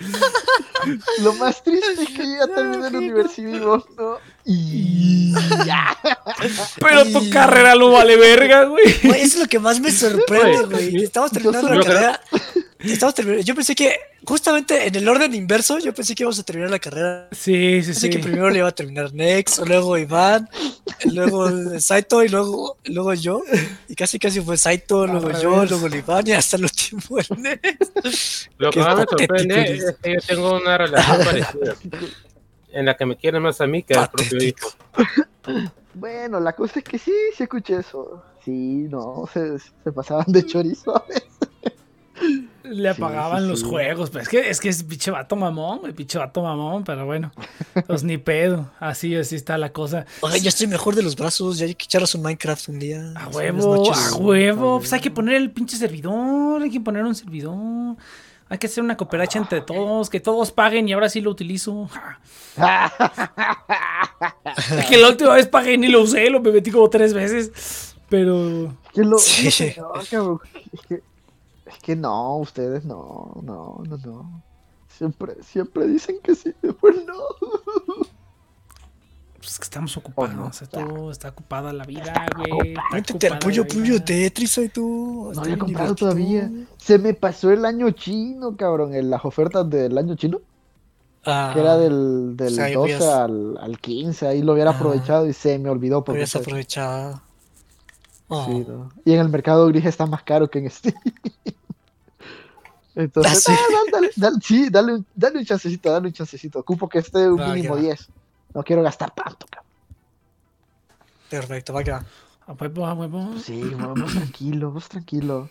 Lo más triste es que yo ya terminé la universidad y vos no. Y. Pero tu carrera lo vale verga, güey. Eso es lo que más me sorprende, güey. Estamos terminando la carrera. Estamos terminando. Yo pensé que justamente en el orden inverso, yo pensé que íbamos a terminar la carrera. Sí, sí, pensé que primero le iba a terminar Nex, luego Iván, luego Saito y luego, luego yo. Y casi casi fue Saito, luego yo, luego Iván y hasta el último el Nex. Lo que más me sorprende es que yo tengo una relación parecida. En la que me quieren más a mí que al propio hijo. Bueno, la cosa es que sí, sí escuché eso. Sí, no, se, se pasaban de chorizo a veces. Le apagaban los juegos, pero es que es que es pinche vato mamón, el pinche vato mamón, pero bueno, pues ni pedo, así, así está la cosa. Oye, ya estoy mejor de los brazos, ya hay que echaros un Minecraft un día. A huevo, a huevo, pues hay que poner el pinche servidor, hay que poner un servidor. Hay que hacer una cooperacha entre todos, que todos paguen y ahora sí lo utilizo. es que la última vez pagué y ni lo usé, lo me metí como tres veces. Pero. Que lo, sí. no, es que no, ustedes no, no, no, no. Siempre, siempre dicen que sí, después no. Que estamos ocupados, todo está ocupada la vida, güey. Métete al pollo puyo Tetris, y tú. No lo he comprado todavía. Se me pasó el año chino, cabrón, en las ofertas del año chino. Ah, que era del, del 12 al, al, 15, ahí lo hubiera ah. aprovechado y se me olvidó. Por Hubieras aprovechado. Sí, oh. Y en el mercado gris está más caro que en Steam. Entonces, ah, dale, dale, sí, dale, dale, un chancecito, dale un chancecito. Ocupo que esté un mínimo 10. No quiero gastar tanto, cabrón. Perfecto, va que va. A huevo, a huevo. Sí, vamos tranquilo, vamos tranquilo.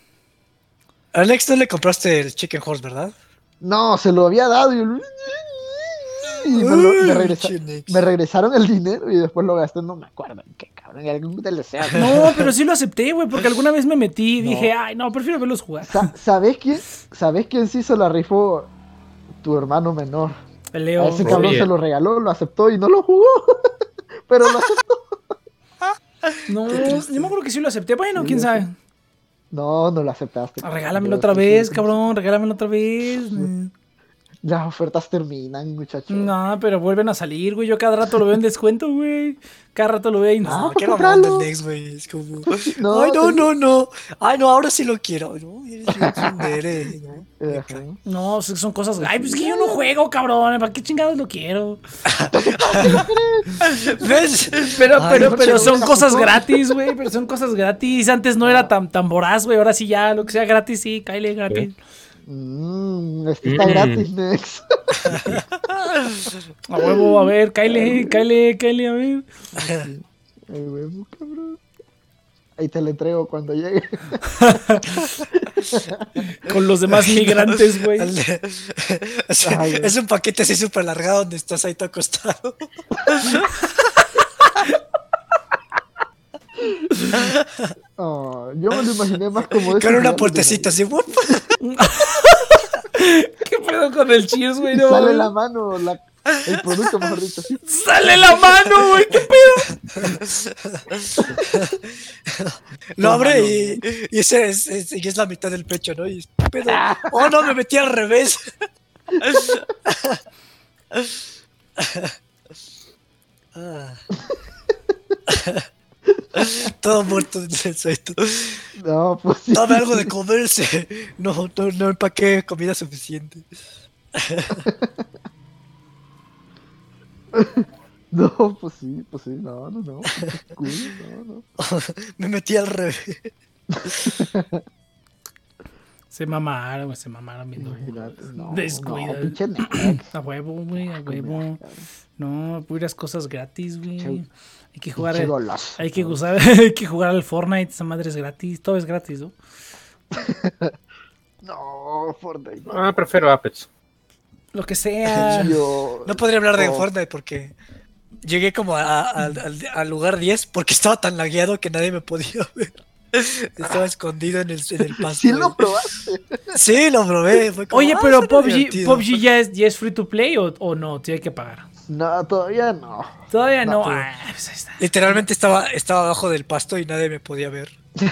Alex, no le compraste el Chicken Horse, ¿verdad? No, se lo había dado y yo... Y me, lo, me, me, regresaron el dinero y después lo gasté, no me acuerdo en qué, cabrón, en algún DLC. No, pero sí lo acepté, güey, porque alguna vez me metí y dije, ay, no, prefiero verlos jugar. ¿Sabes quién, ¿Sabes quién sí se la rifó? Tu hermano menor. El Leo. A ese cabrón se lo regaló, lo aceptó y no lo jugó, pero lo aceptó. No, yo me acuerdo que sí lo acepté, bueno, quién sabe. No, no lo aceptaste. Regálamelo otra vez, cabrón, regálamelo otra vez. Las ofertas terminan, muchachos. No, pero vuelven a salir, güey. Yo cada rato lo veo en descuento, güey. Cada rato lo veo y no. No, quiero del Next, güey. Es como. No, Ay, no, no, no. Ay, no, ahora sí lo quiero. No, eres ¿no? no, son cosas. Ay, pues que yo no juego, cabrón. ¿Para qué chingados lo quiero? ¿Ves? Pero, pero, pero son cosas gratis, güey. Pero son cosas gratis. Antes no era tan, tan voraz, güey. Ahora sí ya, lo que sea gratis, sí, cállate gratis. Mmm, esto está mm. gratis, Nex. a huevo, a ver, Kyle, Kyle, Kyle, a ver. A huevo, cabrón. Ahí te le entrego cuando llegue. Con los demás migrantes, güey. Es, es, un paquete así súper largado donde estás ahí todo acostado. Oh, yo me lo imaginé más como Con una puertecita así. ¿Qué pedo con el Cheers, güey? No, Sale la mano, la, el producto, mejor dicho. ¡Sale la mano, güey! ¿Qué pedo? Lo abre y, y ese es, es- y es la mitad del pecho, ¿no? Y, ¿qué pedo? Oh, no, me metí al revés. Ah. Todo muerto en el suelto. No, pues sí. Dame algo de comerse. No, no, no empaqué comida suficiente. No, pues sí, pues sí, no, no, no. Cool, no, no. Me metí al revés. Se mamaron, se mamaron viendo. No. Descuida. No. A huevo, güey, a huevo. No, puras cosas gratis, güey. Hay que jugar. Golazo. Hay que usar, hay que jugar al Fortnite, esa madre es gratis, todo es gratis, ¿no? No, Fortnite. Ah, prefiero Apex. Lo que sea. Yo. No podría hablar de Oh. Fortnite porque llegué como a- a- al, lugar 10 porque estaba tan lagueado que nadie me podía ver. Estaba escondido en el, en el pasto. Sí lo probaste. Sí, lo probé. fue como, Oye, ah, pero suena PUBG. PUBG ya, es, ya es free to play o, o no, tiene que pagar. No, todavía no. Todavía no. Ah, pues está. Literalmente estaba, estaba abajo del pasto y nadie me podía ver.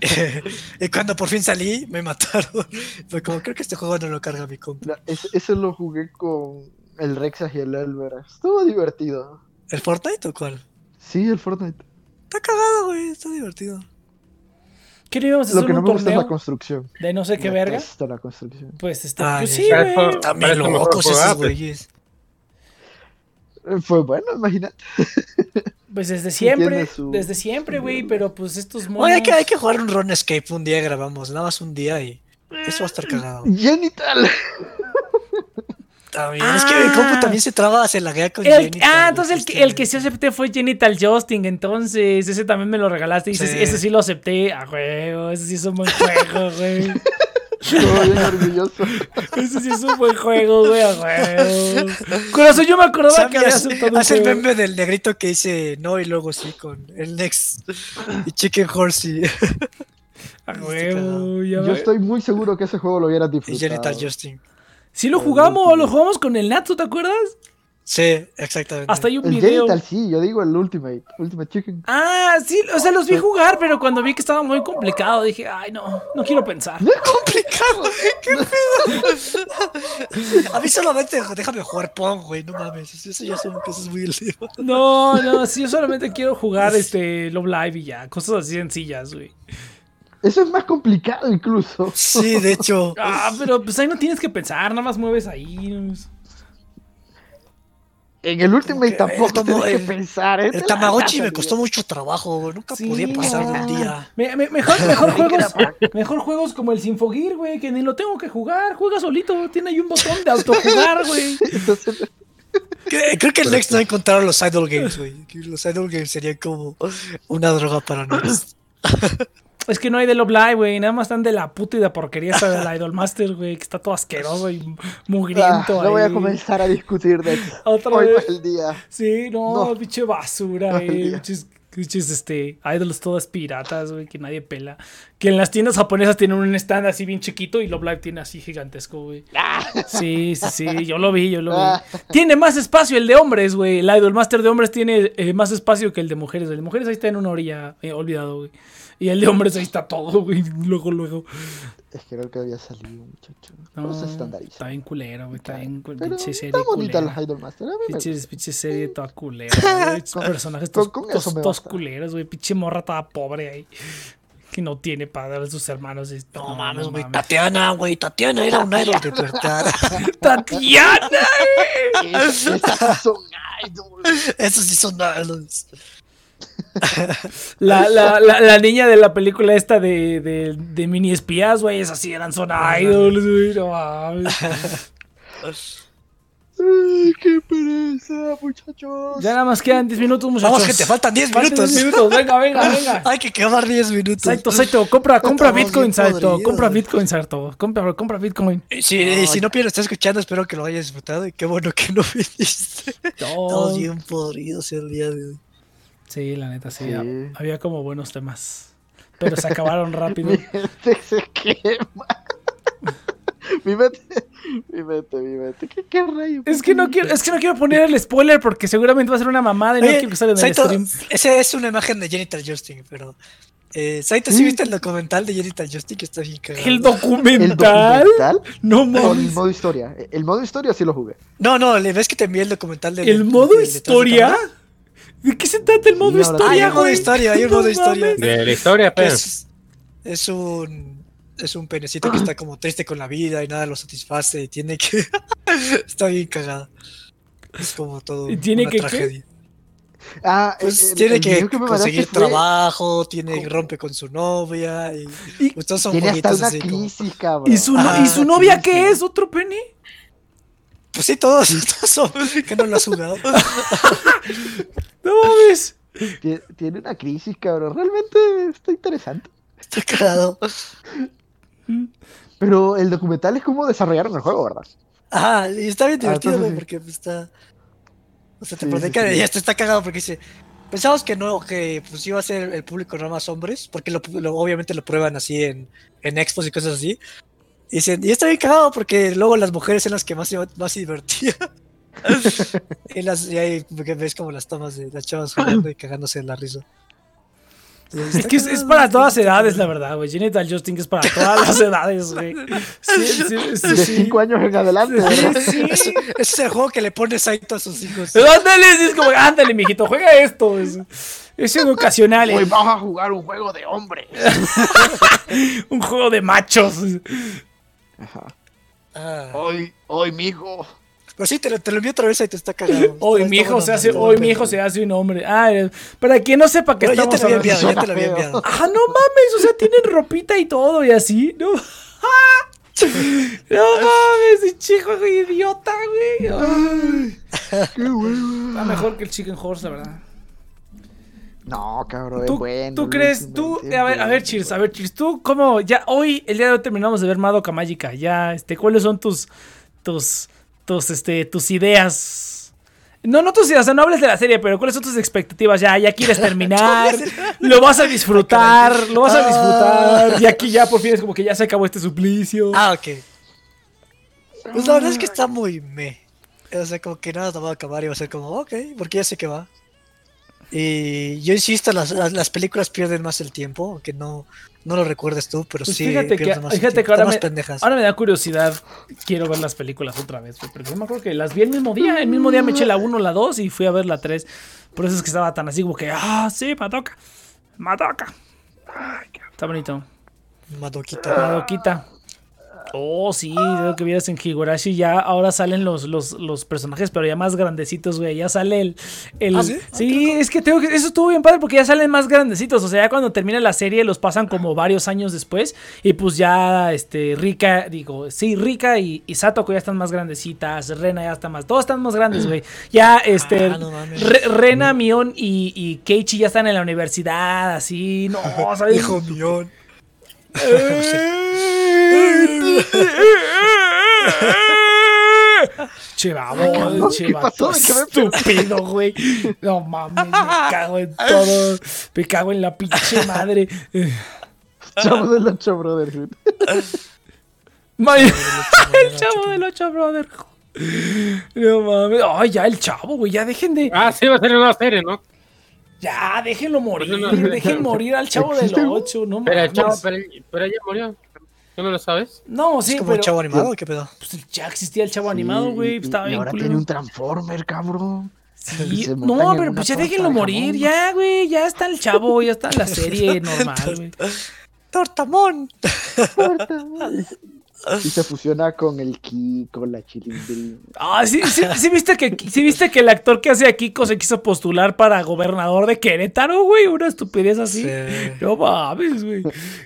y cuando por fin salí, me mataron. Fue como, creo que este juego no lo carga mi compa. No, ese, ese lo jugué con el Rexas y el Elver. Estuvo divertido. ¿El Fortnite o cuál? Sí, el Fortnite. Está cagado, güey, está divertido. ¿Qué no íbamos a Lo hacer que no me gusta es la construcción. de no sé qué verga? Detesto la construcción. Pues este, Ah, pues sí, güey. También locos esos güeyes. Fue bueno, imagínate. Pues desde siempre, su- desde siempre, güey, pero pues estos monos... Oye, hay que, hay que jugar un Run Escape un día grabamos, nada más un día y eso va a estar cagado. Genital. También, es que mi compu también se traba, se laguea con El- Genital, ah, entonces el, que- el que sí acepté fue Genital Justing, entonces ese también me lo regalaste y ese, Sí. ese sí lo acepté, a juego, ese sí es un buen juego, güey. Estoy bien orgulloso. Ese sí es un buen juego, güey, eso yo me acordaba Sammy que había hace, aceptado hace el meme del negrito que dice no y luego sí con el next y Chicken Horse y, A huevo, ya Yo estoy muy seguro que ese juego lo hubieras y disfrutado. Genital Justin. Sí lo jugamos, lo jugamos con el Natsu, ¿te acuerdas? Sí, exactamente. Hasta hay un El video. Genital sí, yo digo el Ultimate. Ultimate Chicken. Ah, sí, o sea, los vi jugar, pero cuando vi que estaba muy complicado, dije, ay, no, no quiero pensar. complicado. ¿Qué pedo? A mí solamente déjame jugar Pong, güey, no mames. Eso ya son cosas muy elevadas. No, no, sí, yo solamente quiero jugar este Love Live y ya, cosas así sencillas, güey. Eso es más complicado incluso. Sí, de hecho. Ah, pero pues ahí no tienes que pensar, nada más mueves ahí. ¿no? En el Ultimate que tampoco el tienes que pensar. ¿eh? El Tamagotchi me costó mucho trabajo, güey. Nunca Sí, podía pasar de un no. día. Me- me- mejor, mejor juegos, mejor juegos como el Sinfogir, güey, que ni lo tengo que jugar, juega solito, tiene ahí un botón de autojugar, güey. Entonces, Creo que el Next no encontraron los Idol Games, güey. Los Idol Games serían como una droga para Next. Es que no hay de Love Live, güey, nada más están de la puta y de porquería esa del Idol Master, güey, que está todo asqueroso y ah, mugriento no voy a comenzar a discutir de eso. Otra Hoy vez. el día. Sí, no, No. pinche basura, güey. este, idols todas piratas, güey, que nadie pela. Que en las tiendas japonesas tienen un stand así bien chiquito y Love Live tiene así gigantesco, güey. Sí, sí, sí, yo lo vi, yo lo vi. Ah. Tiene más espacio el de hombres, güey. El Idol Master de hombres tiene eh, más espacio que el de mujeres. El de mujeres ahí está en una orilla, eh, olvidado, güey. Y el de hombres ahí está todo, güey. Luego, luego. Es que creo que había salido, muchacho. No, No se está estandariza. bien culero, güey. Está bien pinche está serie bonita culera. la Idolmaster. Pinches, pinche serie toda culera, Con- personajes todos, culeros, güey. Pinche morra toda pobre ahí. Que no tiene para darle a sus hermanos. y- No, mames, güey. Tatiana, güey. Tatiana era un idol de verdad. ¡Tatiana! Es- Esas son idols. Esos sí son idols. La, la, la, la niña de la película esta de, de, de mini espías, güey. Esas sí eran son idols, güey. No mames. Ay, qué pereza, muchachos. Ya nada más quedan 10 minutos, muchachos. Vamos, faltan 10 Faltan minutos. 10 minutos. Venga, venga, venga. Hay que quemar 10 minutos. Saito, Saito, compra, compra Bitcoin, Saito. Compra Bitcoin, Saito. Compra, compra Bitcoin. Si, eh, si no está escuchando, espero que lo hayas disfrutado y qué bueno que no viniste. No. Estamos bien podridos el día de hoy. Sí, la neta, sí. Había como buenos temas. Pero se acabaron rápido. Mi mente se quema. mi mente, mi mente, mi mente. ¿Qué, qué rayo? Es que, no quiero, es que no quiero poner el spoiler porque seguramente va a ser una mamada y no quiero que salga en el stream. Esa es una imagen de Genital Justin, pero. Eh, Saito, ¿sí viste el documental de Genital Justin? Que está bien cagado. ¿El documental? ¿El documental? No mames. el modo historia. El modo historia sí lo jugué. No, no, le ves que te envié el documental de. ¿El modo historia? ¿De qué se trata el modo historia? Hay un modo historia, hay un modo historia. De la historia, pero. Es, es, un. Es un penecito que está como triste con la vida y nada lo satisface y tiene que. está bien cagado. Es como todo. ¿Y tiene una que tragedia. Ah, pues tiene que, conseguir trabajo, tiene rompe con su novia y, y pues todos son tiene hasta una crisis, cabrón. ¿Y su, ¿y su novia qué es? ¿Otro penny? Pues sí, todos, todos son que no lo has jugado. No mames. Tiene una crisis, cabrón. Realmente está interesante. Está cagado. Pero el documental es como desarrollaron el juego, ¿verdad? Ah, y está bien ah, divertido, porque está. O sea, te sí, y ya está cagado porque dice. Pensamos que no, que pues iba a ser el público no más hombres, porque lo, obviamente lo prueban así en, en expos y cosas así. Y dicen, y está bien cagado porque luego las mujeres son las que más, más se divertían. y, las, y ahí ves como las tomas de las chavas jugando y cagándose en la risa. Es que es, para todas edades, la verdad, güey. Genital Justin es para todas las edades, güey. de 5 años en adelante, Ese es el juego que le pone Saito a sus hijos. Ándale, es como, ándale, mijito, juega esto. Es, es educacional. Hoy vamos a jugar un juego de hombres. un juego de machos. Ajá. Ah. Hoy, hoy, mijo, pero sí, te lo, te lo envío otra vez y te está cagado. Hoy mi hijo se hace, hoy mi hijo se hace un hombre. Ah, para quien no sepa que estamos ya te lo había enviado, ya te lo había enviado. Ah, no mames, o sea, tienen ropita y todo y así, ¿no? no mames, chico idiota, güey. Ay, qué bueno. Está mejor que el Chicken Horse, la verdad. No, cabrón, es bueno. ¿Tú crees? Tú, a ver, a ver, Cheers, a ver, Cheers, tú, ¿cómo? Ya hoy, el día de hoy terminamos de ver Madoka Mágica. Ya, este, ¿cuáles son tus, tus, tus, este, tus ideas. No, no tus ideas, o sea, no hables de la serie, pero ¿cuáles son tus expectativas? Ya, ya quieres terminar, lo vas a disfrutar, lo vas a disfrutar. Y aquí ya por fin es como que ya se acabó este suplicio. Ah, ok. Pues la verdad es que está muy me. O sea, como que nada te va a acabar y va a ser como, ok, porque ya sé que va. Y yo insisto, las, las, películas pierden más el tiempo, aunque no, no lo recuerdes tú, pero pues sí. Fíjate que, fíjate que ahora, me, ahora me da curiosidad. Quiero ver las películas otra vez, porque yo me acuerdo que las vi el mismo día. El mismo día me eché la 1, la 2 y fui a ver la 3. Por eso es que estaba tan así como que, ah, sí, Madoka. Madoka. está bonito. Madoquita. Madoquita. Oh, sí, creo que vieras en Higurashi ya ahora salen los, los, los personajes, pero ya más grandecitos, güey. Ya sale el. el ¿Ah, sí? sí es que tengo que. Eso estuvo bien padre porque ya salen más grandecitos. O sea, ya cuando termina la serie los pasan como varios años después. Y pues ya, este, Rika, digo, sí, Rika y, y Satoko ya están más grandecitas. Rena ya está más. Todos están más grandes, güey. Ya, este. Ah, Rena, Mion y, y Keiichi ya están en la universidad, así. No, ¿sabes? Hijo Mion. che, vamos, che, estúpido, güey. No mames, me cago en todo. Me cago en la pinche madre. Chavo del 8 Brotherhood. el chavo del 8 Brotherhood. No mames. Ay, ya el chavo, güey. Ya dejen de. Ah, sí, va a ser una serie, ¿no? Ya, déjenlo morir. Dejen morir al chavo del 8. No pero, el chavo, pero, pero ella murió. ¿Tú no lo sabes? No, sí, ¿Es como pero... chavo animado qué pedo? Pues ya existía el chavo animado, güey. y, y ahora tiene un Transformer, cabrón. Sí, no, pero pues ya déjenlo morir, ya, güey. Ya está el chavo, ya está la serie normal, güey. Tortamón. Tortamón. Y se fusiona con el Kiko, la chilindrina. Ah, sí, sí, sí, viste que, sí viste que el actor que hace a Kiko se quiso postular para gobernador de Querétaro, güey. Una estupidez así. No mames, güey.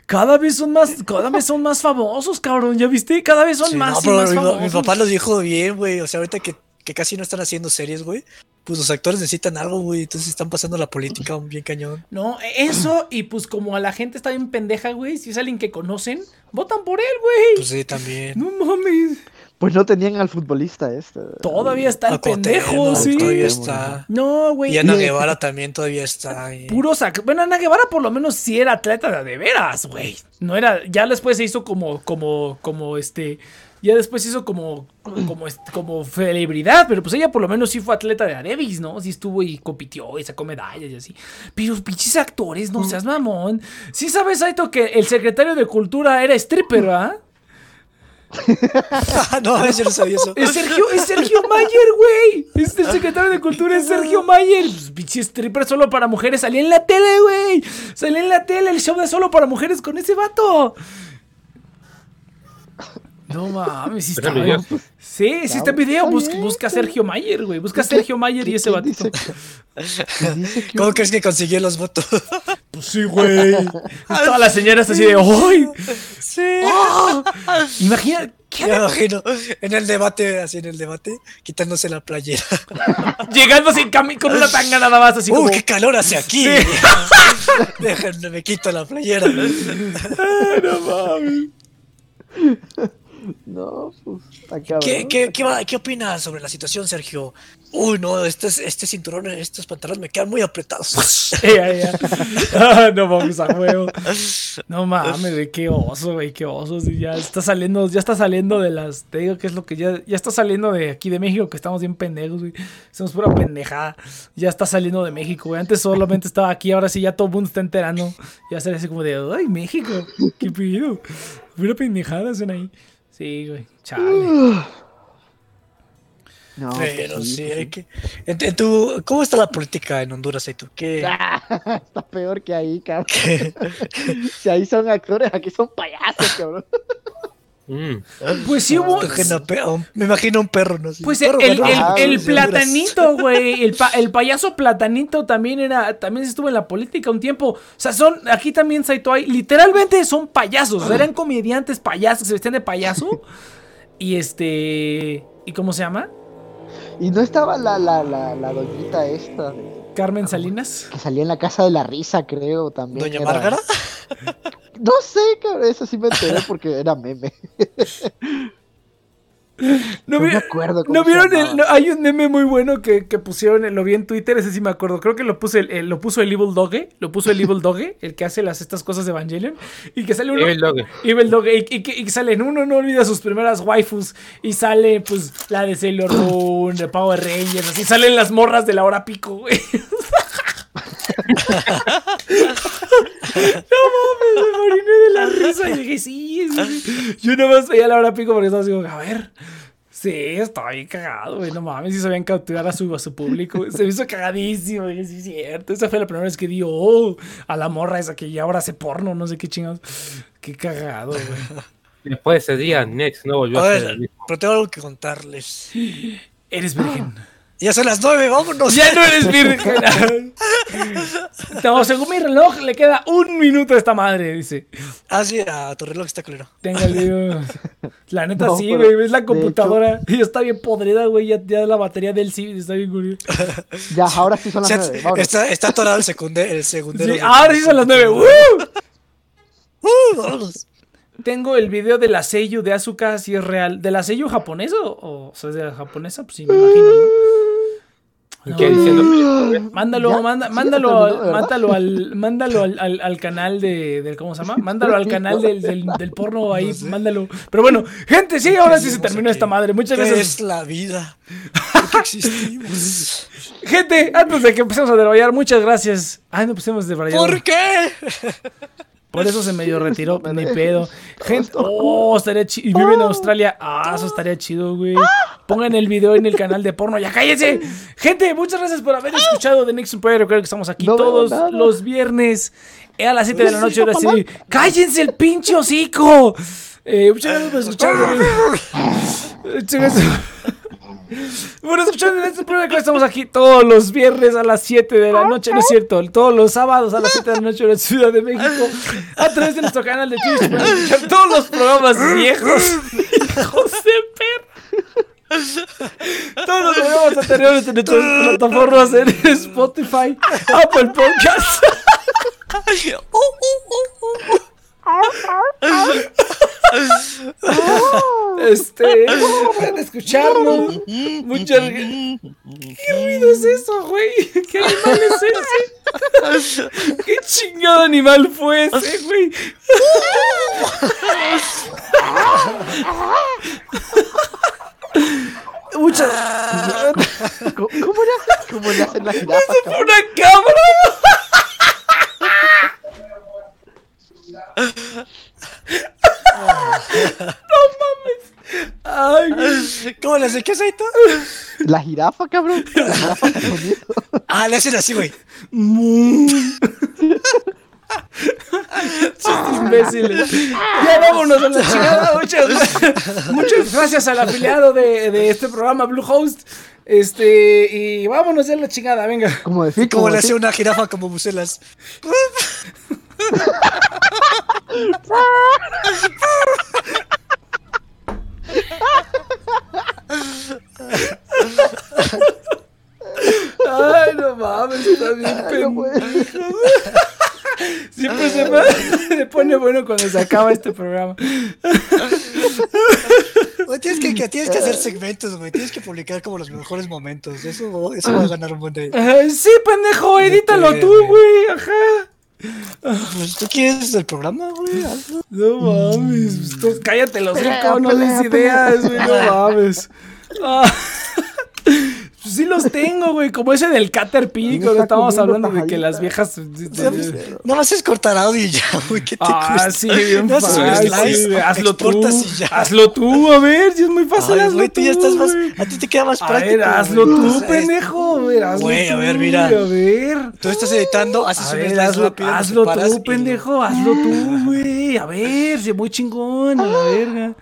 Cada vez son más, cada vez son más famosos, cabrón. ¿Ya viste? Cada vez son más, y más famosos. Mi papá lo dijo bien, güey. O sea, ahorita que, que casi no están haciendo series, güey pues los actores necesitan algo, güey. Entonces están pasando la política bien cañón. No, eso, y pues como a la gente está bien pendeja, güey. Si es alguien que conocen, votan por él, güey. Pues sí, también. No mames. Pues no tenían al futbolista este. Todavía está el A pendejo, sí. Todavía está. No, güey. Y Ana y- Guevara también todavía está. ahí. Puro sac... Bueno, Ana Guevara por lo menos sí era atleta de, de veras, güey. No era. Ya después se hizo como, como, como este. Ya después hizo como, como, este- como celebridad, pero pues ella por lo menos sí fue atleta de Arevis, ¿no? Sí estuvo y compitió y sacó medallas y así. Pero pinches actores, no seas mamón. Sí sabes, Aito, que el secretario de Cultura era stripper, ¿ah? no, yo no sabía eso. Es Sergio, es Sergio Mayer, güey. Es el secretario de cultura, es Sergio Mayer. Pues, pinche stripper solo para mujeres. Salía en la tele, güey. Salía en la tele el show de solo para mujeres con ese vato. No mames, sí está. pues. Sí, sí está en video. Busca, a Sergio Mayer, güey. Busca a Sergio Mayer y ese ¿Quién batito. ¿Cómo crees que consiguió los votos? Pues sí, güey. Todas las señoras así de ¡ay! sí. Imagina. ¿qué Me imagino en el debate, así en el debate, quitándose la playera. Llegando sin cami con una tanga nada más, así ¡Uh, como. qué calor hace aquí! Déjenme, me quito la playera. No mames. No, pues, cabrón. ¿Qué, qué, qué, va- qué opinas sobre la situación, Sergio? Uy, no, este, este cinturón, estos pantalones me quedan muy apretados. Ya, ya. Ah, no vamos a huevo. No mames, güey, qué oso, güey, qué oso. sí, ya está saliendo, ya está saliendo de las. Te digo que es lo que ya, ya está saliendo de aquí de México, que estamos bien pendejos, güey. Somos pura pendejada. Ya está saliendo de México, güey. Antes solamente estaba aquí, ahora sí ya todo el mundo está enterando. Ya sale así como de, ay, México, qué pido. Pura pendejada hacen ahí. Sí, güey, chale. No, Pero pues sí, hay que. tu- ¿Cómo está la política en Honduras, ahí tú? ¿Qué? Ah, está peor que ahí, cabrón. qué- Si ahí son actores, aquí son payasos, cabrón. Mm. Pues sí hubo. me imagino pe- un- Me imagino un perro, ¿no? Pues perro el, el, Ah, platanito, güey. El, pa- el payaso platanito también era. También estuvo en la política un tiempo. O sea, son. Aquí también Saito hay. Literalmente son payasos. o sea, eran comediantes payasos. Se vestían de payaso. Y este. ¿Y cómo se llama? Y no estaba la, la, la, la doñita esta de- Carmen Salinas. que salía en la casa de la risa, creo, también. Doña era- Márgara. No sé, cabrón, eso sí me enteré porque era meme. ¿No, No vi- me acuerdo cómo ¿no vieron el, no, hay un meme muy bueno que, que pusieron, lo vi en Twitter, ese sí me acuerdo. Creo que lo puse el, el- lo puso el Evil Doge, lo puso el Evil Doge, el que hace las estas cosas de Evangelion, y que sale uno. Evil Dog. Evil Dog, y, y que, y que salen, uno no olvida sus primeras waifus, y sale pues la de Sailor Moon, de Power Rangers, así salen las morras de la hora pico, güey. no mames, me moriné de la risa, y dije, sí, sí, sí. yo nada más veía la hora pico porque estaba así, como, a ver. Sí, estaba bien cagado, güey. No mames, si sabían capturar a su, a su público. Se me hizo cagadísimo. Dije, sí, es cierto. Esa fue la primera vez que dio oh, a la morra esa que ya ahora hace porno, no sé qué chingados. Qué cagado, güey. Después de ese día, Next no volvió A a ver, el mismo. pero tengo algo que contarles. Eres virgen. Ya son las nueve, vámonos. Ya no eres virgen. No, según mi reloj, le queda un minuto a esta madre, dice. Ah, sí, a tu reloj está culero. Tenga el video. La neta No, sí, güey. Ves la computadora. Y está bien podrida, güey. Ya, ya la batería del sí está bien curiosa. Ya, ahora sí son las nueve. está, está atorado el, secunde, el segundero. Sí, ahora sí son las nueve. ¡Woo! Uh, vámonos. Tengo el video de la sello de Asuka, si es real. ¿De la sello japonesa o, o sea, de la japonesa? Pues sí, me imagino, ¿no? ¿Qué No, diciendo? Mándalo, manda- mándalo, mándalo al, mándalo al, al- al canal de, del, ¿cómo se llama? Mándalo al canal del, del, del porno ahí, mándalo. Pero bueno, gente, sí, ahora sí se terminó aquí? esta madre. Muchas ¿Qué gracias. es la vida? ¿Por qué existimos? Gente, antes de que empecemos a debrayar, muchas gracias. Ay, no pusimos debrayar. ¿Por qué? Por eso se medio retiró, ni pedo. Gente, oh, estaría chido. Y vive en Australia. Ah, eso estaría chido, güey. Pongan el video en el canal de porno. ¡Ya cállense! Gente, muchas gracias por haber escuchado The Next Empire. Recuerden que estamos aquí No todos los viernes a las 7 de la noche. Ahora sí, ¡cállense el pinche hocico! Eh, muchas gracias por escuchar. Muchas gracias. Bueno, escuchando este programa que estamos aquí todos los viernes a las 7 de la noche, no es cierto, todos los sábados a las 7 de la noche en la Ciudad de México, a través de nuestro canal de Twitch para escuchar todos los programas viejos, hijos de perra. Todos los programas anteriores en nuestras plataformas en Spotify, Apple Podcasts. Este, pueden escucharnos. Muchas ¿Qué ruido es eso, güey? ¿Qué animal es ese? ¿Qué chingado animal fue ese, güey? Muchas. ¿Cómo, cómo le hacen? ¿Cómo le hacen la jirafa? ¡Eso fue una cámara! ¡No mames! ¡Ay! ¿Cómo le hace? ¿Qué es esto? La jirafa, cabrón. La jirafa. Ah, le hacen así, güey. Imbéciles. Ya vámonos a la chingada. Muchas, muchas gracias al afiliado de, de este programa, Bluehost. Este, y vámonos ya a la chingada, venga. Como decir, ¿Cómo como le hace una jirafa como Bucelas? Ay, no mames, está bien pendejo. Siempre se me, se pone bueno cuando se acaba este programa. Güey, tienes, que, que- tienes que hacer segmentos, güey. Tienes que publicar como los mejores momentos. Eso, eso va a ganar un buen de. Ay, sí, pendejo, edítalo tú, güey. Ajá. Pues tú quieres el programa, güey. No mames, pues, tú cállate los cinco, no des ideas, güey, no mames. Ah, pues sí los tengo, güey, como ese del Caterpillar, ¿Quién cuando está estábamos hablando de que las viejas... No más es cortar audio y ya, güey. ¿Qué te Ah, cuesta? sí, bien No fácil, güey, hazlo tú, exportas y ya. hazlo tú, a ver, es muy fácil, Ay, hazlo güey, tú ya estás más. A ti te queda más A práctico. ver, hazlo güey. tú, O sea, es- pendejo, a ver, hazlo Güey, a ver, mira. A ver. Tú estás editando, haces un ver, hazlo, rápido, tú, pendejo, hazlo tú, güey. A ver, muy chingón, a la verga.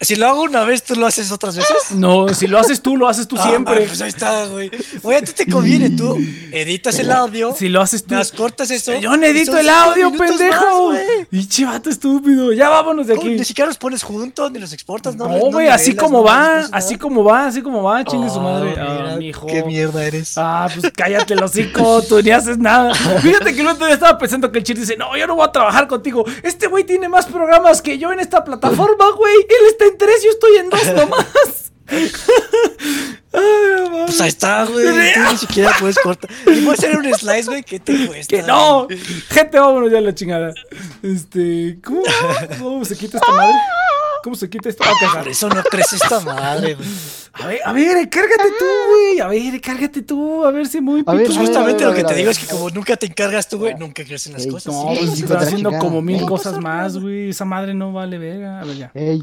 Si lo hago una vez, ¿tú lo haces otras veces? No, si lo haces tú, lo haces tú Ah, siempre. Pues ahí está, güey. Oye, a ti te conviene, tú editas el audio, Si lo haces tú. las cortas eso. Yo no edito el audio, pendejo. Y chivato estúpido. Ya vámonos de aquí. Ni siquiera los pones juntos, ni los exportas, ¿no? No, güey, así nivelas, como no va, así como va, así como va, chingue su madre. mira, Ah, mijo. Qué mierda eres. Ah, pues cállate el hocico, tú ni haces nada. Fíjate que el otro día estaba pensando que el chiste dice, no, yo no voy a trabajar contigo. Este güey tiene más programas que yo en esta plataforma, güey. Él está en tres, yo estoy en dos nomás. Ay, mames. Pues ahí está, güey. Tú ni siquiera puedes cortar. Y puedes hacer un slice, güey, ¿qué te cuesta? Que no, gente, vámonos ya a la chingada. Este, ¿cómo, cómo se quita esta madre? ¿Cómo se quita esta? Ah, Por eso no crece esta madre, güey. A ver, a ver, cárgate tú, güey. A ver, cárgate tú, a ver si muy A ver, Pues a ver, justamente lo que te digo es que como nunca te encargas tú, güey, nunca crecen las Ey, cosas. No, pues la haciendo como mil cosas más, güey. Esa madre no vale verga. A ver, ya. Ey,